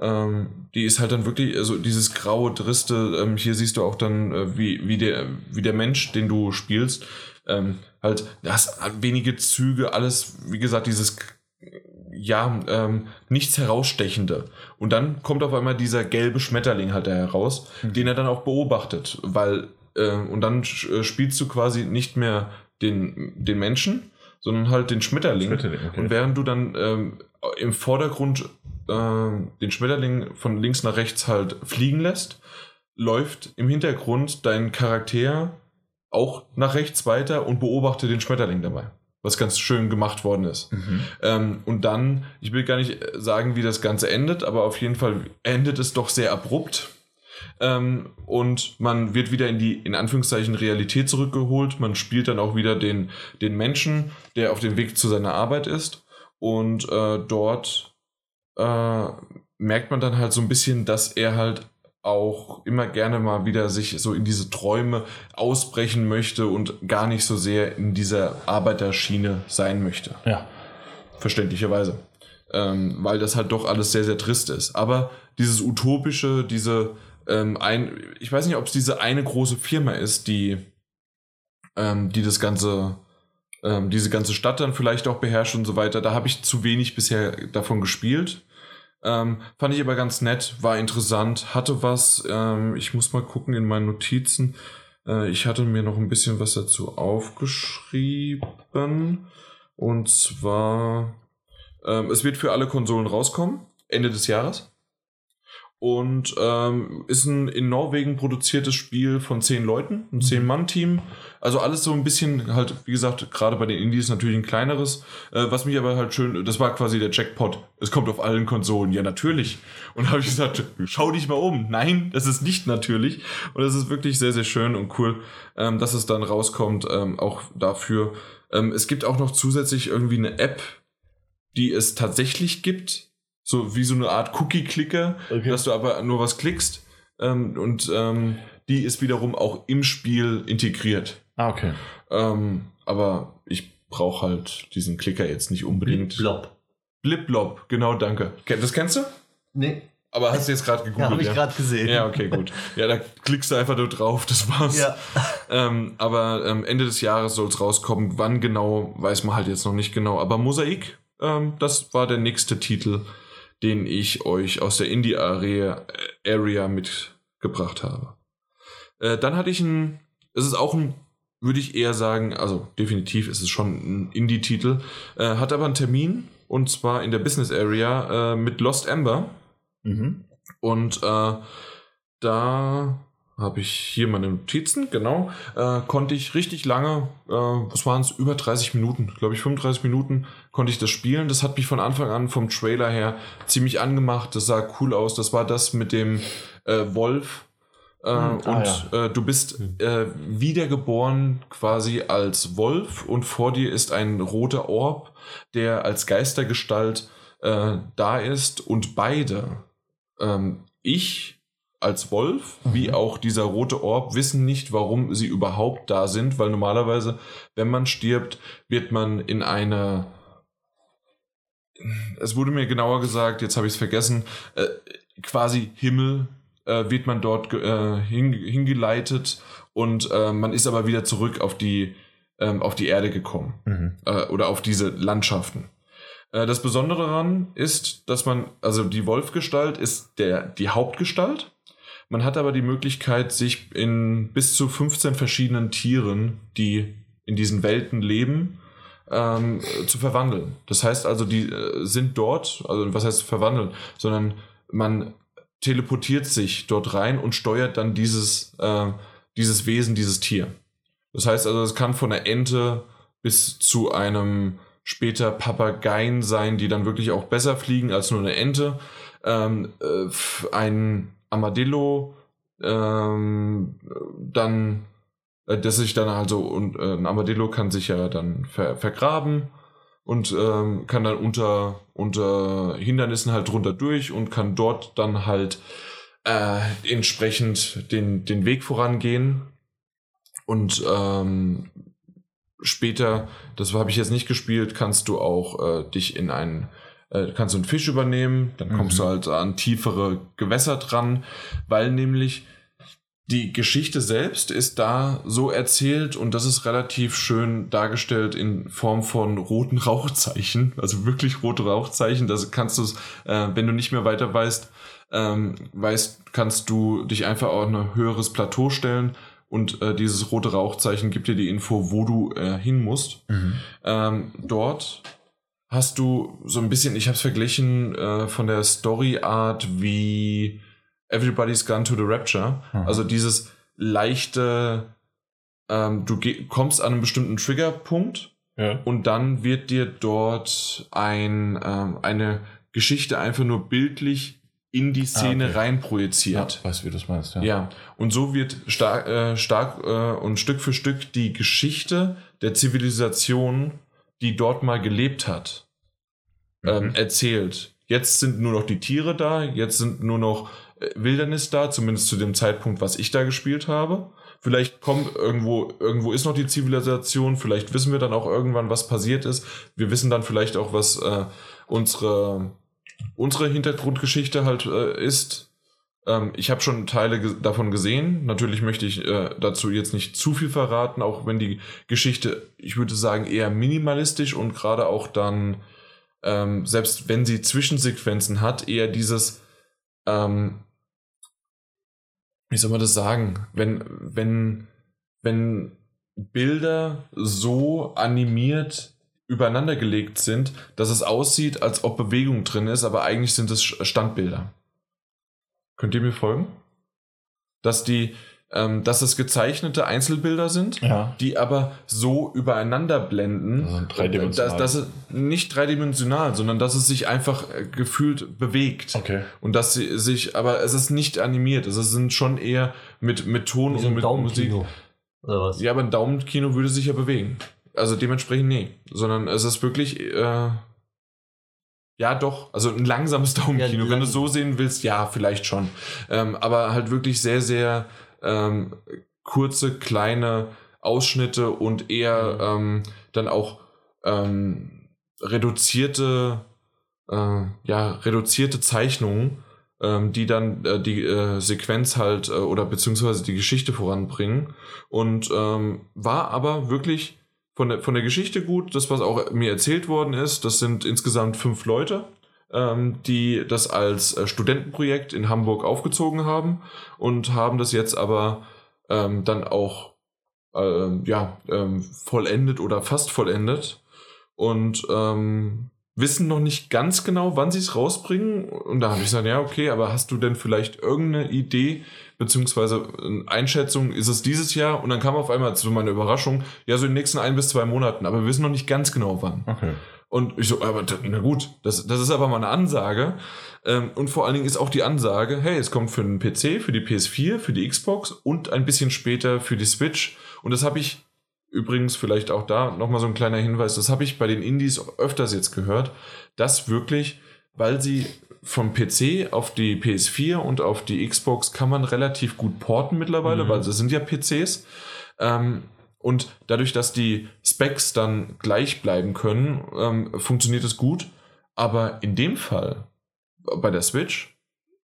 ähm, die ist halt dann wirklich, also dieses graue, triste, ähm, hier siehst du auch dann, äh, wie, wie, der, wie der Mensch, den du spielst, ähm, halt, das wenige Züge, alles, wie gesagt, dieses ja, ähm, nichts herausstechende. Und dann kommt auf einmal dieser gelbe Schmetterling halt da heraus, mhm. den er dann auch beobachtet, weil, äh, und dann äh, spielst du quasi nicht mehr den, den Menschen, sondern halt den Schmetterling. Schmetterling okay. Und während du dann ähm, im Vordergrund äh, den Schmetterling von links nach rechts halt fliegen lässt, läuft im Hintergrund dein Charakter auch nach rechts weiter und beobachtet den Schmetterling dabei was ganz schön gemacht worden ist. Mhm. Ähm, und dann, ich will gar nicht sagen, wie das Ganze endet, aber auf jeden Fall endet es doch sehr abrupt. Ähm, und man wird wieder in die, in Anführungszeichen, Realität zurückgeholt. Man spielt dann auch wieder den, den Menschen, der auf dem Weg zu seiner Arbeit ist. Und äh, dort äh, merkt man dann halt so ein bisschen, dass er halt auch immer gerne mal wieder sich so in diese Träume ausbrechen möchte und gar nicht so sehr in dieser Arbeiterschiene sein möchte. Ja. Verständlicherweise. Ähm, weil das halt doch alles sehr, sehr trist ist. Aber dieses Utopische, diese ähm, ein, ich weiß nicht, ob es diese eine große Firma ist, die, ähm, die das Ganze, ähm, diese ganze Stadt dann vielleicht auch beherrscht und so weiter. Da habe ich zu wenig bisher davon gespielt. Ähm, fand ich aber ganz nett, war interessant, hatte was. Ähm, ich muss mal gucken in meinen Notizen. Äh, ich hatte mir noch ein bisschen was dazu aufgeschrieben. Und zwar, ähm, es wird für alle Konsolen rauskommen, Ende des Jahres und ähm, ist ein in Norwegen produziertes Spiel von zehn Leuten, ein zehn Mann Team. Also alles so ein bisschen halt, wie gesagt, gerade bei den Indies natürlich ein kleineres. Äh, was mich aber halt schön, das war quasi der Jackpot. Es kommt auf allen Konsolen, ja natürlich. Und habe ich gesagt, schau dich mal um. Nein, das ist nicht natürlich. Und es ist wirklich sehr sehr schön und cool, ähm, dass es dann rauskommt. Ähm, auch dafür. Ähm, es gibt auch noch zusätzlich irgendwie eine App, die es tatsächlich gibt so wie so eine Art Cookie-Clicker, okay. dass du aber nur was klickst ähm, und ähm, die ist wiederum auch im Spiel integriert. Ah, okay. Ähm, aber ich brauche halt diesen Klicker jetzt nicht unbedingt. Blip-Blob. Blip-Blob, genau, danke. Das kennst du? Nee. Aber hast du jetzt gerade gegoogelt? Ja, habe ich ja? gerade gesehen. Ja, okay, gut. Ja, da klickst du einfach nur drauf, das war's. Ja. Ähm, aber ähm, Ende des Jahres soll es rauskommen. Wann genau, weiß man halt jetzt noch nicht genau. Aber Mosaik, ähm, das war der nächste Titel, den ich euch aus der Indie-Area Area mitgebracht habe. Äh, dann hatte ich ein, es ist auch ein, würde ich eher sagen, also definitiv ist es schon ein Indie-Titel, äh, hat aber einen Termin und zwar in der Business Area äh, mit Lost Ember. Mhm. Und äh, da habe ich hier meine Notizen, genau, äh, konnte ich richtig lange, äh, was waren es, über 30 Minuten, glaube ich 35 Minuten konnte ich das spielen. Das hat mich von Anfang an vom Trailer her ziemlich angemacht, das sah cool aus, das war das mit dem äh, Wolf äh, hm, und ah, ja. Äh, du bist hm. äh, wiedergeboren quasi als Wolf und vor dir ist ein roter Orb, der als Geistergestalt da ist und beide, ähm, ich als Wolf, mhm. wie auch dieser rote Orb, wissen nicht, warum sie überhaupt da sind, weil normalerweise, wenn man stirbt, wird man in eine es wurde mir genauer gesagt, jetzt habe ich es vergessen, äh, quasi Himmel äh, wird man dort äh, hin, hingeleitet und äh, man ist aber wieder zurück auf die ähm, auf die Erde gekommen Mhm. äh, oder auf diese Landschaften. Äh, das Besondere daran ist, dass man, also die Wolfgestalt ist der, die Hauptgestalt. Man hat aber die Möglichkeit, sich in bis zu 15 verschiedenen Tieren, die in diesen Welten leben, ähm, äh, zu verwandeln. Das heißt also, die äh, sind dort, also was heißt verwandeln, sondern man teleportiert sich dort rein und steuert dann dieses, äh, dieses Wesen, dieses Tier. Das heißt also, es kann von der Ente bis zu einem später Papageien sein, die dann wirklich auch besser fliegen als nur eine Ente. Ähm, äh, ein Armadillo, ähm, dann, äh, das sich dann also, und äh, ein Armadillo kann sich ja dann ver vergraben und ähm, kann dann unter, unter Hindernissen halt drunter durch und kann dort dann halt äh, entsprechend den, den Weg vorangehen. Und ähm, später, das habe ich jetzt nicht gespielt, kannst du auch äh, dich in einen, äh, kannst du einen Fisch übernehmen, dann kommst Mhm. du halt an tiefere Gewässer dran, weil nämlich die Geschichte selbst ist da so erzählt und das ist relativ schön dargestellt in Form von roten Rauchzeichen, also wirklich rote Rauchzeichen. Das kannst du, äh, wenn du nicht mehr weiter weißt, ähm, weißt, kannst du dich einfach auf ein höheres Plateau stellen und äh, dieses rote Rauchzeichen gibt dir die Info, wo du äh, hin musst. Mhm. Ähm, dort hast du so ein bisschen, ich habe es verglichen äh, von der Story-Art wie Everybody's Gone to the Rapture. Mhm. Also dieses leichte, ähm, du kommst an einen bestimmten Triggerpunkt Ja. und dann wird dir dort ein, ähm, eine Geschichte einfach nur bildlich in die Szene Ah, okay. rein ja. Weißt wie du das meinst, ja. Ja, und so wird stark, äh, stark äh, und Stück für Stück die Geschichte der Zivilisation, die dort mal gelebt hat, ähm, Mhm. erzählt. Jetzt sind nur noch die Tiere da, jetzt sind nur noch Wildernis da, zumindest zu dem Zeitpunkt, was ich da gespielt habe. Vielleicht kommt irgendwo, irgendwo ist noch die Zivilisation, vielleicht wissen wir dann auch irgendwann, was passiert ist. Wir wissen dann vielleicht auch, was äh, unsere, unsere Hintergrundgeschichte halt äh, ist. Ähm, ich habe schon Teile ge davon gesehen. Natürlich möchte ich äh, dazu jetzt nicht zu viel verraten, auch wenn die Geschichte, ich würde sagen, eher minimalistisch und gerade auch dann, ähm, selbst wenn sie Zwischensequenzen hat, eher dieses, ähm, wie soll man das sagen, wenn, wenn, wenn Bilder so animiert übereinander gelegt sind, dass es aussieht, als ob Bewegung drin ist, aber eigentlich sind es Standbilder. Könnt ihr mir folgen? Dass die, ähm, dass es gezeichnete Einzelbilder sind, Ja. die aber so übereinander blenden, Also dreidimensional. dass, dass es nicht dreidimensional, sondern dass es sich einfach äh, gefühlt bewegt. Okay. Und dass sie sich, aber es ist nicht animiert, es sind schon eher mit, mit Ton und mit Daumenkino. Oder was? Ja, aber ein Daumenkino würde sich ja bewegen. Also dementsprechend nee. Sondern es ist wirklich, äh, ja doch, also ein langsames Daumenkino. Ja, Wenn du so sehen willst, ja, vielleicht schon. Ähm, aber halt wirklich sehr, sehr ähm, kurze, kleine Ausschnitte und eher ähm, dann auch ähm, reduzierte, äh, ja, reduzierte Zeichnungen, ähm, die dann äh, die äh, Sequenz halt äh, oder beziehungsweise die Geschichte voranbringen. Und ähm, war aber wirklich von der, von der Geschichte gut. Das, was auch mir erzählt worden ist, das sind insgesamt fünf Leute, ähm, die das als äh, Studentenprojekt in Hamburg aufgezogen haben und haben das jetzt aber ähm, dann auch ähm, ja, ähm, vollendet oder fast vollendet und ähm, wissen noch nicht ganz genau, wann sie es rausbringen. Und da habe ich gesagt, ja, okay, aber hast du denn vielleicht irgendeine Idee, beziehungsweise eine Einschätzung, ist es dieses Jahr? Und dann kam auf einmal zu meiner Überraschung, ja, so in den nächsten ein bis zwei Monaten, aber wir wissen noch nicht ganz genau wann. Okay. Und ich so, aber na gut, das, das ist aber mal eine Ansage. Ähm, und vor allen Dingen ist auch die Ansage, hey, es kommt für den PC, für die PS4, für die Xbox und ein bisschen später für die Switch. Und das habe ich übrigens vielleicht auch da nochmal so ein kleiner Hinweis, das habe ich bei den Indies öfters jetzt gehört, dass wirklich, weil sie vom PC auf die PS4 und auf die Xbox kann man relativ gut porten mittlerweile, Mhm. weil das sind ja PCs. Ähm, und dadurch, dass die Specs dann gleich bleiben können, ähm, funktioniert es gut. Aber in dem Fall, bei der Switch,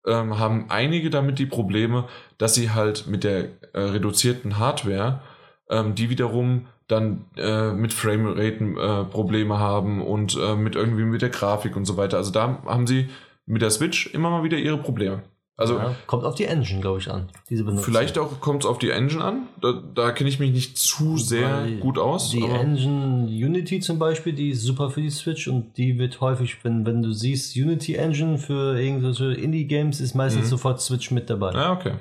ähm, haben einige damit die Probleme, dass sie halt mit der äh, reduzierten Hardware, ähm, die wiederum dann äh, mit Framerate äh, Probleme haben und äh, mit irgendwie mit der Grafik und so weiter. Also da haben sie mit der Switch immer mal wieder ihre Probleme. Also ja, kommt auf die Engine, glaube ich, an. Diese Benutzung. vielleicht auch kommt es auf die Engine an. Da, da kenne ich mich nicht zu sehr Weil gut aus. Die Engine Unity zum Beispiel, die ist super für die Switch und die wird häufig, wenn, wenn du siehst, Unity Engine für irgendwelche Indie-Games, ist meistens Mhm. sofort Switch mit dabei. ja, okay.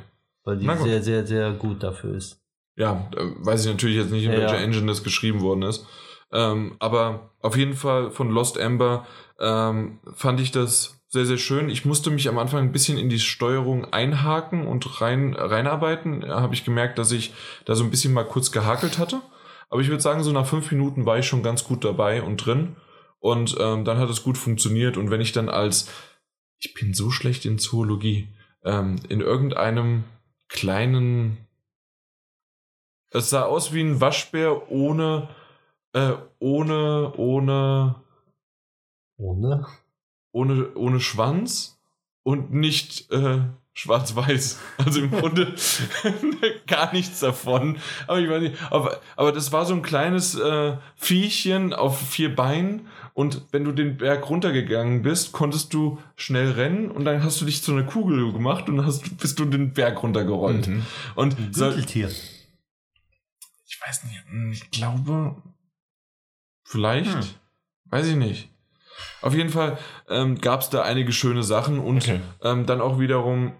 Weil die sehr, sehr, sehr gut dafür ist. Ja, äh, weiß ich natürlich jetzt nicht, in Ja, welcher ja. Engine das geschrieben worden ist. Ähm, aber auf jeden Fall von Lost Ember ähm, fand ich das sehr, sehr schön. Ich musste mich am Anfang ein bisschen in die Steuerung einhaken und rein, reinarbeiten. Da habe ich gemerkt, dass ich da so ein bisschen mal kurz gehakelt hatte. Aber ich würde sagen, so nach fünf Minuten war ich schon ganz gut dabei und drin. Und ähm, dann hat es gut funktioniert. Und wenn ich dann als, ich bin so schlecht in Zoologie, ähm, in irgendeinem kleinen es sah aus wie ein Waschbär ohne, äh, ohne, ohne, Ohne? Ohne, ohne Schwanz und nicht äh, schwarz-weiß. [laughs] Also im Grunde [laughs] gar nichts davon. Aber ich weiß nicht, aber, aber das war so ein kleines äh, Viechchen auf vier Beinen und wenn du den Berg runtergegangen bist, konntest du schnell rennen und dann hast du dich zu einer Kugel gemacht und hast, bist du den Berg runtergerollt. Mhm. Und Ein Gürteltier. Ich weiß nicht, hm, ich glaube, vielleicht, Hm. weiß ich nicht. Auf jeden Fall ähm, gab es da einige schöne Sachen und Okay. ähm, dann auch wiederum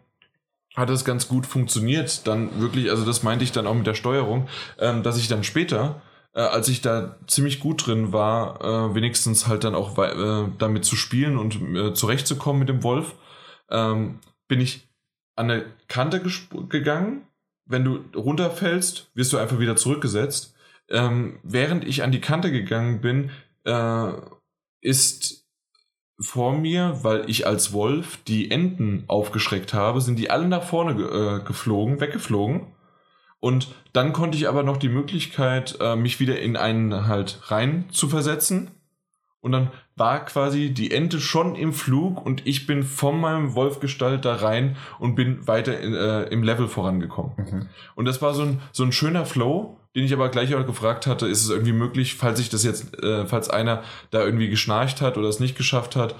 hat es ganz gut funktioniert. Dann wirklich, also das meinte ich dann auch mit der Steuerung, ähm, dass ich dann später, äh, als ich da ziemlich gut drin war, äh, wenigstens halt dann auch äh, damit zu spielen und äh, zurechtzukommen mit dem Wolf, ähm, bin ich an eine Kante gegangen. Wenn du runterfällst, wirst du einfach wieder zurückgesetzt. Ähm, während ich an die Kante gegangen bin, äh, ist vor mir, weil ich als Wolf die Enten aufgeschreckt habe, sind die alle nach vorne ge äh, geflogen, weggeflogen. Und dann konnte ich aber noch die Möglichkeit, äh, mich wieder in einen halt rein zu versetzen. Und dann war quasi die Ente schon im Flug und ich bin von meinem Wolfgestalt da rein und bin weiter in, äh, im Level vorangekommen. Mhm. Und das war so ein, so ein schöner Flow, den ich aber gleich auch gefragt hatte, ist es irgendwie möglich, falls ich das jetzt, äh, falls einer da irgendwie geschnarcht hat oder es nicht geschafft hat,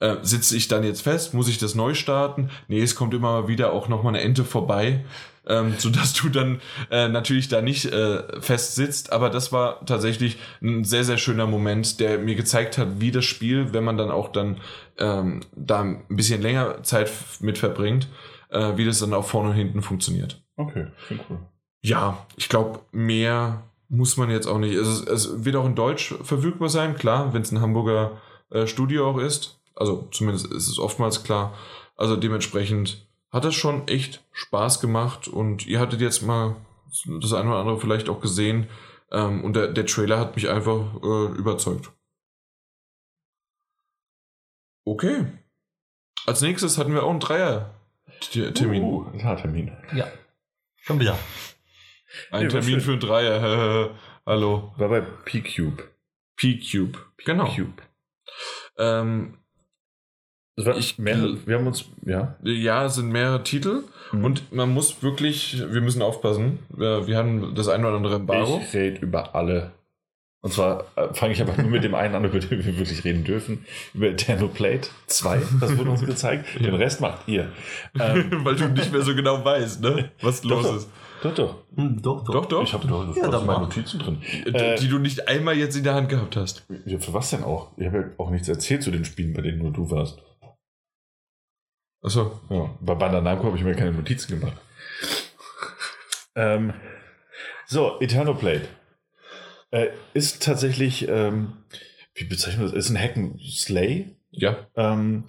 äh, sitze ich dann jetzt fest? Muss ich das neu starten? Nee, es kommt immer mal wieder auch nochmal eine Ente vorbei, ähm, [laughs] sodass du dann äh, natürlich da nicht äh, fest sitzt. Aber das war tatsächlich ein sehr, sehr schöner Moment, der mir gezeigt hat, wie das Spiel, wenn man dann auch dann ähm, da ein bisschen länger Zeit mit verbringt, äh, wie das dann auch vorne und hinten funktioniert. Okay, cool. Ja, ich glaube, mehr muss man jetzt auch nicht. Es, ist- es wird auch in Deutsch verfügbar sein, klar, wenn es ein Hamburger äh, Studio auch ist. Also zumindest ist es oftmals klar. Also dementsprechend hat das schon echt Spaß gemacht und ihr hattet jetzt mal das eine oder andere vielleicht auch gesehen ähm, und der, der Trailer hat mich einfach äh, überzeugt. Okay. Als nächstes hatten wir auch einen Dreier-Termin. Uh, ein Termin. Ja. Schon wieder. Ein Nee, Termin für einen Dreier. [laughs] Hallo. War bei P-Cube. P-Cube. Genau. Cube. Ähm, Ich- mehrere, wir haben uns, ja. ja, es sind mehrere Titel Mhm. und man muss wirklich, wir müssen aufpassen. Wir, wir haben das eine oder andere Embargo. Ich rede über alle. Und zwar äh, fange ich aber nur mit dem einen an, über den wir wirklich reden dürfen. Über Eternal Plate 2. Das wurde uns gezeigt. [laughs] Den Rest macht ihr. Ähm, [laughs] Weil du nicht mehr so genau weißt, ne? was los doch, ist. Doch, doch. Hm, doch, doch. Doch, doch. Ich habe doch Ja, dann meine. Notizen drin. die, Äh, die du nicht einmal jetzt in der Hand gehabt hast. Ja, für was denn auch? Ich habe ja auch nichts erzählt zu den Spielen, bei denen nur du warst. Achso. Ja, bei Bandai Namco habe ich mir keine Notizen gemacht. ähm, so, Eternal Plate. Äh, ist tatsächlich, ähm, wie bezeichnet man das? Ist ein Hack and Slay. Ja. Ähm,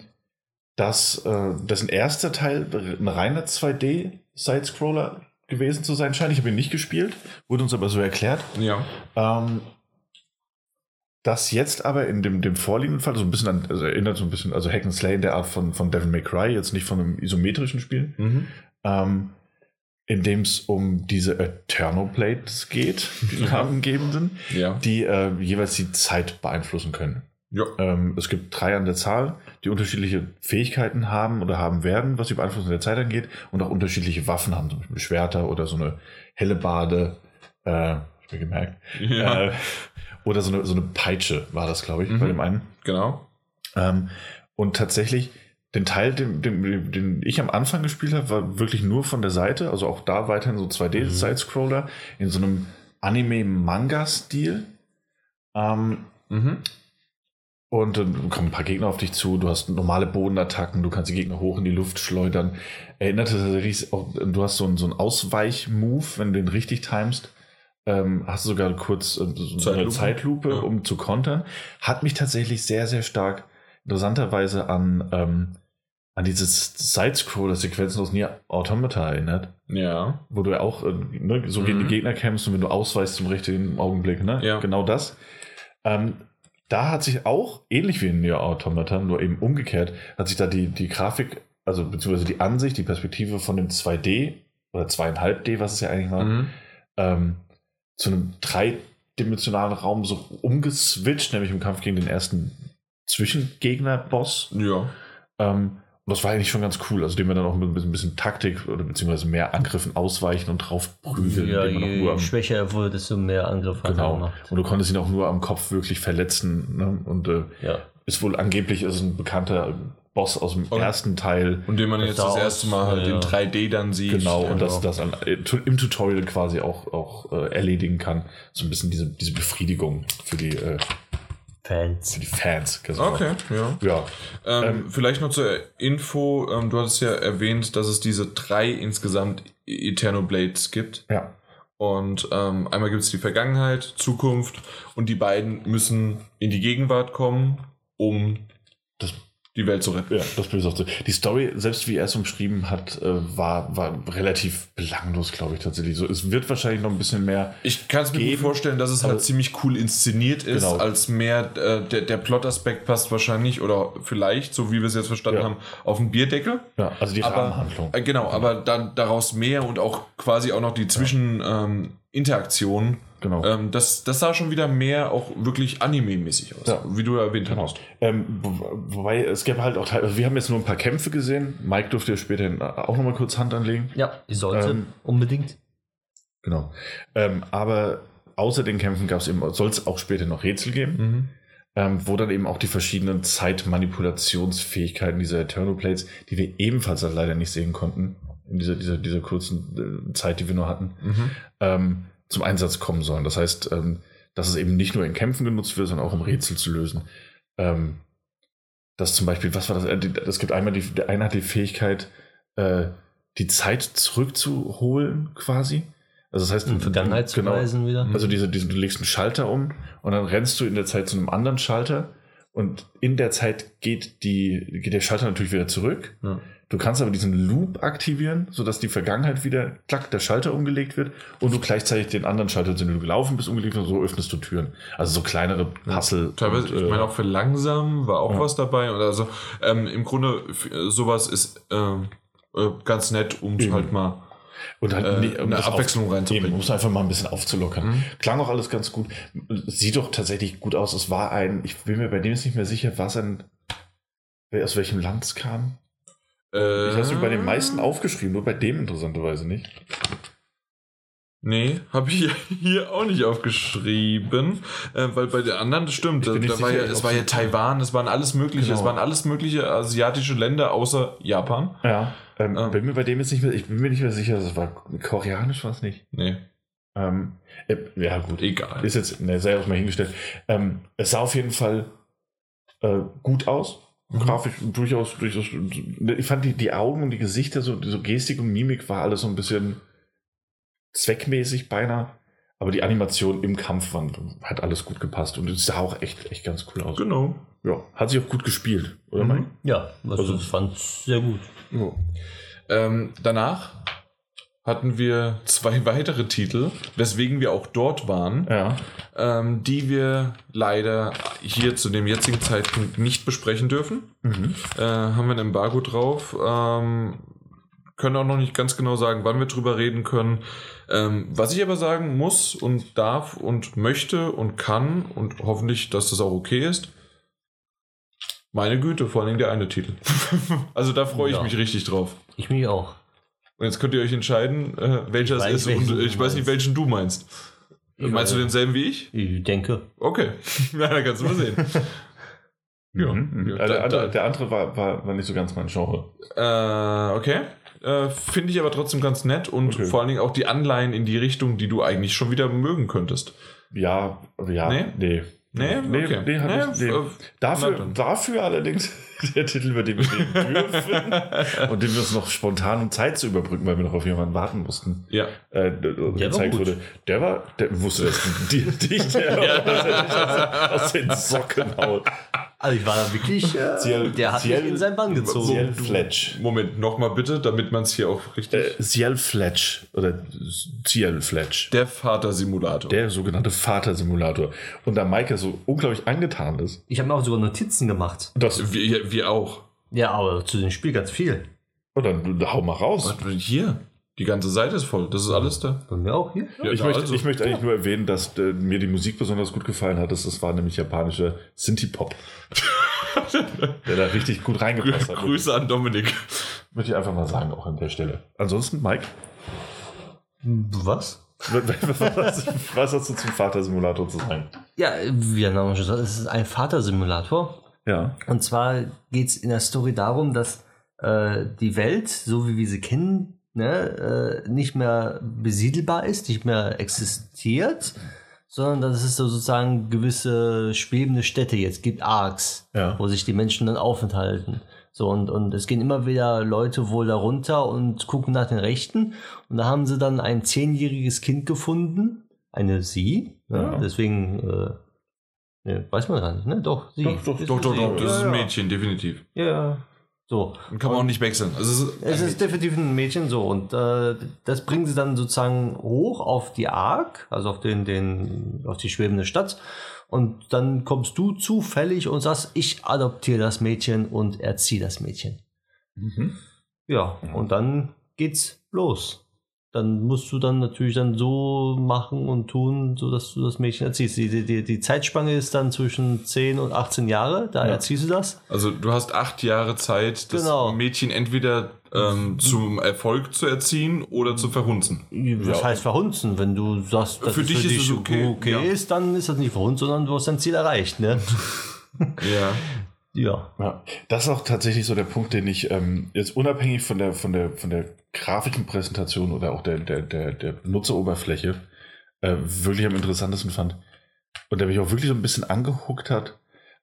das, äh, dessen erster Teil ein reiner 2D-Sidescroller gewesen zu sein scheint. Ich habe ihn nicht gespielt, wurde uns aber so erklärt. Ja. Ähm, das jetzt aber in dem, dem vorliegenden Fall so ein bisschen an, also erinnert so ein bisschen, also Hack and Slay in der Art von, von Devil May Cry, jetzt nicht von einem isometrischen Spiel, Mhm. ähm, in dem es um diese Eternal Plates geht, die namengebenden, Ja. die äh, jeweils die Zeit beeinflussen können. Ja. Ähm, es gibt drei an der Zahl, die unterschiedliche Fähigkeiten haben oder haben werden, was die Beeinflussung der Zeit angeht, und auch unterschiedliche Waffen haben, zum Beispiel Schwerter oder so eine helle Bade. Äh, ich mir gemerkt. Ja. Äh, oder so eine, so eine Peitsche war das, glaube ich, Mhm. bei dem einen. Genau. Ähm, und tatsächlich, den Teil, den, den, den ich am Anfang gespielt habe, war wirklich nur von der Seite, also auch da weiterhin so 2D-Side-Scroller in so einem Anime-Manga-Stil. Ähm, Mhm. Und dann kommen ein paar Gegner auf dich zu, du hast normale Bodenattacken, du kannst die Gegner hoch in die Luft schleudern. Erinnert es tatsächlich auch, du hast so einen, so einen Ausweich-Move, wenn du den richtig timest. Ähm, hast du sogar kurz äh, so eine Zeitlupe. Zeitlupe, Ja. um zu kontern. Hat mich tatsächlich sehr, sehr stark interessanterweise an, ähm, an diese Side-Scroller-Sequenzen aus Nier Automata erinnert, Ja. wo du ja auch äh, ne, so gegen die Mhm. Gegner kämpfst und wenn du ausweichst im richtigen Augenblick, ne? Ja. Genau das. Ähm, da hat sich auch, ähnlich wie in Nier Automata, nur eben umgekehrt, hat sich da die, die Grafik, also beziehungsweise die Ansicht, die Perspektive von dem 2D oder 2,5D, was es ja eigentlich war, Mhm. ähm, zu einem dreidimensionalen Raum so umgeswitcht, nämlich im Kampf gegen den ersten Zwischengegner-Boss. Ja. Ähm, das war eigentlich schon ganz cool, also dem wir dann auch mit ein bisschen, Taktik oder beziehungsweise mehr Angriffen ausweichen und drauf prügeln, Ja, je nur am, schwächer er wurde, desto mehr Angriff hat er genau. gemacht. Und du konntest ihn auch nur am Kopf wirklich verletzen. Ne? Und äh, Ja. ist wohl angeblich ist ein bekannter Boss aus dem Und- ersten Teil. Und den man Das jetzt das aus, erste Mal halt ja. in 3D dann sieht. Genau, Ja. und das, das an, äh, im Tutorial quasi auch, auch äh, erledigen kann. So ein bisschen diese, diese Befriedigung für die, äh, Fans. die Fans. genau. Okay, ja. Ja, Ähm, vielleicht noch zur Info, ähm, du hattest ja erwähnt, dass es diese drei insgesamt Eterno Blades gibt. ja. Und ähm, einmal gibt es die Vergangenheit, Zukunft und die beiden müssen in die Gegenwart kommen, um Das die Welt zu retten. Ja, das Böse auch so. Die Story, selbst wie er es umschrieben hat, äh, war, war relativ belanglos, glaube ich tatsächlich. So, es wird wahrscheinlich noch ein bisschen mehr. Ich kann es mir gut vorstellen, dass es halt ziemlich cool inszeniert ist, Genau. als mehr äh, der, der Plot-Aspekt passt wahrscheinlich oder vielleicht, so wie wir es jetzt verstanden Ja. haben, auf den Bierdeckel. Ja, also die Aber- Rahmenhandlung. Äh, genau, aber dann daraus mehr und auch quasi auch noch die Zwischeninteraktionen. Ähm, Interaktionen. Genau. ähm, das, das sah schon wieder mehr auch wirklich anime-mäßig aus, Ja. wie du erwähnt Genau. hast. Ähm, wo- wobei es gäbe halt auch, also wir haben jetzt nur ein paar Kämpfe gesehen. Mike durfte ja später auch nochmal kurz Hand anlegen. Ja, die sollte Ähm, unbedingt. Genau. Ähm, aber außer den Kämpfen gab es eben, soll es auch später noch Rätsel geben, Mhm. ähm, wo dann eben auch die verschiedenen Zeitmanipulationsfähigkeiten dieser Eternal Plates, die wir ebenfalls leider nicht sehen konnten, in dieser, dieser, dieser kurzen äh, Zeit, die wir nur hatten, Mhm. ähm, zum Einsatz kommen sollen. Das heißt, ähm, dass es eben nicht nur in Kämpfen genutzt wird, sondern auch um Rätsel zu lösen. Ähm, dass zum Beispiel, was war das? Äh, Es gibt einmal die, der eine hat die Fähigkeit, äh, die Zeit zurückzuholen, quasi. Also das heißt, In Vergangenheit zu genau, reisen wieder. also diese, diese, du legst einen Schalter um und dann rennst du in der Zeit zu einem anderen Schalter und in der Zeit geht, die, geht der Schalter natürlich wieder zurück. Ja. Du kannst aber diesen Loop aktivieren, sodass die Vergangenheit wieder, klack, der Schalter umgelegt wird und du gleichzeitig den anderen Schalter, den du gelaufen bist, umgelegt und so öffnest du Türen. Also so kleinere Puzzle. Teilweise, und, ich meine auch für langsam war auch ja. was dabei. Und also ähm, im Grunde äh, sowas ist ähm, äh, ganz nett, um Eben. halt mal und halt äh, um eine Abwechslung reinzubringen. um es einfach mal ein bisschen aufzulockern. Mhm. Klang auch alles ganz gut. Sieht doch tatsächlich gut aus. Es war ein, ich bin mir bei dem jetzt nicht mehr sicher, was ein, aus welchem Land es kam. Äh, Ich habe es bei den meisten aufgeschrieben, nur bei dem interessanterweise nicht. Nee, habe ich [laughs] hier auch nicht aufgeschrieben, äh, weil bei den anderen, das stimmt, da, da war sicher, ja, es war ja Taiwan, es waren alles mögliche, Genau. es waren alles mögliche asiatische Länder außer Japan. Ja. Ähm, Ah. Bin mir bei dem jetzt nicht mehr, ich bin mir nicht mehr sicher, das war koreanisch, war es nicht. Nee, Ähm, äh, ja, gut. egal. Ist jetzt, ne, sei auch mal hingestellt. Ähm, es sah auf jeden Fall äh, gut aus. Mhm. Grafisch durchaus, durchaus. Ich fand die, die Augen und die Gesichter, so, so Gestik und Mimik war alles so ein bisschen zweckmäßig beinahe. Aber die Animation im Kampf war, hat alles gut gepasst und es sah auch echt, echt ganz cool aus. Genau. Ja, hat sich auch gut gespielt, oder Mhm. Mike? Ja, also, Also- ich fand sehr gut. Ja. Ähm, danach hatten wir zwei [laughs] weitere Titel, weswegen wir auch dort waren, Ja. ähm, die wir leider hier zu dem jetzigen Zeitpunkt nicht besprechen dürfen. Mhm. Äh, haben wir ein Embargo drauf. Ähm, können auch noch nicht ganz genau sagen, wann wir drüber reden können. Ähm, was ich aber sagen muss und darf und möchte und kann und hoffentlich, dass das auch okay ist. Meine Güte, vor allem der eine Titel. [laughs] also da freue ich Ja. mich richtig drauf. Ich mich auch. Und jetzt könnt ihr euch entscheiden, äh, welcher es ist. Und ich weiß nicht, welchen du meinst. Meinst du denselben wie ich? Ich denke. Okay. [laughs] Ja, dann kannst du mal sehen. [laughs] Ja. Mhm. Ja, Äh, der, andere, da- der andere war, war, war nicht so ganz mein Genre. Äh, okay. Äh, Finde ich aber trotzdem ganz nett und Okay. vor allen Dingen auch die Anleihen in die Richtung, die du eigentlich schon wieder mögen könntest. Ja, ja, Nee? nee. Nee? nee, Okay. nee, Nee, nicht, nee. äh, Dafür, dafür allerdings [laughs] der Titel, über den wir reden dürfen [laughs] und den wir uns noch spontan um Zeit zu überbrücken, weil wir noch auf jemanden warten mussten, Ja. äh, der war gezeigt wurde. Der war, der wusste das die, dich, [laughs] der aus, aus den Socken haut. Also ich war da wirklich, [laughs] äh, Ciel- der hat Ciel- mich in sein Bann gezogen. Ciel Fletch. Moment, nochmal bitte, damit man es hier auch richtig. Äh, Ciel Fletch oder Ciel Fletch. der Vater-Simulator. Der sogenannte Vater-Simulator. Und da Maike so unglaublich angetan ist. Ich habe mir auch sogar Notizen gemacht. Das, Wir, wir auch. Ja, aber zu dem Spiel ganz viel. und dann hau mal raus. Was, hier, die ganze Seite ist voll. Das ist alles da. Bei mir auch hier. Ja, ich, möchte, also. ich möchte eigentlich nur erwähnen, dass äh, mir die Musik besonders gut gefallen hat. Das, war nämlich japanischer Synthie-Pop. [laughs] der da richtig gut reingepasst hat. Grüße an Dominik. Möchte ich einfach mal sagen, auch an der Stelle. Ansonsten, Mike, Was? was, was hast du zum Vater-Simulator zu sagen? Ja, wie der Name schon sagt, es ist ein Vatersimulator. Ja. Und zwar geht es in der Story darum, dass äh, die Welt, so wie wir sie kennen, ne, äh, nicht mehr besiedelbar ist, nicht mehr existiert, sondern dass es so sozusagen gewisse schwebende Städte jetzt gibt, Arcs, Ja. wo sich die Menschen dann aufenthalten. So, und, und es gehen immer wieder Leute wohl da runter und gucken nach den Rechten. Und da haben sie dann ein zehnjähriges Kind gefunden, eine sie, ne? Ja. deswegen äh, ne, weiß man gar nicht, ne? Doch, sie. Doch, doch, Ist Doch, doch, sie. doch, das ist ein ja. Mädchen, definitiv. Ja, so. Dann kann man auch nicht wechseln. Also es Es ist, ist definitiv ein Mädchen so und äh, das bringen sie dann sozusagen hoch auf die Ark, also auf den, den, auf die schwebende Stadt. Und dann kommst du zufällig und sagst, ich adoptiere das Mädchen und erziehe das Mädchen. Mhm. Ja, und dann geht's los. Dann musst du dann natürlich dann so machen und tun, so dass du das Mädchen erziehst. Die, die, die Zeitspanne ist dann zwischen 10 und 18 Jahre, da Ja. erziehst du das. also du hast acht Jahre Zeit, das Genau. Mädchen entweder ähm, zum Erfolg zu erziehen oder zu verhunzen. Was heißt verhunzen? Wenn du sagst, dass Für dich ist es okay, okay ja. ist, dann ist das nicht verhunzt, sondern du hast dein Ziel erreicht. Ne? [laughs] Ja. ja. Ja, das ist auch tatsächlich so der Punkt, den ich ähm, jetzt unabhängig von der, von der, von der grafischen Präsentation oder auch der, der, der, der Benutzeroberfläche äh, wirklich am interessantesten fand und der mich auch wirklich so ein bisschen angehuckt hat,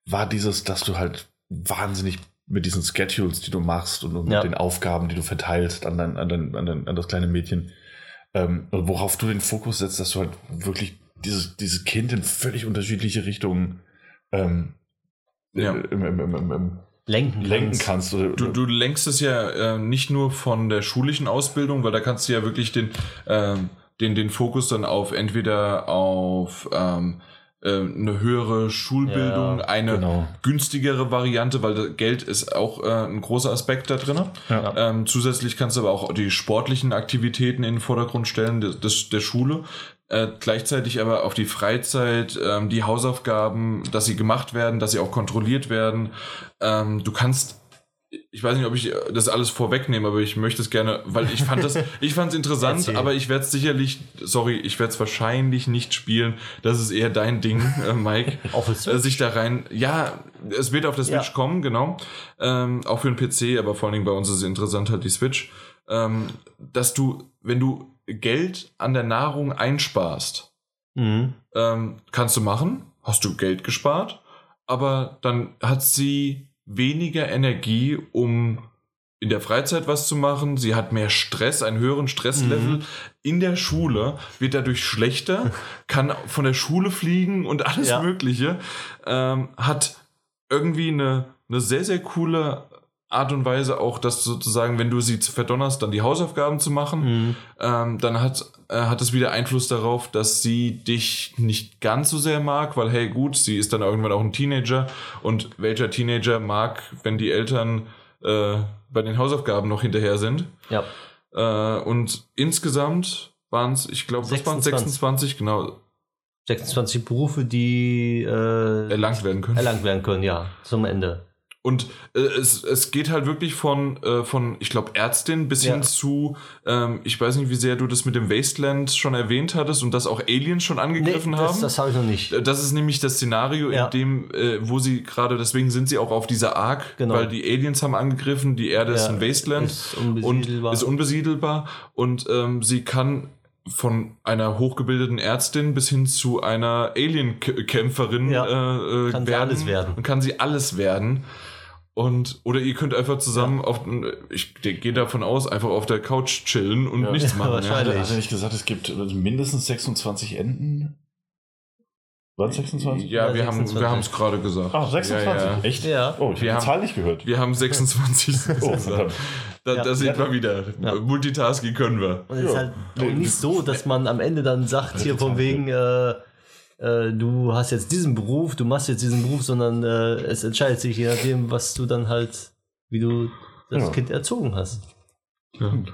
war dieses, dass du halt wahnsinnig mit diesen Schedules, die du machst und, und Ja. mit den Aufgaben, die du verteilst an, dein, an, dein, an, dein, an das kleine Mädchen, ähm, worauf du den Fokus setzt, dass du halt wirklich dieses, dieses Kind in völlig unterschiedliche Richtungen ähm, Ja. im, im, im, im, Lenken, lenken kannst. kannst. Oder, Du, du lenkst es ja äh, nicht nur von der schulischen Ausbildung, weil da kannst du ja wirklich den, ähm, den, den Fokus dann auf entweder auf ähm, äh, eine höhere Schulbildung, Ja, eine genau. günstigere Variante, weil das Geld ist auch äh, ein großer Aspekt da drin. Ja. Ähm, zusätzlich kannst du aber auch die sportlichen Aktivitäten in den Vordergrund stellen des, des, der Schule. Äh, gleichzeitig aber auf die Freizeit, ähm, die Hausaufgaben, dass sie gemacht werden, dass sie auch kontrolliert werden. Ähm, du kannst, ich weiß nicht, ob ich das alles vorwegnehme, aber ich möchte es gerne, weil ich fand das, [laughs] ich fand es interessant, aber ich werde es sicherlich, sorry, ich werde es wahrscheinlich nicht spielen. Das ist eher dein Ding, äh, Mike. [laughs] Auf Switch? Äh, sich da rein, ja, es wird auf der Switch Ja. kommen, genau. Ähm, auch für den PC, aber vor allen Dingen bei uns ist es interessant halt die Switch. Ähm, dass du, wenn du Geld an der Nahrung einsparst, Mhm. ähm, kannst du machen, hast du Geld gespart, aber dann hat sie weniger Energie, um in der Freizeit was zu machen. Sie hat mehr Stress, einen höheren Stresslevel. Mhm. In der Schule wird dadurch schlechter, [laughs] kann von der Schule fliegen und alles Ja. Mögliche. Ähm, hat irgendwie eine, eine sehr, sehr coole Art und Weise auch, dass sozusagen, wenn du sie verdonnerst, dann die Hausaufgaben zu machen, Mhm. ähm, dann hat, äh, hat es wieder Einfluss darauf, dass sie dich nicht ganz so sehr mag, weil hey gut, sie ist dann irgendwann auch ein Teenager und welcher Teenager mag, wenn die Eltern äh, bei den Hausaufgaben noch hinterher sind. Ja. Äh, und insgesamt waren es, ich glaube, was waren 26. 26, genau, 26 Berufe, die äh, erlangt werden können. erlangt werden können, ja, zum Ende. Und äh, es, es geht halt wirklich von, äh, von ich glaube, Ärztin bis Ja. hin zu, ähm, ich weiß nicht, wie sehr du das mit dem Wasteland schon erwähnt hattest und dass auch Aliens schon angegriffen das, haben. das habe ich noch nicht. Das ist nämlich das Szenario, Ja. in dem, äh, wo sie gerade, deswegen sind sie auch auf dieser Ark, Genau. weil die Aliens haben angegriffen, die Erde ist Ja, ein Wasteland ist unbesiedelbar. und ist unbesiedelbar und ähm, sie kann von einer hochgebildeten Ärztin bis hin zu einer Alien-Kämpferin Ja. äh, äh, Kann sie alles werden. Und kann sie alles werden. Und, oder ihr könnt einfach zusammen auf, ich gehe davon aus, einfach auf der Couch chillen und Ja. nichts [laughs] Ja, machen. wahrscheinlich. Hat er nicht gesagt, es gibt mindestens 26 Enden? Waren es 26? Ja, Ja, wir haben 26. wir haben es gerade gesagt. Ah, 26. Ja, ja. Echt? Ja. Oh, ich Wir habe haben- die Zahl nicht gehört. Wir haben 26. [laughs] Oh, verdammt. da, Ja. da sieht man wieder. Ja. Multitasking können wir. Und es ist Ja. halt nicht so, dass man am Ende dann sagt, hier von wegen, äh, äh, du hast jetzt diesen Beruf, du machst jetzt diesen Beruf, sondern äh, es entscheidet sich je nachdem, was du dann halt, wie du das Ja. Kind erzogen hast.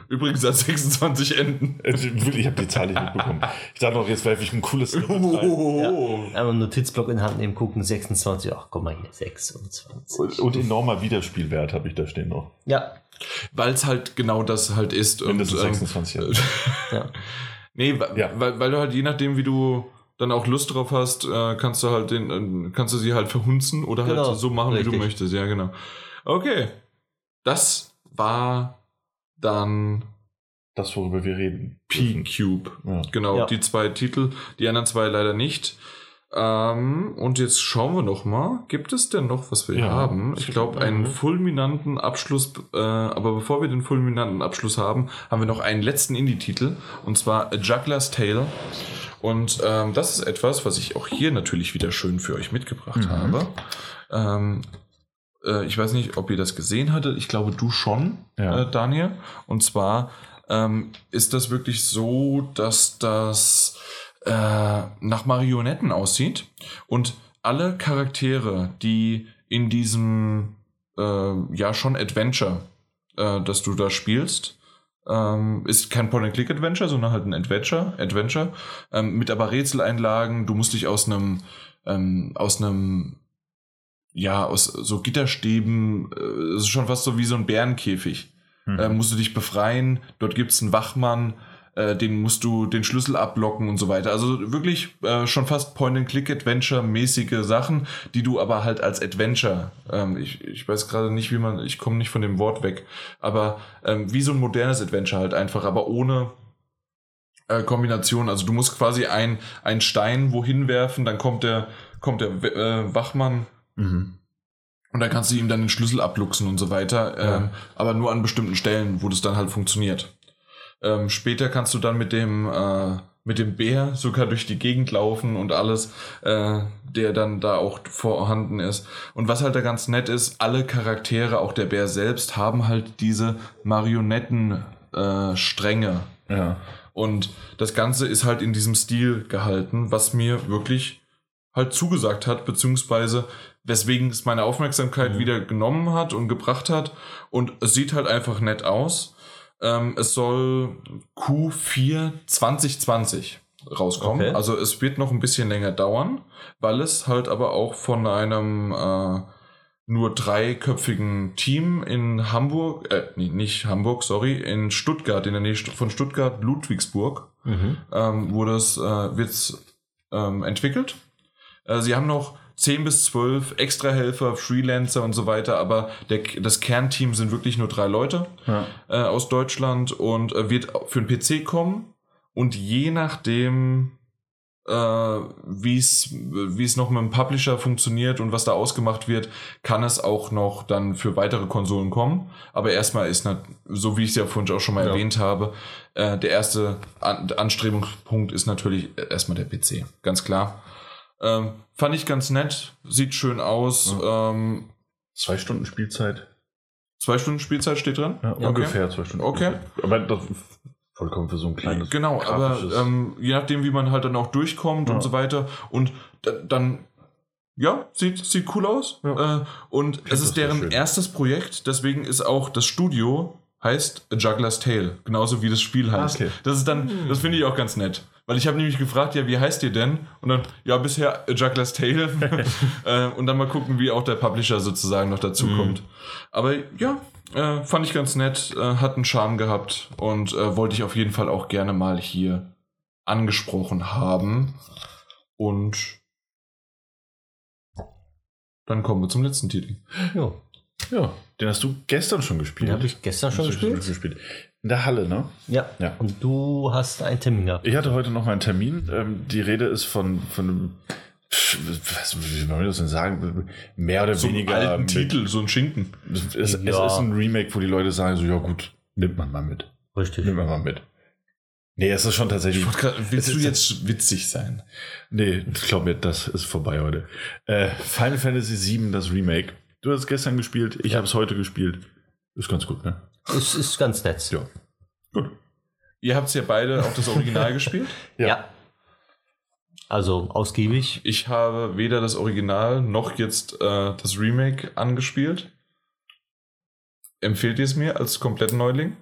Übrigens hat 26 Enden. Also, Ich habe die Zahl nicht mitbekommen. Ich dachte noch, jetzt werfe ich ein cooles. rein. Oh. Einmal einen Notizblock in die Hand nehmen, gucken, 26, ach guck mal hier, 26. Und, und enormer Wiederspielwert habe ich da stehen noch. Ja, Weil es halt genau das halt ist. Mindestens ähm, 26 Enden. [laughs] ja. nee, Ja. weil, weil du halt je nachdem, wie du dann auch Lust drauf hast, äh, kannst du halt den, äh, kannst du sie halt verhunzen oder Genau, halt so machen, wie richtig. du möchtest. Ja, genau. Okay. Das war dann Das, worüber wir reden. P-Cube. Ja. Genau, Ja. die zwei Titel, die anderen zwei leider nicht. Ähm, und jetzt schauen wir noch mal, gibt es denn noch, was wir Ja. haben? Ich glaube, einen fulminanten Abschluss, äh, aber bevor wir den fulminanten Abschluss haben, haben wir noch einen letzten Indie-Titel, und zwar A Juggler's Tale. Und ähm, das ist etwas, was ich auch hier natürlich wieder schön für euch mitgebracht Mhm. habe. Ähm, äh, ich weiß nicht, ob ihr das gesehen hattet. Ich glaube, du schon, Ja. äh, Daniel. Und zwar ähm, ist das wirklich so, dass das äh, nach Marionetten aussieht und alle Charaktere, die in diesem äh, ja schon Adventure, äh, das du da spielst, ähm, ist kein Point-and-Click-Adventure, sondern halt ein Adventure, Adventure ähm, mit aber Rätseleinlagen. Du musst dich aus einem ähm, aus einem ja aus so Gitterstäben, äh, es ist schon fast so wie so ein Bärenkäfig Mhm. äh, musst du dich befreien. Dort gibt es einen Wachmann, äh, den musst du den Schlüssel ablocken und so weiter. Also wirklich äh, schon fast Point-and-Click-Adventure-mäßige Sachen, die du aber halt als Adventure, ähm, ich, ich weiß gerade nicht, wie man, ich komme nicht von dem Wort weg, aber ähm, wie so ein modernes Adventure halt einfach, aber ohne äh, Kombination. Also du musst quasi ein, ein Stein wohin werfen, dann kommt der, kommt der äh, Wachmann Mhm. und dann kannst du ihm dann den Schlüssel abluchsen und so weiter, Ja. ähm, aber nur an bestimmten Stellen, wo das dann halt funktioniert. Ähm, später kannst du dann mit dem, äh, mit dem Bär sogar durch die Gegend laufen und alles, äh, der dann da auch vorhanden ist. Und was halt da ganz nett ist, alle Charaktere, auch der Bär selbst, haben halt diese Marionetten äh. Ja. Und das Ganze ist halt in diesem Stil gehalten, was mir wirklich halt zugesagt hat, beziehungsweise weswegen es meine Aufmerksamkeit Mhm. wieder genommen hat und gebracht hat. Und es sieht halt einfach nett aus. Ähm, es soll Q4 2020 rauskommen. Okay. Also es wird noch ein bisschen länger dauern, weil es halt aber auch von einem äh, nur dreiköpfigen Team in Hamburg, äh, nee, nicht Hamburg, sorry, in Stuttgart, in der Nähe von Stuttgart, Ludwigsburg, Mhm. ähm, wurde es, äh, wird's, ähm, entwickelt. Äh, sie haben noch 10 bis 12 Extrahelfer, Freelancer und so weiter, aber der, das Kernteam sind wirklich nur drei Leute Ja. äh, aus Deutschland und äh, wird für den PC kommen und je nachdem, äh, wie es noch mit dem Publisher funktioniert und was da ausgemacht wird, kann es auch noch dann für weitere Konsolen kommen. Aber erstmal ist, so wie ich es ja vorhin auch schon mal Ja. erwähnt habe, äh, der erste An Anstrebungspunkt ist natürlich erstmal der PC, ganz klar. Ähm, fand ich ganz nett, sieht schön aus. Ähm, Zwei Stunden Spielzeit. zwei Stunden Spielzeit steht dran. Ja, Okay. ungefähr zwei Stunden. Okay. Spielzeit. Aber das vollkommen für so ein kleines. Genau, aber ähm, je nachdem, wie man halt dann auch durchkommt Ja. und so weiter. Und da, dann, ja, sieht, sieht cool aus. Ja. Äh, und es das ist deren schön. erstes Projekt, deswegen ist auch das Studio heißt A Juggler's Tale, genauso wie das Spiel heißt. Ah, okay. Das ist dann, das finde ich auch ganz nett. Weil ich habe nämlich gefragt, ja, wie heißt ihr denn? Und dann, ja, bisher Juggler's Tale. [laughs] äh, und dann mal gucken, wie auch der Publisher sozusagen noch dazu Mhm. kommt. Aber ja, äh, fand ich ganz nett, äh, hat einen Charme gehabt und äh, wollte ich auf jeden Fall auch gerne mal hier angesprochen haben. Und dann kommen wir zum letzten Titel. Ja. Ja, den hast du gestern schon gespielt. Den habe ich gestern schon du gespielt. In der Halle, ne? Ja. Ja. Und du hast einen Termin gehabt. Ich hatte heute noch mal einen Termin. Ähm, die Rede ist von, von einem, was, wie soll man das denn sagen? Mehr oder So einen weniger. alten mit- Titel, so ein Schinken. Es, es, es Ja. ist ein Remake, wo die Leute sagen so, ja gut, nimmt man mal mit. Richtig. Nimmt man mal mit. Nee, es ist schon tatsächlich. Grad, willst du jetzt witzig sein? Nee, ich glaube mir, das ist vorbei heute. Äh, Final Fantasy VII, das Remake. Du hast es gestern gespielt, ich habe es heute gespielt. Ist ganz gut, ne? Es ist ganz nett. Ja. Gut. Ihr habt ja beide auch das Original [laughs] gespielt. Ja. Also ausgiebig. Ich habe weder das Original noch jetzt äh, das Remake angespielt. Empfehlt ihr es mir als kompletten Neuling?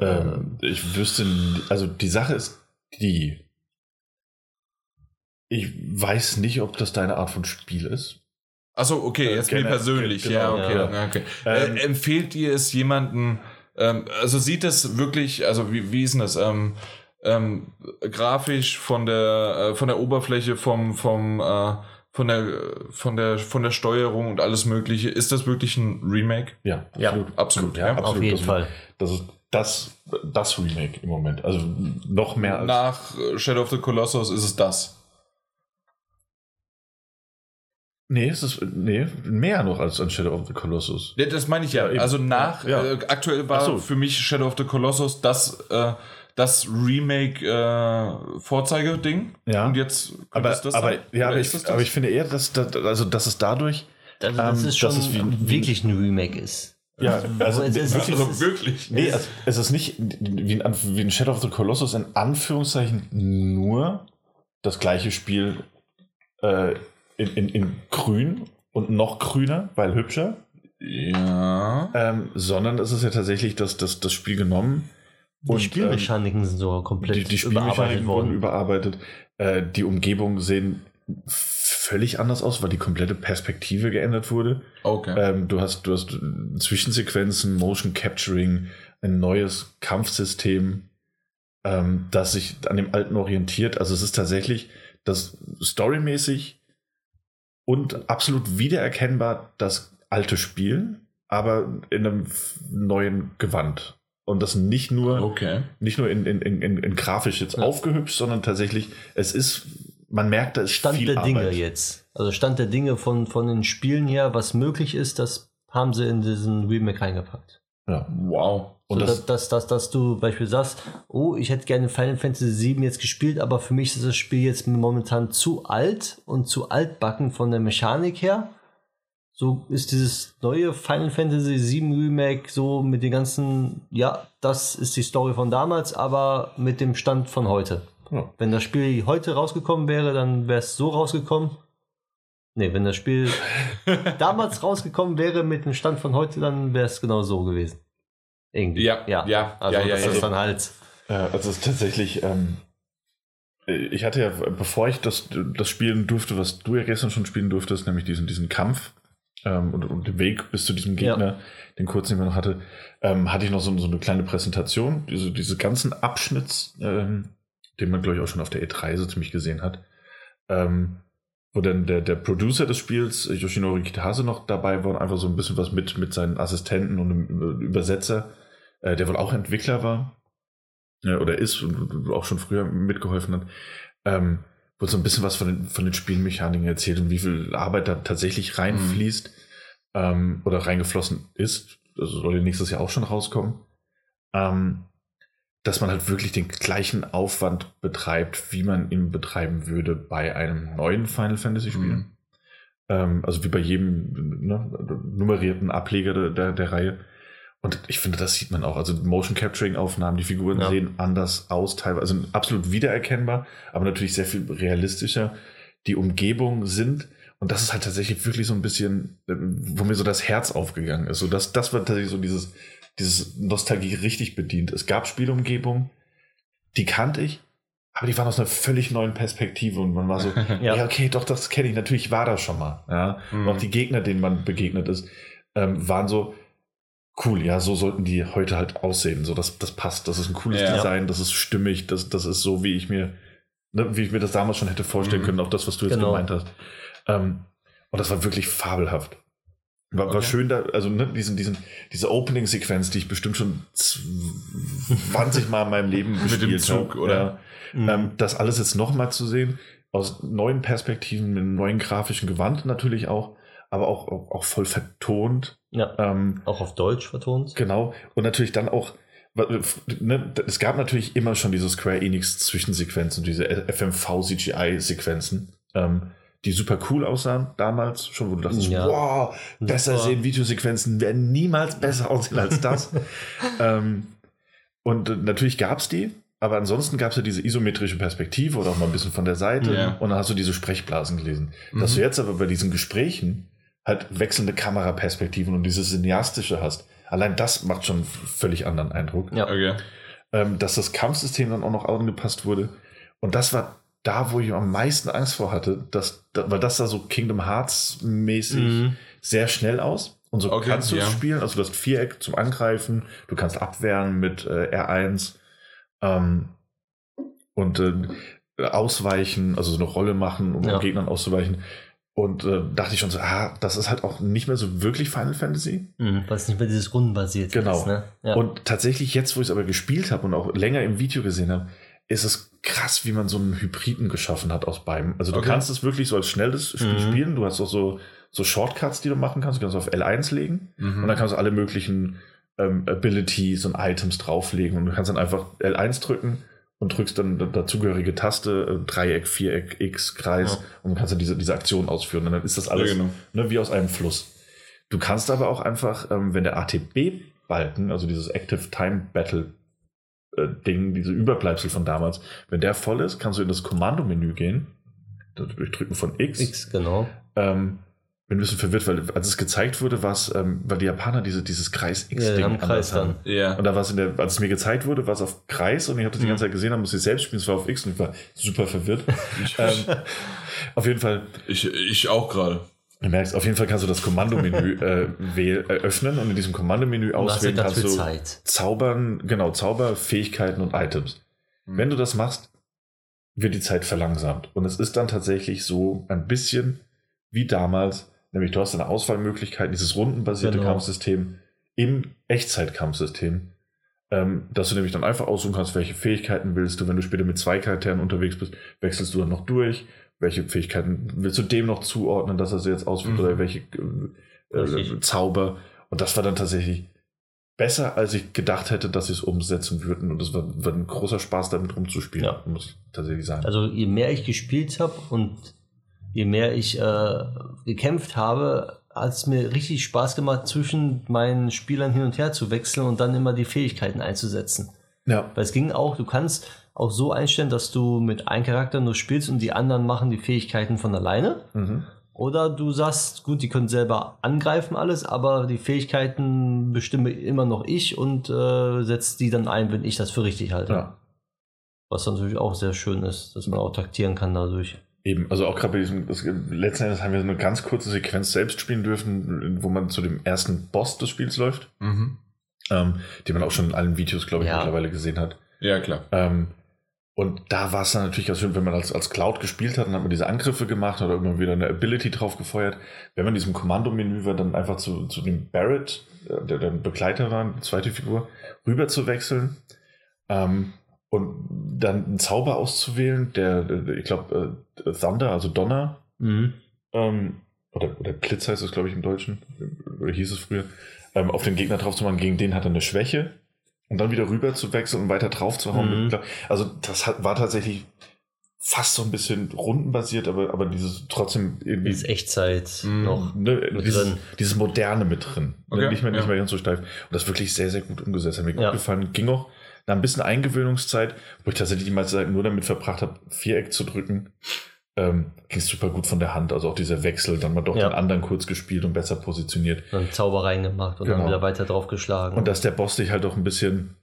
Ähm, ich wüsste, also die Sache ist die. Ich weiß nicht, ob das deine Art von Spiel ist. Achso, okay, Äh, jetzt mir generell, persönlich. genau, ja, okay. ja. ja, okay. Ähm, äh, empfehlt ihr es jemanden, ähm, also sieht es wirklich, also wie, wie ist denn das? Ähm, ähm, grafisch von der, äh, von der Oberfläche, vom, vom, äh, von der, von der, von der Steuerung und alles Mögliche, ist das wirklich ein Remake? Ja, Ja, absolut. absolut, ja. absolut. Auf jeden das, Fall. Das ist das, das Remake im Moment. Also noch mehr als. Nach äh, Shadow of the Colossus ist es das. Nee, es ist nee, mehr noch als an Shadow of the Colossus. Ja, Das meine ich ja. Ja, also nach, Ja. Äh, aktuell war so. für mich Shadow of the Colossus das, äh, das Remake äh, Vorzeigeding. Ja. Und jetzt Aber, es das aber, sein? ja, aber, ist das ich, das? aber ich finde eher, dass, dass, also, dass es dadurch. Also, das Ähm, ist schon das ist wie- wirklich ein Remake ist. Ja, [laughs] also, es ist- wirklich, es also wirklich. Nee, es, es ist nicht wie ein, wie ein Shadow of the Colossus in Anführungszeichen nur das gleiche Spiel äh, in, in, in grün und noch grüner, weil hübscher, Ja. ähm, sondern es ist ja tatsächlich das, das, das Spiel genommen. Die und, Spielmechaniken sind sogar komplett die, die überarbeitet Spielmechaniken wurden worden. überarbeitet. Äh, die Umgebungen sehen völlig anders aus, weil die komplette Perspektive geändert wurde. Okay. Ähm, du hast, du hast Zwischensequenzen, Motion Capturing, ein neues Kampfsystem, ähm, das sich an dem alten orientiert. Also es ist tatsächlich das storymäßig und absolut wiedererkennbar das alte Spiel, aber in einem neuen Gewand. Und das nicht nur, okay. nicht nur in, in, in, in, grafisch jetzt Ja. aufgehübscht, sondern tatsächlich, es ist, man merkt, da ist Stand viel der Dinge Arbeit. jetzt. Also Stand der Dinge von, von den Spielen her, was möglich ist, das haben sie in diesen Remake reingepackt. Ja. Wow. Und so, das, dass, dass, dass, du beispielsweise sagst, oh, ich hätte gerne Final Fantasy VII jetzt gespielt, aber für mich ist das Spiel jetzt momentan zu alt und zu altbacken von der Mechanik her. So ist dieses neue Final Fantasy VII Remake so mit den ganzen, ja, das ist die Story von damals, aber mit dem Stand von heute. ja. Wenn das Spiel heute rausgekommen wäre, dann wäre es so rausgekommen. Nee, wenn das Spiel [laughs] damals rausgekommen wäre mit dem Stand von heute, dann wäre es genau so gewesen. Irgendwie. Ja, ja, ja, Also ja, das ja. ist dann halt. Also es ist tatsächlich, ähm, äh, ich hatte ja, bevor ich das, das spielen durfte, was du ja gestern schon spielen durftest, nämlich diesen, diesen Kampf ähm, und, und den Weg bis zu diesem Gegner, den kurzen, den man noch hatte, ähm, hatte ich noch so, so eine kleine Präsentation, diese, diese ganzen Abschnitts, ähm, den man, glaube ich, auch schon auf der E3 so ziemlich gesehen hat, ähm, wo dann der, der Producer des Spiels, Yoshinori Kitase, noch dabei war und einfach so ein bisschen was mit, mit seinen Assistenten und einem Übersetzer, äh, der wohl auch Entwickler war ja, oder ist und auch schon früher mitgeholfen hat, ähm, wo so ein bisschen was von den, von den Spielmechaniken erzählt und wie viel Arbeit da tatsächlich reinfließt ähm, oder reingeflossen ist. Also soll ja nächstes Jahr auch schon rauskommen. Ähm, dass man halt wirklich den gleichen Aufwand betreibt, wie man ihn betreiben würde bei einem neuen Final Fantasy Spiel. Mhm. Ähm, also wie bei jedem ne, nummerierten Ableger der, der, der Reihe. Und ich finde, das sieht man auch. Also Motion Capturing Aufnahmen, die Figuren Ja. sehen anders aus, teilweise also absolut wiedererkennbar, aber natürlich sehr viel realistischer. Die Umgebungen sind, und das ist halt tatsächlich wirklich so ein bisschen, äh, wo mir so das Herz aufgegangen ist. So das, das war tatsächlich so dieses, dieses Nostalgie richtig bedient. Es gab Spielumgebungen, die kannte ich, aber die waren aus einer völlig neuen Perspektive und man war so, [laughs] ja. ja, okay, doch, das kenne ich, natürlich war das schon mal. Ja? Mhm. Und auch die Gegner, denen man begegnet ist, ähm, waren so, cool, ja, so sollten die heute halt aussehen. So, das, das passt, das ist ein cooles ja. Design, das ist stimmig, das, das ist so, wie ich mir, ne, wie ich mir das damals schon hätte vorstellen mhm. können, auch das, was du jetzt genau. gemeint hast. Ähm, und das war wirklich fabelhaft. War, okay. war schön da, also ne, diesen, diesen, diese Opening-Sequenz, die ich bestimmt schon 20 Mal in meinem Leben gespielt Mit dem Zug, habe, oder? Mhm. Ähm, das alles jetzt nochmal zu sehen, aus neuen Perspektiven, mit einem neuen grafischen Gewand natürlich auch, aber auch, auch, auch voll vertont. Ja. Ähm, auch auf Deutsch vertont. Genau. Und natürlich dann auch, ne, es gab natürlich immer schon diese Square Enix Zwischensequenzen, diese FMV CGI-Sequenzen. Ähm, die super cool aussahen damals, schon wo du dachtest, ja. wow, besser super. sehen Videosequenzen werden niemals besser aussehen als das. [laughs] ähm, und äh, natürlich gab es die, aber ansonsten gab es ja diese isometrische Perspektive oder auch mal ein bisschen von der Seite ja. und dann hast du diese Sprechblasen gelesen. Mhm. Dass du jetzt aber bei diesen Gesprächen halt wechselnde Kameraperspektiven und dieses Cineastische hast, allein das macht schon einen völlig anderen Eindruck. Ja. Okay. Ähm, dass das Kampfsystem dann auch noch angepasst wurde. Und das war da, wo ich am meisten Angst vor hatte, dass, da, weil das sah so Kingdom Hearts mäßig mhm. sehr schnell aus. Und so okay, kannst du ja. es spielen. Also du hast Viereck zum Angreifen, du kannst abwehren mit äh, R1 ähm, und äh, ausweichen, also so eine Rolle machen, um ja. Gegnern auszuweichen. Und äh, dachte ich schon so, ah, das ist halt auch nicht mehr so wirklich Final Fantasy. Mhm, weil es nicht mehr dieses rundenbasiert genau. ist. Genau. Ne? Ja. Und tatsächlich jetzt, wo ich es aber gespielt habe und auch länger im Video gesehen habe, ist es krass, wie man so einen Hybriden geschaffen hat aus beiden. Also du okay. kannst es wirklich so als schnelles Spiel mhm. spielen. Du hast auch so, so Shortcuts, die du machen kannst. Du kannst auf L1 legen mhm. und dann kannst du alle möglichen ähm, Abilities und Items drauflegen und du kannst dann einfach L1 drücken und drückst dann dazugehörige Taste, äh, Dreieck, Viereck, X, Kreis ja. und kannst dann diese, diese Aktion ausführen. Und dann ist das alles ja, genau. ne, wie aus einem Fluss. Du kannst aber auch einfach, ähm, wenn der ATB-Balken, also dieses Active Time Battle äh, Ding, diese Überbleibsel von damals, wenn der voll ist, kannst du in das Kommandomenü gehen, durch Drücken von X. X, genau. Ähm, bin ein bisschen verwirrt, weil als es gezeigt wurde, was, ähm, weil die Japaner diese, dieses Kreis-X-Ding ja, Kreis haben. Ja. Und da war es in der, als es mir gezeigt wurde, war es auf Kreis und ich habe das mhm. die ganze Zeit gesehen, dann musste ich selbst spielen, es war auf X und ich war super verwirrt. [laughs] ähm, auf jeden Fall. Ich, ich auch gerade. Du merkst, auf jeden Fall kannst du das Kommandomenü [laughs] äh, äh, öffnen und in diesem Kommandomenü auswählen kannst du Zeit. Zaubern, genau, Zauberfähigkeiten und Items. Mhm. Wenn du das machst, wird die Zeit verlangsamt. Und es ist dann tatsächlich so ein bisschen wie damals, nämlich du hast eine Auswahlmöglichkeit, dieses rundenbasierte genau. Kampfsystem im Echtzeitkampfsystem, ähm, dass du nämlich dann einfach aussuchen kannst, welche Fähigkeiten willst du. Wenn du später mit zwei Charakteren unterwegs bist, wechselst du dann noch durch welche Fähigkeiten willst du dem noch zuordnen, dass er sie jetzt ausführt mhm. oder welche äh, äh, Zauber. Und das war dann tatsächlich besser, als ich gedacht hätte, dass sie es umsetzen würden. Und es war, war, ein großer Spaß, damit rumzuspielen, ja. muss ich tatsächlich sagen. Also je mehr ich gespielt habe und je mehr ich äh, gekämpft habe, hat es mir richtig Spaß gemacht, zwischen meinen Spielern hin und her zu wechseln und dann immer die Fähigkeiten einzusetzen. Ja. Weil es ging auch, du kannst auch so einstellen, dass du mit einem Charakter nur spielst und die anderen machen die Fähigkeiten von alleine. Mhm. Oder du sagst, gut, die können selber angreifen alles, aber die Fähigkeiten bestimme immer noch ich und äh, setzt die dann ein, wenn ich das für richtig halte. Ja. Was natürlich auch sehr schön ist, dass man auch taktieren kann dadurch. Eben, also auch gerade bei diesem, das, letzten Endes haben wir so eine ganz kurze Sequenz selbst spielen dürfen, wo man zu dem ersten Boss des Spiels läuft, mhm. ähm, den man auch schon in allen Videos, glaube ich, ja. mittlerweile gesehen hat. Ja, klar. Ähm, und da war es dann natürlich ganz schön, wenn man als, als Cloud gespielt hat, dann hat man diese Angriffe gemacht oder immer wieder eine Ability drauf gefeuert. Wenn man in diesem Kommandomenü war, dann einfach zu, zu dem Barrett, äh, der der Begleiter war, die zweite Figur, rüber zu wechseln ähm, und dann einen Zauber auszuwählen, der, der ich glaube, äh, Thunder, also Donner, mhm. ähm, oder, oder Blitz heißt es, glaube ich, im Deutschen, oder hieß es früher, ähm, auf den Gegner drauf zu machen, gegen den hat er eine Schwäche und dann wieder rüber zu wechseln und weiter drauf zu hauen. Mhm. Also das hat, war tatsächlich fast so ein bisschen rundenbasiert, aber, aber dieses trotzdem irgendwie. Dieses Echtzeit mhm. noch. Ne, dieses, dieses, Moderne mit drin. Ne, okay, nicht, mehr, nicht mehr ganz so steif. Und das ist wirklich sehr, sehr gut umgesetzt. Hat mir gut ja. gefallen. Ging auch nach ein bisschen Eingewöhnungszeit, wo ich tatsächlich die meiste Zeit nur damit verbracht habe, Viereck zu drücken ähm, ging super gut von der Hand. Also auch dieser Wechsel, dann mal doch ja. den anderen kurz gespielt und besser positioniert. Dann Zauber reingemacht und genau. dann wieder weiter drauf geschlagen. Und dass der Boss dich halt auch ein bisschen.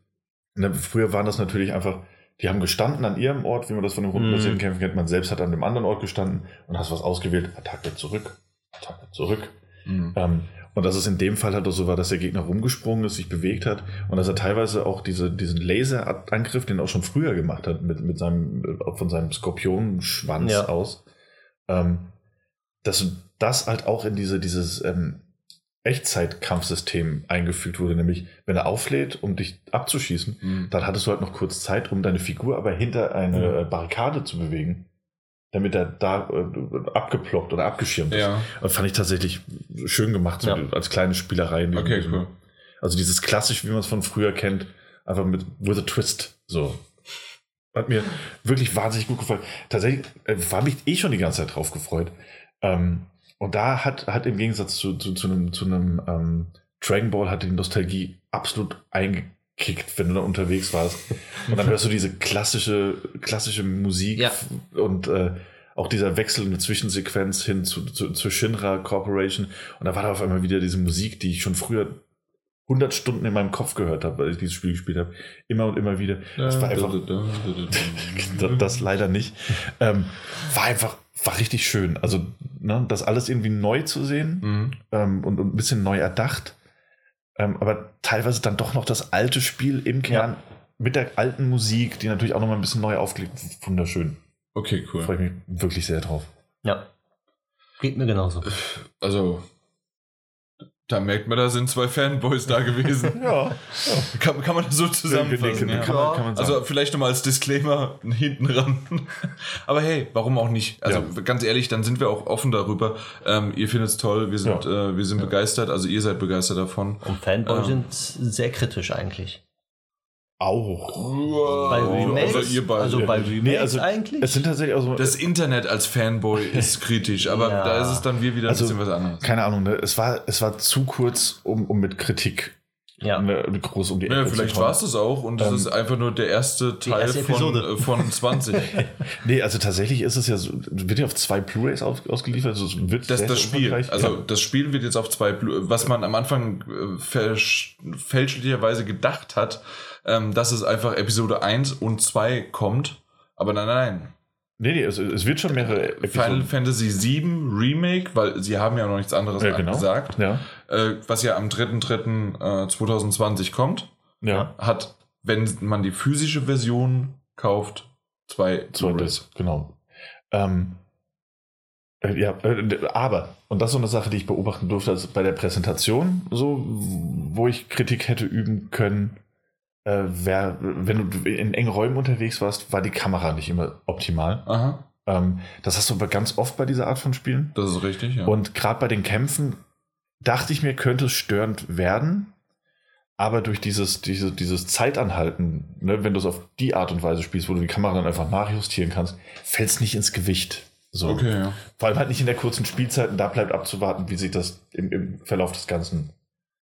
Ne, früher waren das natürlich einfach Die haben gestanden an ihrem Ort, wie man das von den rundenbasierten Mhm. Kämpfen kennt. Man selbst hat an dem anderen Ort gestanden und hast was ausgewählt. Attacke zurück, Attacke zurück. Mhm. Ähm, und dass es in dem Fall halt auch so war, dass der Gegner rumgesprungen ist, sich bewegt hat und dass er teilweise auch diese, diesen Laserangriff, den er auch schon früher gemacht hat, mit, mit seinem, von seinem Skorpionenschwanz Ja. aus, ähm, dass das halt auch in diese, dieses ähm, Echtzeitkampfsystem eingefügt wurde, nämlich wenn er auflädt, um dich abzuschießen, Mhm. dann hattest du halt noch kurz Zeit, um deine Figur aber hinter eine Mhm. Barrikade zu bewegen, damit er da äh, abgeplockt oder abgeschirmt ist. Ja, Das fand ich tatsächlich schön gemacht, so Ja. als kleine Spielerei. okay, diesem- cool. Also dieses klassisch, wie man es von früher kennt, einfach mit with a twist. So. Hat mir wirklich wahnsinnig gut gefallen. Tatsächlich äh, war mich eh schon die ganze Zeit drauf gefreut. Ähm, und da hat, hat im Gegensatz zu, zu, zu einem, zu einem ähm, Dragon Ball hat die Nostalgie absolut eingekickt, wenn du da unterwegs warst. Und dann hörst du diese klassische, klassische Musik Ja. und äh, auch dieser Wechsel in der Zwischensequenz hin zu, zu, zur Shinra Corporation. Und da war da auf einmal wieder diese Musik, die ich schon früher 100 Stunden in meinem Kopf gehört habe, weil ich dieses Spiel gespielt habe. Immer und immer wieder. Das war einfach, [laughs] das, das leider nicht. Ähm, war einfach, war richtig schön. Also, ne, das alles irgendwie neu zu sehen Mhm. ähm, und, und ein bisschen neu erdacht. Ähm, aber teilweise dann doch noch das alte Spiel im Kern mit der alten Musik, die natürlich auch noch mal ein bisschen neu aufgelegt. Wunderschön. Okay, Freue cool. ich mich wirklich sehr drauf. Ja. Geht mir genauso. Also, da merkt man, da sind zwei Fanboys da gewesen. [laughs] Ja, kann, kann man das so zusammenfassen? Ja. kann, man, kann man. Also vielleicht nochmal als Disclaimer hinten ran. [laughs] Aber hey, warum auch nicht? Also Ja. ganz ehrlich, dann sind wir auch offen darüber. Ähm, ihr findet es toll, wir sind, äh, wir sind begeistert, also ihr seid begeistert davon. Und Fanboys Ähm. sind sehr kritisch eigentlich. Auch. Bei Oh, Remakes, also ihr beide. also bei Nee, Remakes also eigentlich. Es sind tatsächlich auch so. das Internet als Fanboy [laughs] ist kritisch, aber Ja. da ist es dann wir wieder ein Also, bisschen was anderes. keine Ahnung, ne? es, war, es war zu kurz, um, um mit Kritik ja. ne, groß um die Ja, Ecke vielleicht zu kommen. war es das auch und das Ähm, ist einfach nur der erste Teil erste von, äh, von [laughs] 20. Nee, also tatsächlich ist es ja so, wird ja auf zwei Blu-Rays aus, ausgeliefert. Also es wird Das, das Spiel, also ja. das Spiel wird jetzt auf zwei, Blu- was man am Anfang äh, fälsch- fälschlicherweise gedacht hat, ähm, dass es einfach Episode 1 und 2 kommt. Aber nein, nein. Nee, nee, es, es wird schon mehrere Final Episoden. Fantasy 7 Remake, weil sie haben ja noch nichts anderes Ja, genau. gesagt, Ja, äh, was ja am 3.3.2020 kommt, ja. hat, wenn man die physische Version kauft, zwei das, genau. Ähm, äh, ja, äh, aber, und das ist so eine Sache, die ich beobachten durfte, also bei der Präsentation, so, wo ich Kritik hätte üben können, äh, wär, wenn du in engen Räumen unterwegs warst, war die Kamera nicht immer optimal. Aha, Ähm, das hast du aber ganz oft bei dieser Art von Spielen. das ist richtig, ja. Und gerade bei den Kämpfen dachte ich mir, könnte es störend werden. Aber durch dieses, diese, dieses Zeitanhalten, ne, wenn du es auf die Art und Weise spielst, wo du die Kamera dann einfach nachjustieren kannst, fällt es nicht ins Gewicht. So. okay, ja. Vor allem halt nicht in der kurzen Spielzeit. Und da bleibt abzuwarten, wie sich das im, im Verlauf des ganzen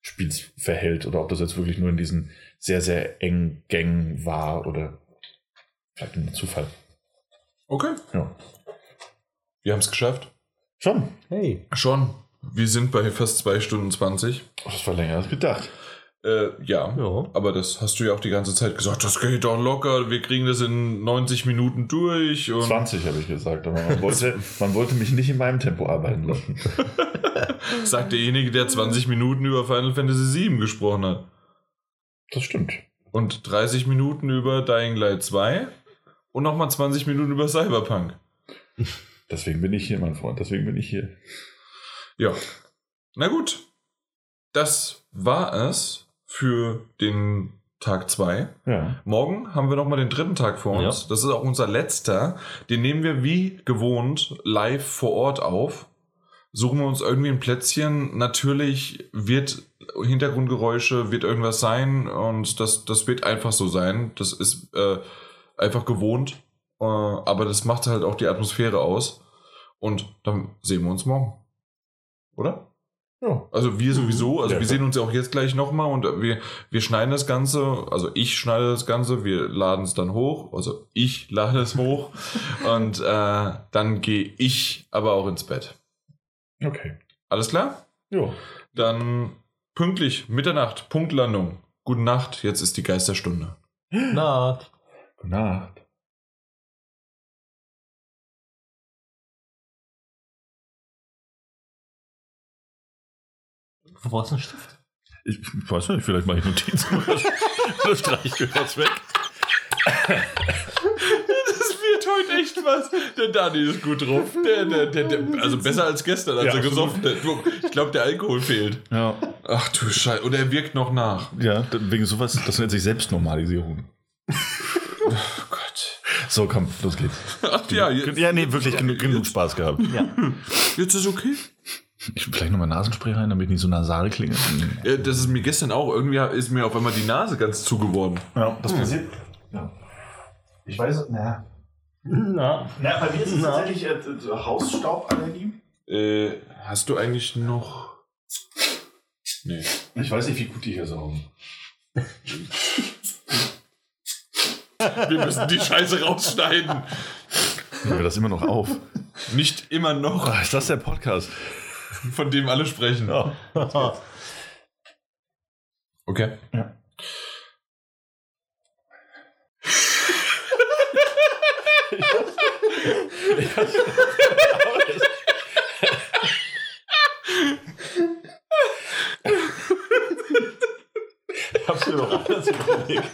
Spiels verhält. Oder ob das jetzt wirklich nur in diesen sehr, sehr engen Gängen war oder vielleicht ein Zufall. Okay, Ja. wir haben es geschafft. Schon. Hey. Schon. Wir sind bei fast 2 Stunden 20. Oh, das war länger als gedacht. Äh, ja. Ja. Aber das hast du ja auch die ganze Zeit gesagt, das geht doch locker, wir kriegen das in 90 Minuten durch. Und 20 habe ich gesagt, aber man wollte, man wollte mich nicht in meinem Tempo arbeiten lassen. [laughs] sagt derjenige, der 20 Minuten über Final Fantasy 7 gesprochen hat. Das stimmt. Und 30 Minuten über Dying Light 2 und nochmal 20 Minuten über Cyberpunk. [laughs] Deswegen bin ich hier, mein Freund. Deswegen bin ich hier. Ja. Na gut. Das war es für den Tag 2. Ja. Morgen haben wir nochmal den dritten Tag vor uns. Ja. Das ist auch unser letzter. Den nehmen wir wie gewohnt live vor Ort auf. Suchen wir uns irgendwie ein Plätzchen. Natürlich wird Hintergrundgeräusche, wird irgendwas sein und das, das wird einfach so sein. Das ist äh, einfach gewohnt. Äh, aber das macht halt auch die Atmosphäre aus. Und dann sehen wir uns morgen. Oder? Ja. Also wir sowieso, also Ja, wir sehen uns ja auch jetzt gleich nochmal und wir, wir schneiden das Ganze, also ich schneide das Ganze, wir laden es dann hoch, also ich lade es hoch [laughs] und äh, dann gehe ich aber auch ins Bett. Okay. Alles klar? Ja. Dann pünktlich, Mitternacht, Punktlandung. Gute Nacht, jetzt ist die Geisterstunde. Na, Gute Nacht. Wo brauchst du einen Stift? Ich, ich weiß nicht, vielleicht mache ich Notizen oder streiche ich was weg. [laughs] Heute echt was. Der Dani ist gut drauf. Der, der, der, der, also besser als gestern, als Ja, er gesoffen hat. Ich glaube, der Alkohol fehlt. Ja, Ach du Scheiße. Und er wirkt noch nach. ja, wegen sowas, das nennt sich Selbstnormalisierung. Oh Gott. So, komm, los geht's. Ach ja, jetzt, Ja, nee, wirklich genug, genug Spaß gehabt. Ja. jetzt ist okay. Ich vielleicht nochmal Nasenspray rein, damit ich nicht so nasal klinge. Ja, das ist mir gestern auch. Irgendwie ist mir auf einmal die Nase ganz zu geworden. Ja, das passiert. Ja. Ich weiß, na. Na, Na, bei mir ist es Na. tatsächlich äh, so Hausstauballergie. Äh, hast du eigentlich noch. Nee. Ich weiß nicht, wie gut die hier saugen. Wir müssen die Scheiße rausschneiden. Nehmen wir das immer noch auf. Nicht immer noch, Oh, ist das der Podcast? von dem alle sprechen. Ja. [laughs] Okay. Ja. Ich hab's mir doch anders überlegt.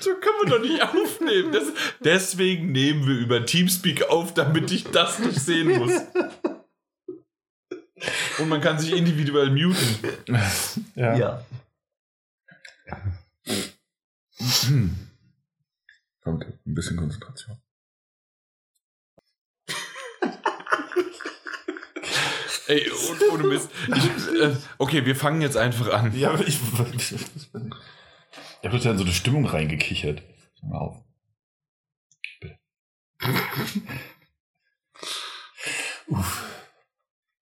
So können wir doch nicht aufnehmen. Das, deswegen nehmen wir über Teamspeak auf, damit ich das nicht sehen muss. Und man kann sich individuell muten. Ja. ja. Hm. Kommt, ein bisschen Konzentration. [laughs] Ey, ohne Mist. Ich, äh, okay, wir fangen jetzt einfach an. Ja, aber ich. Ich, ich habe total in so eine Stimmung reingekichert. Mal auf. Bitte. [laughs] Uff.